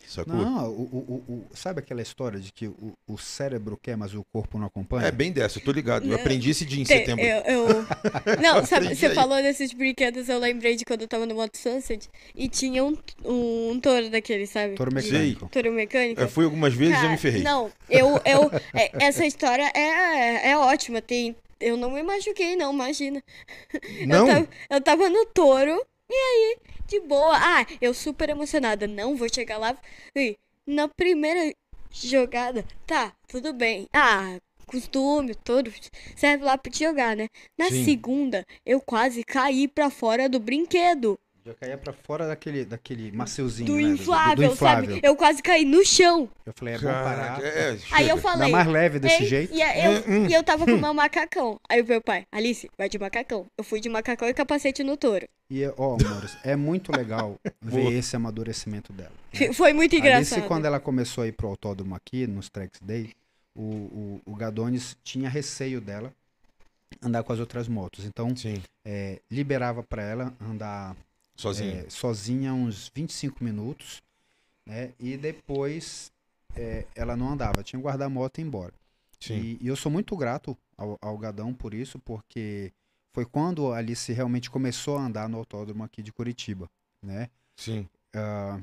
Sacou? Não, o, o, o- o- sabe aquela história de que o, o cérebro quer, mas o corpo não acompanha? É bem dessa, eu tô ligado. Eu aprendi esse dia em Tem- setembro. Eu, eu- Não, sabe, Aprendi você aí. falou desses brinquedos, eu lembrei de quando eu tava no Moto Sunset e tinha um, um, um touro daquele, sabe? Touro De- mecânico. Touro mecânico. Eu fui algumas vezes e eu me ferrei. Não, eu, eu, é, essa história é, é ótima. Tem, eu não me machuquei, não, imagina. Não? Eu tava, eu tava no touro, e aí, de boa. Ah, eu super emocionada. Não, vou chegar lá. E na primeira jogada, tá, tudo bem. Ah, costume, tudo. Serve lá pra te jogar, né? Na Sim. segunda, eu quase caí pra fora do brinquedo. Já caía pra fora daquele, daquele maceuzinho, Do né? inflável, do inflável. sabe? Eu quase caí no chão. Eu falei, é bom parar. Caraca, é, Aí eu chega. Dá falei. mais leve desse Ei, jeito. E, a- eu, Hum, hum. e eu tava com o meu macacão. Aí o meu pai, Alice, vai de macacão. Eu fui de macacão e capacete no touro. E, ó, amores, é muito legal ver esse amadurecimento dela. F- Foi muito Alice, engraçado. quando ela começou a ir pro autódromo aqui, nos Tracks Day, o, o, o Gadones tinha receio dela andar com as outras motos. Então, Sim, é, liberava para ela andar sozinho. é, sozinha uns 25 minutos, né? E depois é, ela não andava, tinha que guardar a moto e ir embora. Sim. E, e eu sou muito grato ao, ao Gadão por isso, porque foi quando a Alice realmente começou a andar no autódromo aqui de Curitiba, né? Sim. Ah,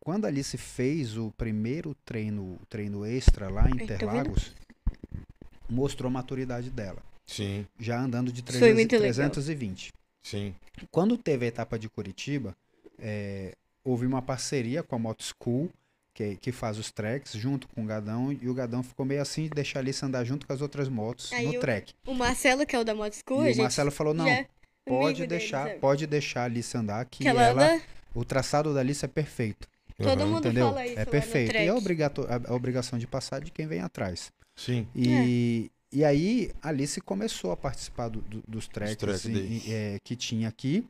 quando a Alice fez o primeiro treino, treino extra lá em? Interlagos, mostrou a maturidade dela, Sim. já andando de Foi 300, muito legal. 320. Sim. Quando teve a etapa de Curitiba, é, houve uma parceria com a Moto School, que, que faz os treks, junto com o Gadão, e o Gadão ficou meio assim de deixar a Alice andar junto com as outras motos Aí no eu- trek. O Marcelo, que é o da Moto School, E o Marcelo falou, não, é pode deixar, sabe? pode deixar a Alice andar, que, Que ela ela, anda... o traçado da Alice é perfeito. Todo Aham. mundo Entendeu? fala isso É lá no perfeito. E é a, a obrigação de passar de quem vem atrás. Sim. E, e aí a Alice começou a participar do- do- dos treks track em- days. em- é, que tinha aqui.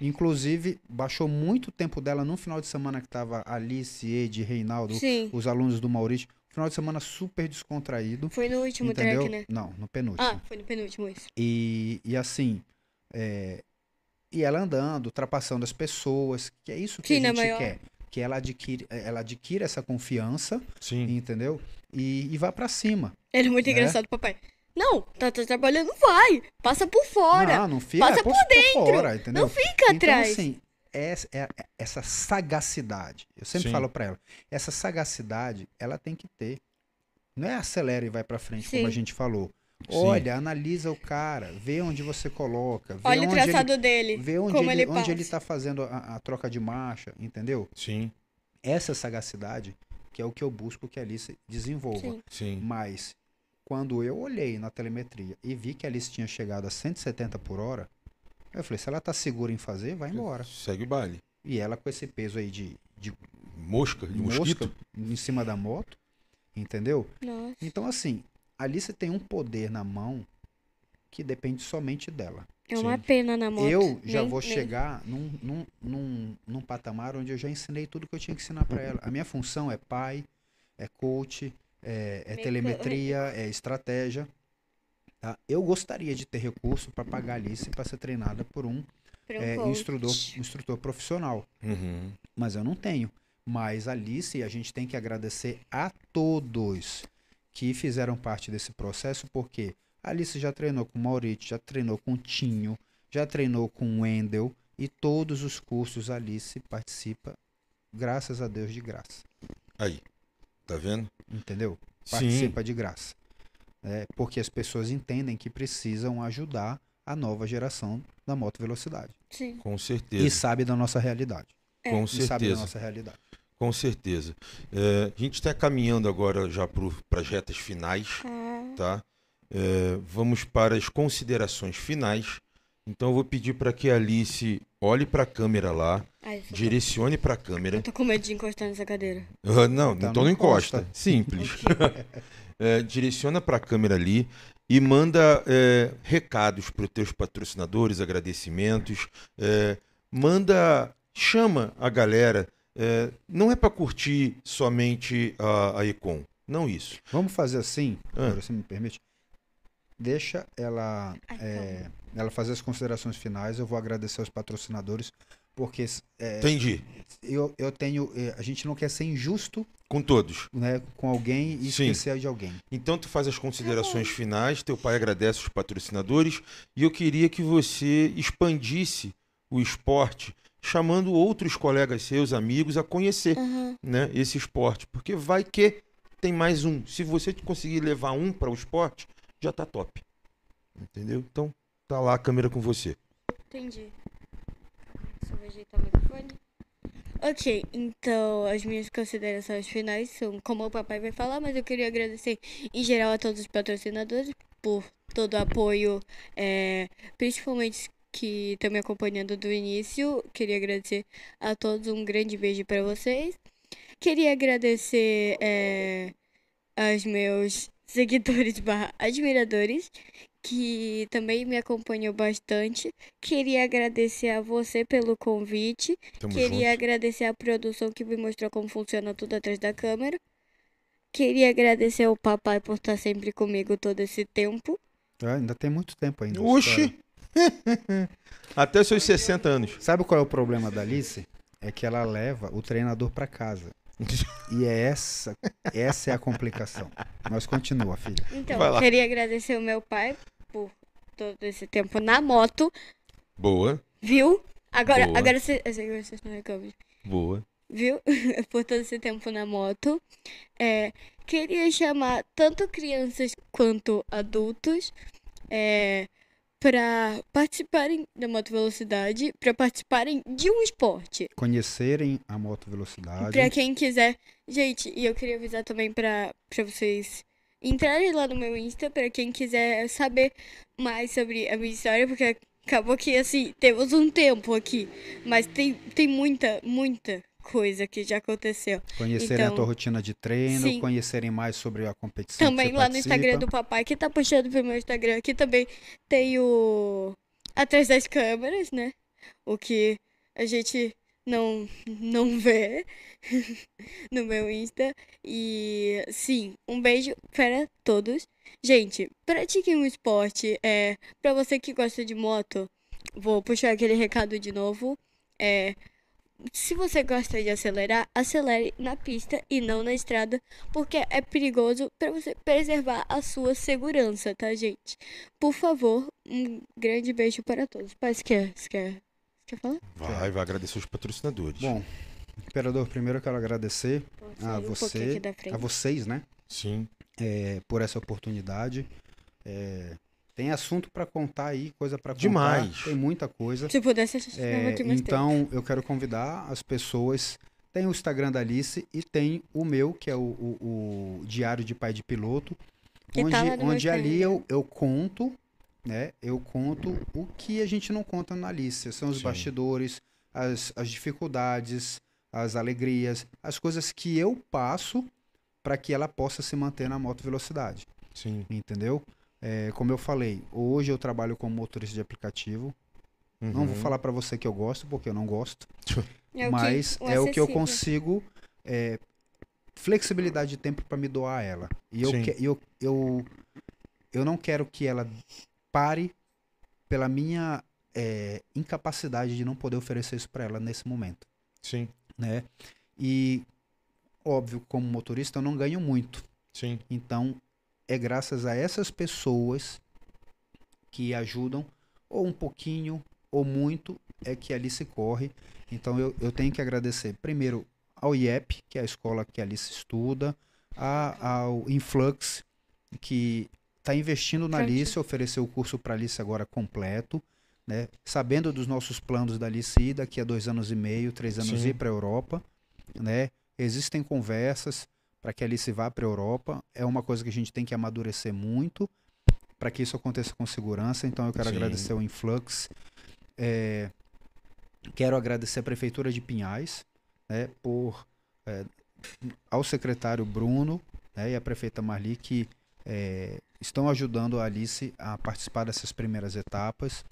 Inclusive, baixou muito tempo dela no final de semana que tava Alice, Ed, Reinaldo, Sim, os alunos do Maurício. Final de semana super descontraído. foi no último entendeu? track, né? Não, no penúltimo. Ah, foi no penúltimo isso. E, e assim, é, e ela andando, ultrapassando as pessoas, que é isso que Sim, a gente maior- quer. Que ela adquire, ela adquire essa confiança, Sim. entendeu? E, e vá pra cima. Ele é muito Né? engraçado, papai. Não, tá, tá trabalhando, vai. Passa por fora. Não, não fica Passa é, por, por dentro. fora, entendeu? Não fica então, atrás. assim, essa, é- é- essa sagacidade, eu sempre Sim. falo pra ela, essa sagacidade, ela tem que ter. Não é acelera e vai pra frente, como Sim. a gente falou. Sim. Olha, analisa o cara, vê onde você coloca, vê Olha o onde ele traçado dele. Vê onde, como ele, ele onde ele tá fazendo a, a troca de marcha, entendeu? Sim. Essa sagacidade que é o que eu busco que a Alice desenvolva. Sim. Sim. Mas quando eu olhei na telemetria e vi que a Alice tinha chegado a 170 por hora, eu falei, se ela tá segura em fazer, vai embora. Segue o baile. E ela com esse peso aí de, de Mosca, de mosca mosquito. em cima da moto, entendeu? Nossa. Então assim, a Alice tem um poder na mão que depende somente dela. É uma Sim. pena na moto. Eu já Nem- vou nem- chegar num, num, num, num patamar onde eu já ensinei tudo que eu tinha que ensinar para ela. A minha função é pai, é coach, é, é telemetria, é estratégia. Tá? Eu gostaria de ter recurso para pagar a Alice para ser treinada por um, pra um é, instrutor, instrutor profissional, Uhum. mas eu não tenho. Mas a Alice, a gente tem que agradecer a todos que fizeram parte desse processo, porque Alice já treinou com o Maurício, já treinou com o Tinho, já treinou com o Wendel e todos os cursos a Alice participa, graças a Deus, de graça. Aí. Tá vendo? Entendeu? Sim. Participa de graça. É, porque as pessoas entendem que precisam ajudar a nova geração da moto velocidade. Sim. Com certeza. E sabe da nossa realidade. Com E sabe da certeza. nossa realidade. Com certeza. É, a gente está caminhando agora já para as retas finais, Ah, tá? É, vamos para as considerações finais. Então eu vou pedir para que a Alice olhe para a câmera lá, Ai, tô- direcione para a câmera. Eu tô com medo de encostar nessa cadeira. Ah, não, Então então não encosta. encosta. Simples. É, direciona para a câmera ali e manda é, recados para os teus patrocinadores, agradecimentos. é, manda, chama a galera. é, não é para curtir somente a, a Econ, não isso. Vamos fazer assim, Ah. agora você me permite? Deixa ela, é, ela fazer as considerações finais. Eu vou agradecer aos patrocinadores, porque é, Entendi. eu, eu tenho. é, A gente não quer ser injusto Com todos. né, com alguém e Sim. esquecer de alguém. Então tu faz as considerações finais, teu pai agradece os patrocinadores e eu queria que você expandisse o esporte, chamando outros colegas seus, amigos, a conhecer Aham. né, esse esporte, porque vai que tem mais um. Se você conseguir levar um para o esporte, já tá top. Entendeu? Então tá lá a câmera com você. Entendi. Só vou ajeitar o microfone. Ok, então as minhas considerações finais são como o papai vai falar, mas eu queria agradecer em geral a todos os patrocinadores por todo o apoio, é, principalmente que estão me acompanhando do início. Queria agradecer a todos, um grande beijo para vocês. Queria agradecer é, aos meus seguidores barra admiradores que também me acompanhou bastante. Queria agradecer a você pelo convite. Tamo Queria junto. agradecer a produção que me mostrou como funciona tudo atrás da câmera. Queria agradecer ao papai por estar sempre comigo todo esse tempo. Ah, ainda tem muito tempo ainda. Oxi! Até seus 60 anos. Sabe qual é o problema da Alice? É que ela leva o treinador para casa. E é essa, essa é a complicação. Mas continua, filha. Então, Vai lá. queria agradecer o meu pai por todo esse tempo na moto, Boa, viu? Agora, Boa. agora você, eu sei que vocês não reclamam. boa. viu? Por todo esse tempo na moto. É, queria chamar tanto crianças quanto adultos é, para participarem da moto velocidade, para participarem de um esporte. Conhecerem a moto velocidade. Para quem quiser. Gente, e eu queria avisar também para vocês entrarem lá no meu Insta, para quem quiser saber mais sobre a minha história, porque acabou que assim, temos um tempo aqui, mas tem, tem muita, muita coisa que já aconteceu. Conhecerem a Então, tua rotina de treino, sim. conhecerem mais sobre a competição. Também lá no Instagram participa. do papai, que tá puxando pro meu Instagram, que também tem o atrás das câmeras, né? O que a gente não não vê no meu Insta. E sim, um beijo para todos. Gente, pratiquem um esporte. É, para você que gosta de moto, vou puxar aquele recado de novo. É, se você gosta de acelerar, acelere na pista e não na estrada, porque é perigoso para você preservar a sua segurança, tá, gente? Por favor, um grande beijo para todos. Pai, você quer, você quer, quer falar? Vai, vai agradecer os patrocinadores. Bom, Imperador, primeiro eu quero agradecer a um você, aqui da frente. a vocês, né? Sim. é, por essa oportunidade. É, tem assunto para contar aí, coisa para contar. Demais. Tem muita coisa. Se pudesse, a É, então, eu quero convidar as pessoas. Tem o Instagram da Alice e tem o meu, que é o, o- o Diário de Pai de Piloto. Que onde tá onde ali eu, eu conto, né? Eu conto o que a gente não conta na Alice. São os Sim. bastidores, as, as dificuldades, as alegrias, as coisas que eu passo para que ela possa se manter na moto velocidade Sim. entendeu? É, como eu falei, hoje eu trabalho como motorista de aplicativo. Não vou Uhum. falar para você que eu gosto, porque eu não gosto, É o mas que, é o que eu consigo é, flexibilidade de tempo para me doar a ela. E eu, que- eu, eu, eu não quero que ela pare pela minha é, incapacidade de não poder oferecer isso para ela nesse momento, Sim, né? E óbvio, como motorista eu não ganho muito. sim. Então, é graças a essas pessoas que ajudam, ou um pouquinho, ou muito, é que ali se corre. Então eu, eu tenho que agradecer primeiro ao IEP, que é a escola que a Alice estuda, a, ao Influx, que está investindo na Alice, ofereceu o curso para a Alice agora completo, né? sabendo dos nossos planos da Alice ir daqui a dois anos e meio, três anos Sim. ir para a Europa. Né? Existem conversas para que a Alice vá para a Europa. É uma coisa que a gente tem que amadurecer muito para que isso aconteça com segurança. Então eu quero Sim. agradecer ao Influx. É, quero agradecer a Prefeitura de Pinhais né, por é, ao secretário Bruno né, e a prefeita Marli que é, estão ajudando a Alice a participar dessas primeiras etapas.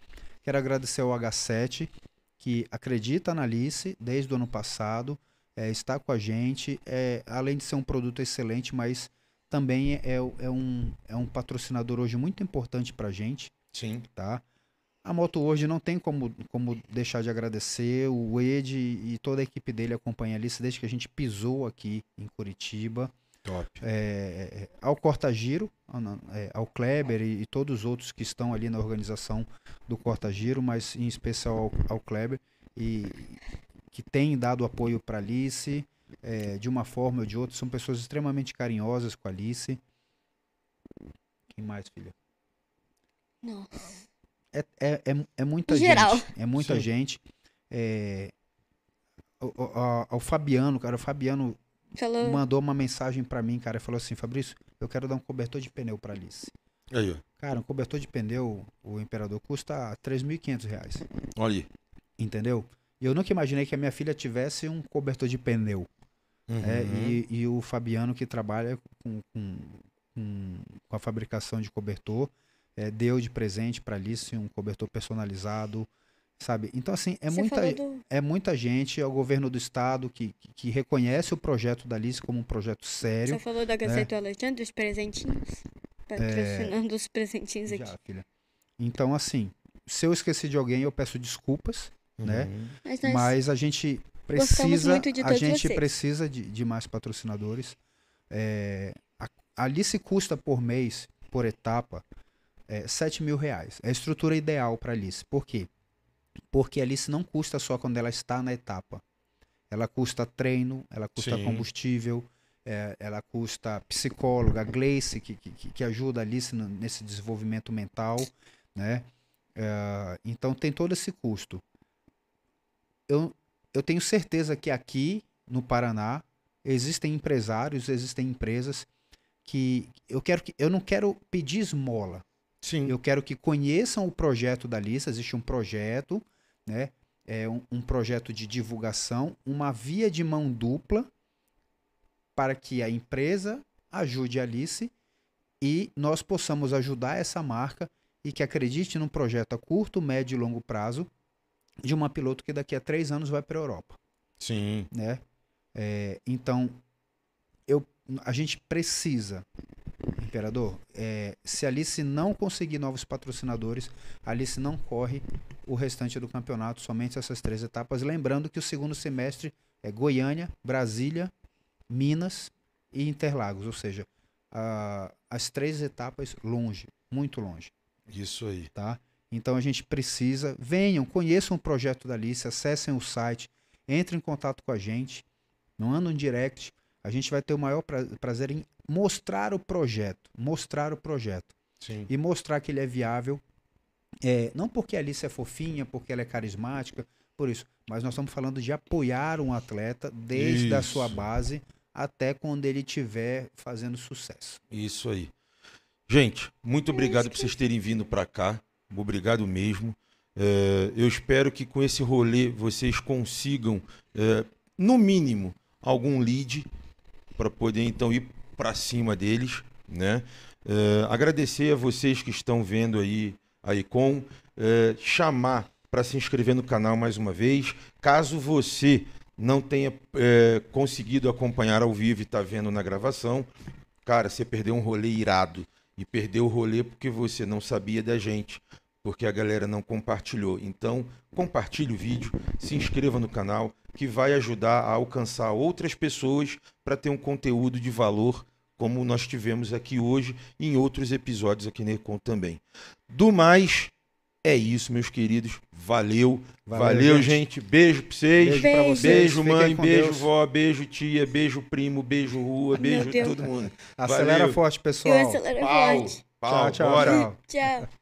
Quero agradecer ao H7 que acredita na Alice desde o ano passado, é, está com a gente, é, além de ser um produto excelente, mas também é, é um, é um patrocinador hoje muito importante para a gente Sim. tá? A Moto hoje não tem como, como deixar de agradecer. O Ed e toda a equipe dele acompanha a Alice desde que a gente pisou aqui em Curitiba. Top. É, ao Corta Giro, é, ao Kleber e, e todos os outros que estão ali na organização do Corta Giro, mas em especial ao, ao Kleber, e que tem dado apoio para Alice é, de uma forma ou de outra. São pessoas extremamente carinhosas com a Alice. Quem mais, filha? Não. É, é, é, é muita Em geral. gente. É muita Sim. gente. É, o, o, o Fabiano, cara, o Fabiano Falou. mandou uma mensagem pra mim, cara, e falou assim, Fabrício, eu quero dar um cobertor de pneu pra Alice. Aí, ó. Cara, um cobertor de pneu, o Imperador, custa 3.500 reais, Olha aí. entendeu? E eu nunca imaginei que a minha filha tivesse um cobertor de pneu. né? Uhum. E, e o Fabiano, que trabalha com, com, com- com a fabricação de cobertor, é, deu de presente para Alice um cobertor personalizado, sabe? Então, assim, é Você muita, do- é muita gente, é o governo do estado que, que, que reconhece o projeto da Alice como um projeto sério. Você falou da Gaceta Alexandre, dos presentinhos? Patrocinando os presentinhos aqui. Já, filha. Então, assim, se eu esqueci de alguém, eu peço desculpas, né? Uhum. Mas nós Mas a gente precisa, muito de a gente vocês. precisa de, de mais patrocinadores. É, a, a Alice custa por mês, por etapa, é, 7 mil reais. É a estrutura ideal para Alice. Por quê? Porque a Alice não custa só quando ela está na etapa. Ela custa treino, ela custa Sim. combustível, é, ela custa psicóloga, Gleice, que, que, que ajuda a Alice no- nesse desenvolvimento mental, né? É, então tem todo esse custo. Eu, eu tenho certeza que aqui no Paraná existem empresários, existem empresas que eu quero que eu não quero pedir esmola. Sim. Eu quero que conheçam o projeto da lista. Existe um projeto, né? É um, um projeto de divulgação, uma via de mão dupla para que a empresa ajude a Alice e nós possamos ajudar essa marca e que acredite num projeto a curto, médio e longo prazo de uma piloto que daqui a três anos vai para a Europa Sim. né? É, então, eu, a gente precisa, Imperador, é, se a Alice não conseguir novos patrocinadores, a Alice não corre o restante do campeonato, somente essas três etapas. Lembrando que o segundo semestre é Goiânia, Brasília, Minas e Interlagos, ou seja, a- as três etapas longe, muito longe Isso aí. tá? Então a gente precisa, venham, conheçam o projeto da Alice, acessem o site, entrem em contato com a gente, não andam direct, a gente vai ter o maior pra- prazer em mostrar o projeto, mostrar o projeto Sim. e mostrar que ele é viável, é, não porque a Alice é fofinha, porque ela é carismática, por isso, mas nós estamos falando de apoiar um atleta desde a sua Isso. base até quando ele estiver fazendo sucesso. Isso aí. Gente, muito obrigado por vocês terem vindo para cá. Obrigado mesmo. É, eu espero que com esse rolê vocês consigam, é, no mínimo, algum lead para poder então ir para cima deles, né? É, agradecer a vocês que estão vendo aí a Icon, é, chamar para se inscrever no canal mais uma vez. Caso você não tenha é, conseguido acompanhar ao vivo e está vendo na gravação, cara, você perdeu um rolê irado. E perdeu o rolê porque você não sabia da gente, porque a galera não compartilhou. Então, compartilhe o vídeo, se inscreva no canal, que vai ajudar a alcançar outras pessoas para ter um conteúdo de valor como nós tivemos aqui hoje e em outros episódios aqui na Econ também. Do mais, é isso, meus queridos. Valeu. Valeu, Valeu, gente. gente. Beijo pra vocês. Beijo pra Beijo. vocês. Beijo, mãe, beijo, Deus. vó, beijo, tia, beijo, primo, beijo, rua, beijo todo mundo. Acelera Valeu. forte, Eu pessoal. acelero Pau, forte. pau, Tchau, tchau, bora. tchau. Tchau.